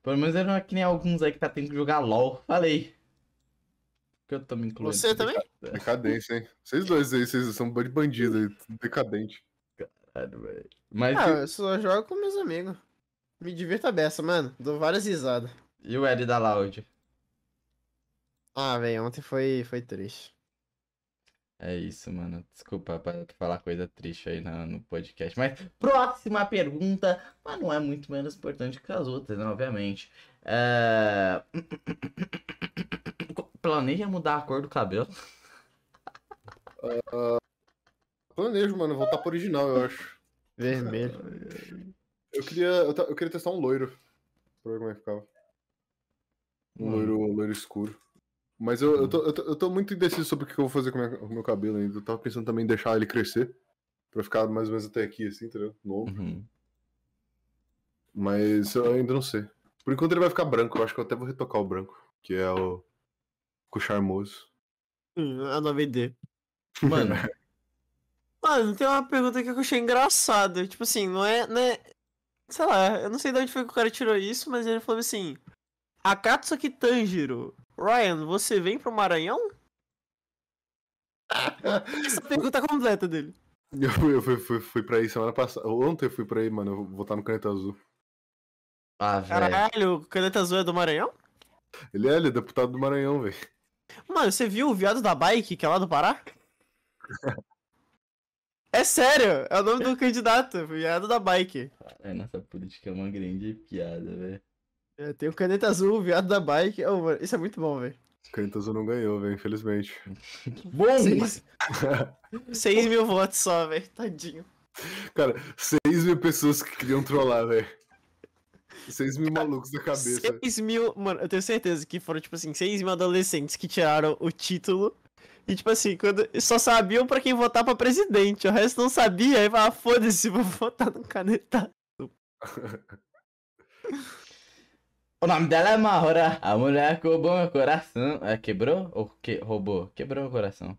pelo menos não é que nem alguns aí que tá tendo que jogar LOL. Falei. Eu tô me incluindo. Você também? Decadência, hein? Vocês dois aí, vocês são de bandido aí, decadente. Caralho, velho. Mas Ah, eu só jogo com meus amigos. Me divirto a beça, mano. Dou várias risadas. e o L da Loud? Ah, velho, ontem foi, foi triste. É isso, mano. Desculpa pra falar coisa triste aí no, no podcast. Mas próxima pergunta, mas não é muito menos importante que as outras, né? Obviamente. É... [CLEARS THROAT] Planeja mudar a cor do cabelo? [LAUGHS] Planejo, mano, voltar pro original, eu acho. Vermelho. Eu queria, eu, eu queria testar um loiro. Pra ver como é que ficava. Um Hum. loiro, loiro escuro. Mas eu, eu, tô, eu, tô, eu tô muito indeciso sobre o que eu vou fazer com, a minha- com o meu cabelo ainda. Eu tava pensando também em deixar ele crescer. Pra ficar mais ou menos até aqui, assim, entendeu? Novo. Uhum. Mas eu ainda não sei. Por enquanto ele vai ficar branco. Eu acho que eu até vou retocar o branco. Que é o. O charmoso. A nova ideia. [LAUGHS] Mano, Mano, tem uma pergunta aqui que eu achei engraçada. Tipo assim, não é, não é. Sei lá, eu não sei de onde foi que o cara tirou isso, mas ele falou assim: Akatsuki Tanjiro, Ryan, você vem pro Maranhão? [LAUGHS] Essa pergunta completa dele. Eu fui, eu fui, fui, fui pra aí semana passada. Ontem eu fui pra aí, mano. Eu vou votar no caneta azul. ah, velho. Caralho, o Caneta Azul é do Maranhão? Ele é, ele é deputado do Maranhão, velho. Mano, você viu o viado da bike, que é lá do Pará? É sério, é o nome do candidato, viado da bike. É, nossa política é uma grande piada, velho. É, tem o Caneta Azul, o viado da bike. Oh, mano, isso é muito bom, velho. Caneta azul não ganhou, velho, infelizmente. [LAUGHS] Bom! Seis... 6 [LAUGHS] mil votos só, velho. Tadinho. Cara, 6 mil pessoas que queriam trollar, velho. 6 mil malucos da cabeça. 6 mil. Mano, eu tenho certeza que foram, tipo assim, 6 mil adolescentes que tiraram o título. E, tipo assim, quando só sabiam pra quem votar pra presidente. O resto não sabia. Aí fala, foda-se, vou [LAUGHS] votar no caneta. O nome dela é Mahora. A mulher roubou meu coração. É, quebrou? Ou que... roubou? Quebrou meu coração.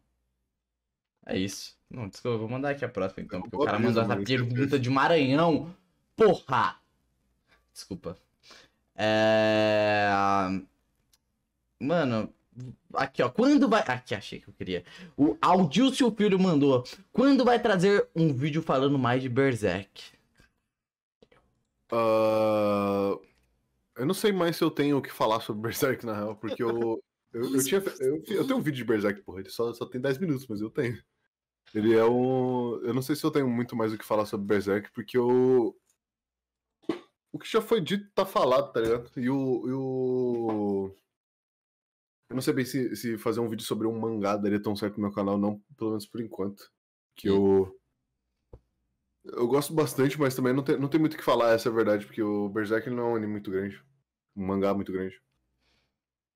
É isso. Não, desculpa, vou mandar aqui a próxima então, porque o cara mandou essa mano, pergunta de Maranhão. Porra! Desculpa. É... Mano, aqui ó, quando vai... Aqui, achei que eu queria. O Aldilcio Filho mandou. Quando vai trazer um vídeo falando mais de Berserk? Ah, eu não sei mais se eu tenho o que falar sobre Berserk, na real, porque eu. Eu, eu, tinha, eu, eu tenho um vídeo de Berserk, porra, ele só, só tem 10 minutos, mas eu tenho. Ele é um. Eu não sei se eu tenho muito mais o que falar sobre Berserk, porque eu. O que já foi dito tá falado, tá ligado? E o. E o... Eu não sei bem se, se fazer um vídeo sobre um mangá daria tão certo no meu canal, não, pelo menos por enquanto. Que eu. Eu gosto bastante, mas também não tem, não tem muito o que falar, essa é a verdade, porque o Berserk ele não é um anime muito grande. Um mangá muito grande.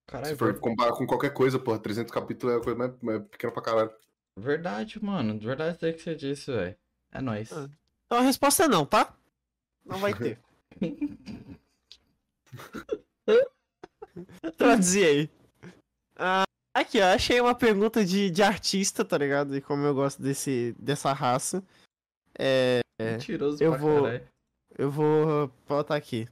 Caralho, Se for comparar com qualquer coisa, porra, 300 capítulos é a coisa mais, mais pequena pra caralho. verdade, mano. Verdade é que você disse, velho. É nóis. Ah. Então a resposta é não, tá? Não vai [LAUGHS] ter. Traduzir aí. Ah, aqui, ó, achei uma pergunta de, de artista, tá ligado? E como eu gosto desse, dessa raça. É, Mentiroso eu pra vou- caralho. eu vou botar aqui.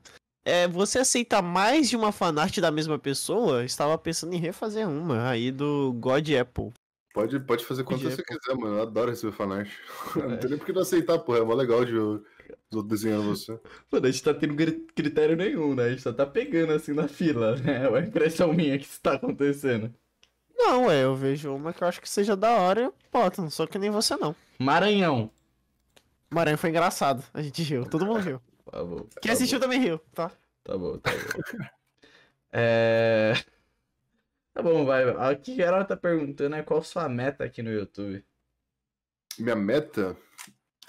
É, você aceita mais de uma fanart da mesma pessoa? Estava pensando em refazer uma aí do God Apple. Pode, pode fazer quanto você quiser, mano. Eu adoro receber fanart. [LAUGHS] Não É. tem nem por que não aceitar, porra. É mó legal de ver os outros desenhando você. Mano, a gente tá tendo cri- critério nenhum, né? A gente só tá pegando assim na fila, [LAUGHS] né? É uma impressão minha que isso tá acontecendo. Não, é, eu vejo uma que eu acho que seja da hora e eu boto, não sou que nem você não. Maranhão. Maranhão foi engraçado, a gente riu, todo mundo riu. Tá bom. Quem tá assistiu também riu, tá? bom, Tá bom, tá bom. É. Tá bom, vai. Aqui que ela tá perguntando é qual sua meta aqui no YouTube. Minha meta.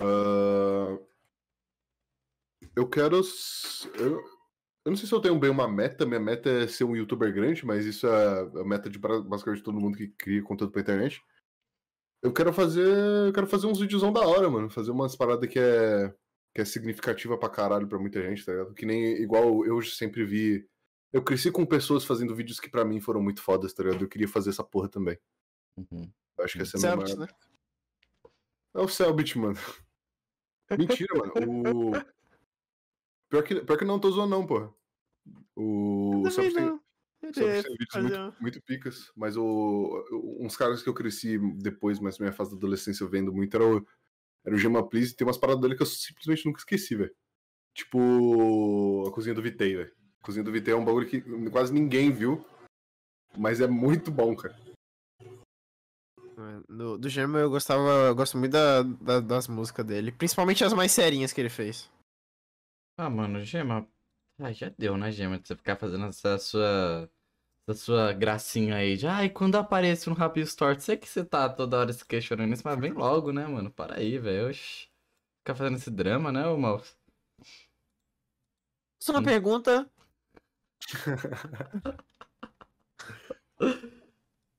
ah, Eu quero. Eu... eu não sei se eu tenho bem uma meta. Minha meta é ser um youtuber grande, mas isso é a meta de basicamente todo mundo que cria conteúdo pra internet. Eu quero fazer. Eu quero fazer uns videozão da hora, mano. Fazer umas paradas que é. que é significativa pra caralho pra muita gente, tá ligado? Que nem igual eu sempre vi. Eu cresci com pessoas fazendo vídeos que pra mim foram muito fodas, tá ligado? Eu queria fazer essa porra também. Uhum. Eu acho que essa é a minha Selbit, maior né? é o Selbit, mano. [LAUGHS] Mentira, mano. O... Pior, que, pior que não tô zoando, não, porra. O, o tem, tem vídeos muito, muito picas, mas o, uns caras que eu cresci depois, mas na minha fase da adolescência eu vendo muito, era o, era o Gema Please, e tem umas paradas dele que eu simplesmente nunca esqueci, velho. Tipo, a cozinha do Vitei, velho. A cozinha do Vitei é um bagulho que quase ninguém viu, mas é muito bom, cara. É, Do, do Gema eu gostava, eu gosto muito da, da- das músicas dele, principalmente as mais serinhas que ele fez. Ah, mano, Gema. Ah, já deu, né, Gema? De você ficar fazendo essa sua. Essa sua gracinha aí de. Ai, quando apareço no Rapid Store, sei que você tá toda hora se questionando isso, mas vem logo, né, mano? Para aí, velho. Oxi. Ficar fazendo esse drama, né, ô mouse? Só uma Hum. pergunta. [LAUGHS]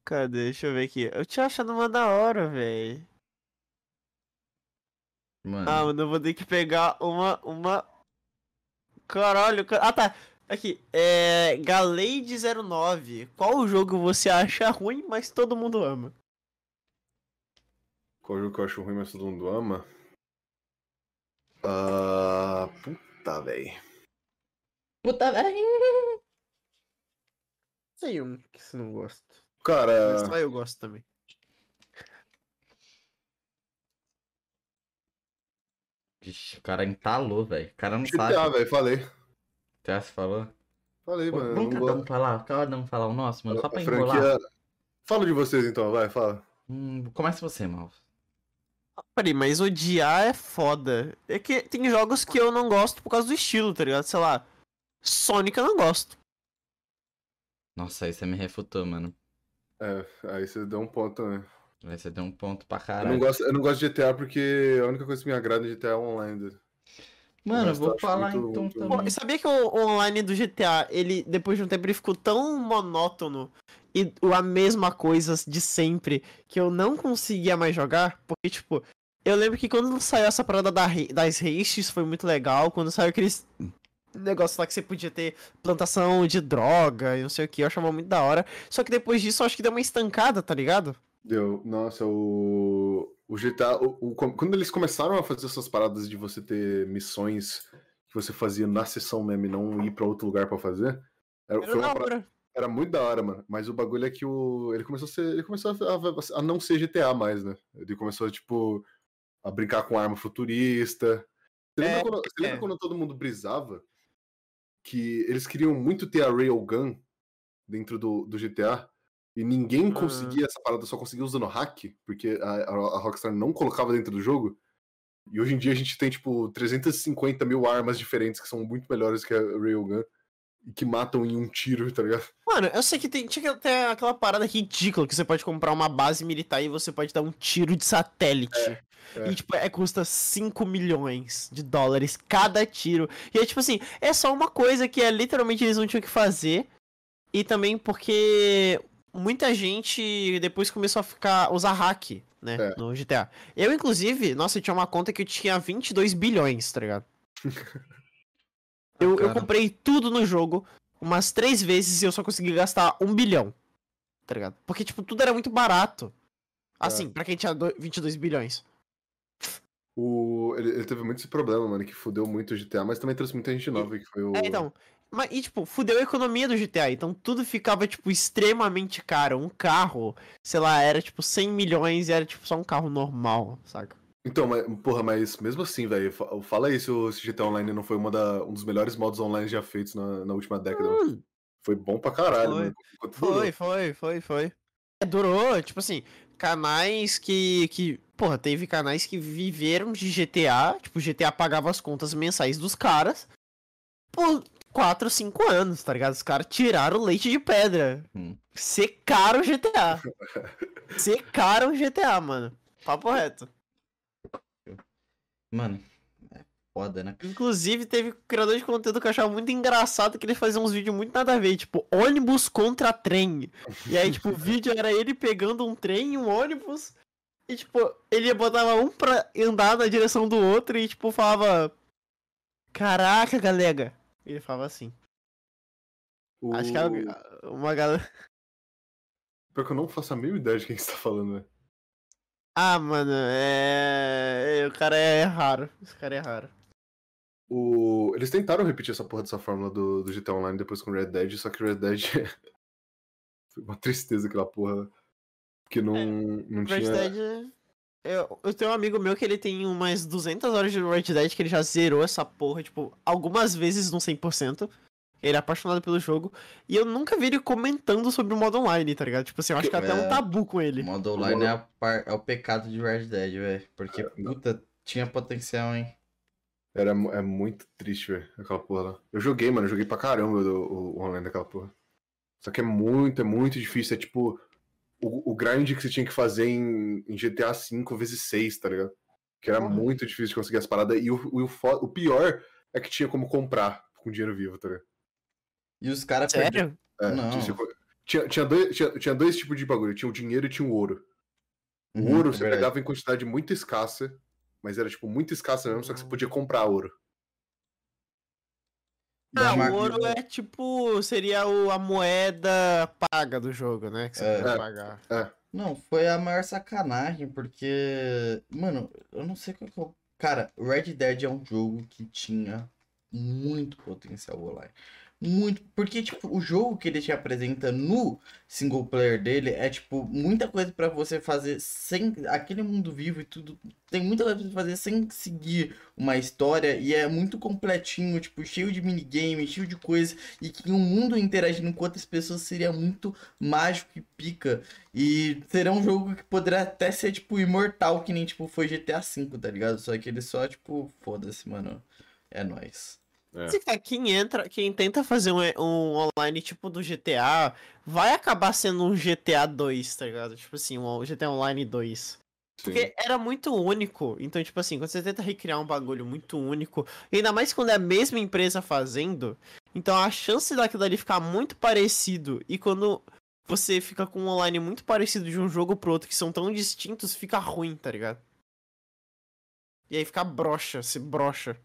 Cadê? Deixa eu ver aqui. Eu tinha achado uma da hora, velho. Mano. Ah, mano, eu vou ter que pegar uma. uma... Caralho, ca- ah tá. Aqui, é. Galeide09. Qual jogo você acha ruim, mas todo mundo ama? Qual jogo que eu acho ruim, mas todo mundo ama? Ah. Puta, velho. Puta, [LAUGHS] velho. Sei um que você não gosta. Cara. Mas só eu gosto também. Vixe, o cara entalou, velho. O cara não sabe. GTA, velho, falei. GTA, você falou? Falei, mano. Vamos cada um falar, cada um falar o nosso, mano, só pra enrolar. franquia. Fala de vocês então, vai, fala. Hum, começa você, Mouse. Peraí, mas odiar é foda. É que tem jogos que eu não gosto por causa do estilo, tá ligado? Sei lá. Sonic eu não gosto. Nossa, aí você me refutou, mano. É, aí você deu um ponto, né? Você deu um ponto pra Eu não, caralho. gosto, eu não gosto de GTA porque a única coisa que me agrada em GTA é online. Mano, eu vou falar muito- então muito- também. sabia que o, o online do GTA, ele, depois de um tempo, ele ficou tão monótono e o- a mesma coisa de sempre que eu não conseguia mais jogar? Porque, tipo, eu lembro que quando saiu essa parada da das races foi muito legal. Quando saiu aqueles negócios lá que você podia ter plantação de droga e não sei o que, eu achava muito da hora. Só que depois disso, eu acho que deu uma estancada, tá ligado? Deu. Nossa, o. O GTA. o- o- quando eles começaram a fazer essas paradas de você ter missões que você fazia na sessão mesmo e não ir pra outro lugar pra fazer. Era, Era parada- hora. era muito da hora, mano. Mas o bagulho é que o. Ele começou a ser. Ele começou a, a não ser GTA mais, né? Ele começou, tipo, a brincar com arma futurista. Você lembra, É, quando, você lembra é. quando todo mundo brisava que eles queriam muito ter a Railgun dentro do, do GTA? E ninguém Uhum. conseguia essa parada, só conseguia usando hack, porque a, a, Rockstar não colocava dentro do jogo. E hoje em dia a gente tem, tipo, 350 mil armas diferentes que são muito melhores que a Railgun. que matam em um tiro, tá ligado? Mano, eu sei que tem, tinha ter aquela parada ridícula que você pode comprar uma base militar e você pode dar um tiro de satélite. é. E, tipo, é, custa 5 milhões de dólares cada tiro. E é tipo assim, é só uma coisa que é literalmente eles não tinham que fazer. E também porque muita gente depois começou a ficar usar hack, né, É. no GTA. Eu, inclusive, nossa, eu tinha uma conta que eu tinha 22 bilhões, tá ligado? [LAUGHS] eu, eu cara. comprei tudo no jogo umas três vezes e eu só consegui gastar um bilhão, tá ligado? Porque, tipo, tudo era muito barato. Assim, pra quem tinha do- 22 bilhões. O... Ele, ele teve muito esse problema, mano, que fudeu muito o GTA, mas também trouxe muita gente nova, que foi o... É, então. Mas, e, tipo, fudeu a economia do GTA. Então tudo ficava, tipo, extremamente caro. Um carro, sei lá, era, tipo, 100 milhões e era, tipo, só um carro normal, saca? Então, mas, porra, mas mesmo assim, velho, fa- fala aí se o GTA Online não foi uma da, um dos melhores modos online já feitos na, na última década. Hum, Foi bom pra caralho, Foi. durou. foi, foi, foi, foi. É, durou, tipo assim, canais que, que. Porra, teve canais que viveram de GTA. Tipo, GTA pagava as contas mensais dos caras por 4, 5 anos, tá ligado? Os caras tiraram o leite de pedra. Hum. Secaram o GTA. [LAUGHS] Secaram o GTA, mano. Papo reto. Mano, é foda, né? Inclusive, teve criador de conteúdo que eu achava muito engraçado que ele fazia uns vídeos muito nada a ver, tipo, ônibus contra trem. E aí, tipo, o [LAUGHS] vídeo era ele pegando um trem e um ônibus. E, tipo, ele botava um pra andar na direção do outro e, tipo, falava. Caraca, galera. Ele falava assim. O... Acho que era uma galera. [LAUGHS] Pior que eu não faço a mínima ideia de quem você tá falando, velho. Ah, mano, é. O cara é raro. Esse cara é raro. O... Eles tentaram repetir essa porra dessa fórmula do, do GTA Online depois com Red Dead, só que Red Dead [LAUGHS] foi uma tristeza aquela porra. Porque não, não Red tinha. Dead. Eu, eu tenho um amigo meu que ele tem umas 200 horas de Red Dead que ele já zerou essa porra, tipo, algumas vezes no 100%. Ele é apaixonado pelo jogo. E eu nunca vi ele comentando sobre o modo online, tá ligado? Tipo assim, eu acho que é até um É. tabu com O ele. modo online é, a par- é o pecado de Red Dead, velho. Porque, puta, tinha potencial, hein? Era, é muito triste, velho, aquela porra lá. Eu joguei, mano, eu joguei pra caramba o, o- o online daquela porra. Só que é muito, é muito difícil. É tipo o, o grind que você tinha que fazer em, em GTA V vezes 6, tá ligado? Que era Porra. muito difícil de conseguir as paradas. E o, o, o pior é que tinha como comprar com dinheiro vivo, tá ligado? E os caras. Sério? É, Não. Tinha, tinha, tinha dois, tinha, tinha dois tipos de bagulho. Tinha o dinheiro e tinha o ouro. O Uhum, ouro é você verdade. pegava em quantidade muito escassa, mas era tipo muito escassa mesmo, só que você podia comprar ouro. Ah, o ouro é tipo. Seria o, a moeda paga do jogo, né? Que você É. pode É. pagar. Não, foi a maior sacanagem, porque. Mano, eu não sei qual que é o. Cara, Red Dead é um jogo que tinha muito potencial online. Muito. Porque, tipo, o jogo que ele te apresenta no single player dele é, tipo, muita coisa pra você fazer sem. Aquele mundo vivo e tudo. Tem muita coisa pra você fazer sem seguir uma história. E é muito completinho, tipo, cheio de minigame, cheio de coisa. E que um mundo interagindo com outras pessoas seria muito mágico e pica. E será um jogo que poderia até ser, tipo, imortal, que nem, tipo, foi GTA V, tá ligado? Só que ele só, tipo, foda-se, mano. É nóis. É. Cara, quem entra, quem tenta fazer um, um online tipo do GTA, vai acabar sendo um GTA 2, tá ligado? Tipo assim, um GTA Online 2. Sim. Porque era muito único. Então, tipo assim, quando você tenta recriar um bagulho muito único, ainda mais quando é a mesma empresa fazendo, então a chance daquilo ali ficar muito parecido e quando você fica com um online muito parecido de um jogo pro outro que são tão distintos, fica ruim, tá ligado? E aí fica broxa, se brocha.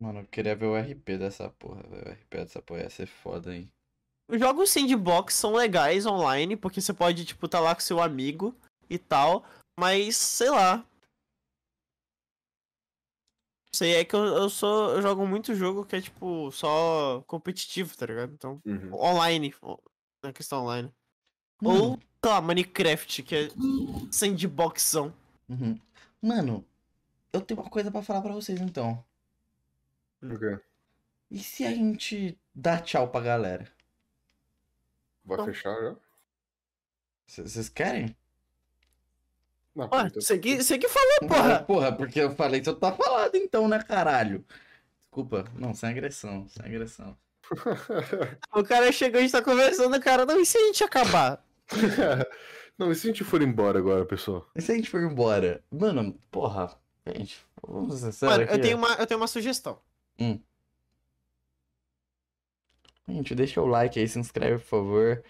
Mano, eu queria ver o RP dessa porra, velho. O RP dessa porra ia ser foda, hein? Os jogos sandbox são legais online, porque você pode, tipo, tá lá com seu amigo e tal, mas sei lá. Sei, é que eu, eu sou. Eu jogo muito jogo que é, tipo, só competitivo, tá ligado? Então, Uhum. online. Na questão online. Mano, Ou, sei lá, Minecraft, que é sandboxão. uhum. Mano, eu tenho uma coisa pra falar pra vocês, então. Hum. Okay. E se a gente dá tchau pra galera? Vai então... fechar já? Vocês querem? Não, ah, você que, que falou, porra! Não, porra, porque eu falei, então tá falado então, né, caralho? Desculpa, não, sem agressão, sem agressão. [LAUGHS] o cara chegou, a gente tá conversando, cara, não, e se a gente acabar? [LAUGHS] não, e se a gente for embora agora, pessoal? E se a gente for embora? Mano, porra, gente, vamos ser sérios. Mano, aqui, eu, tenho uma, eu tenho uma sugestão. Hum. Gente, deixa o like aí, se inscreve, por favor.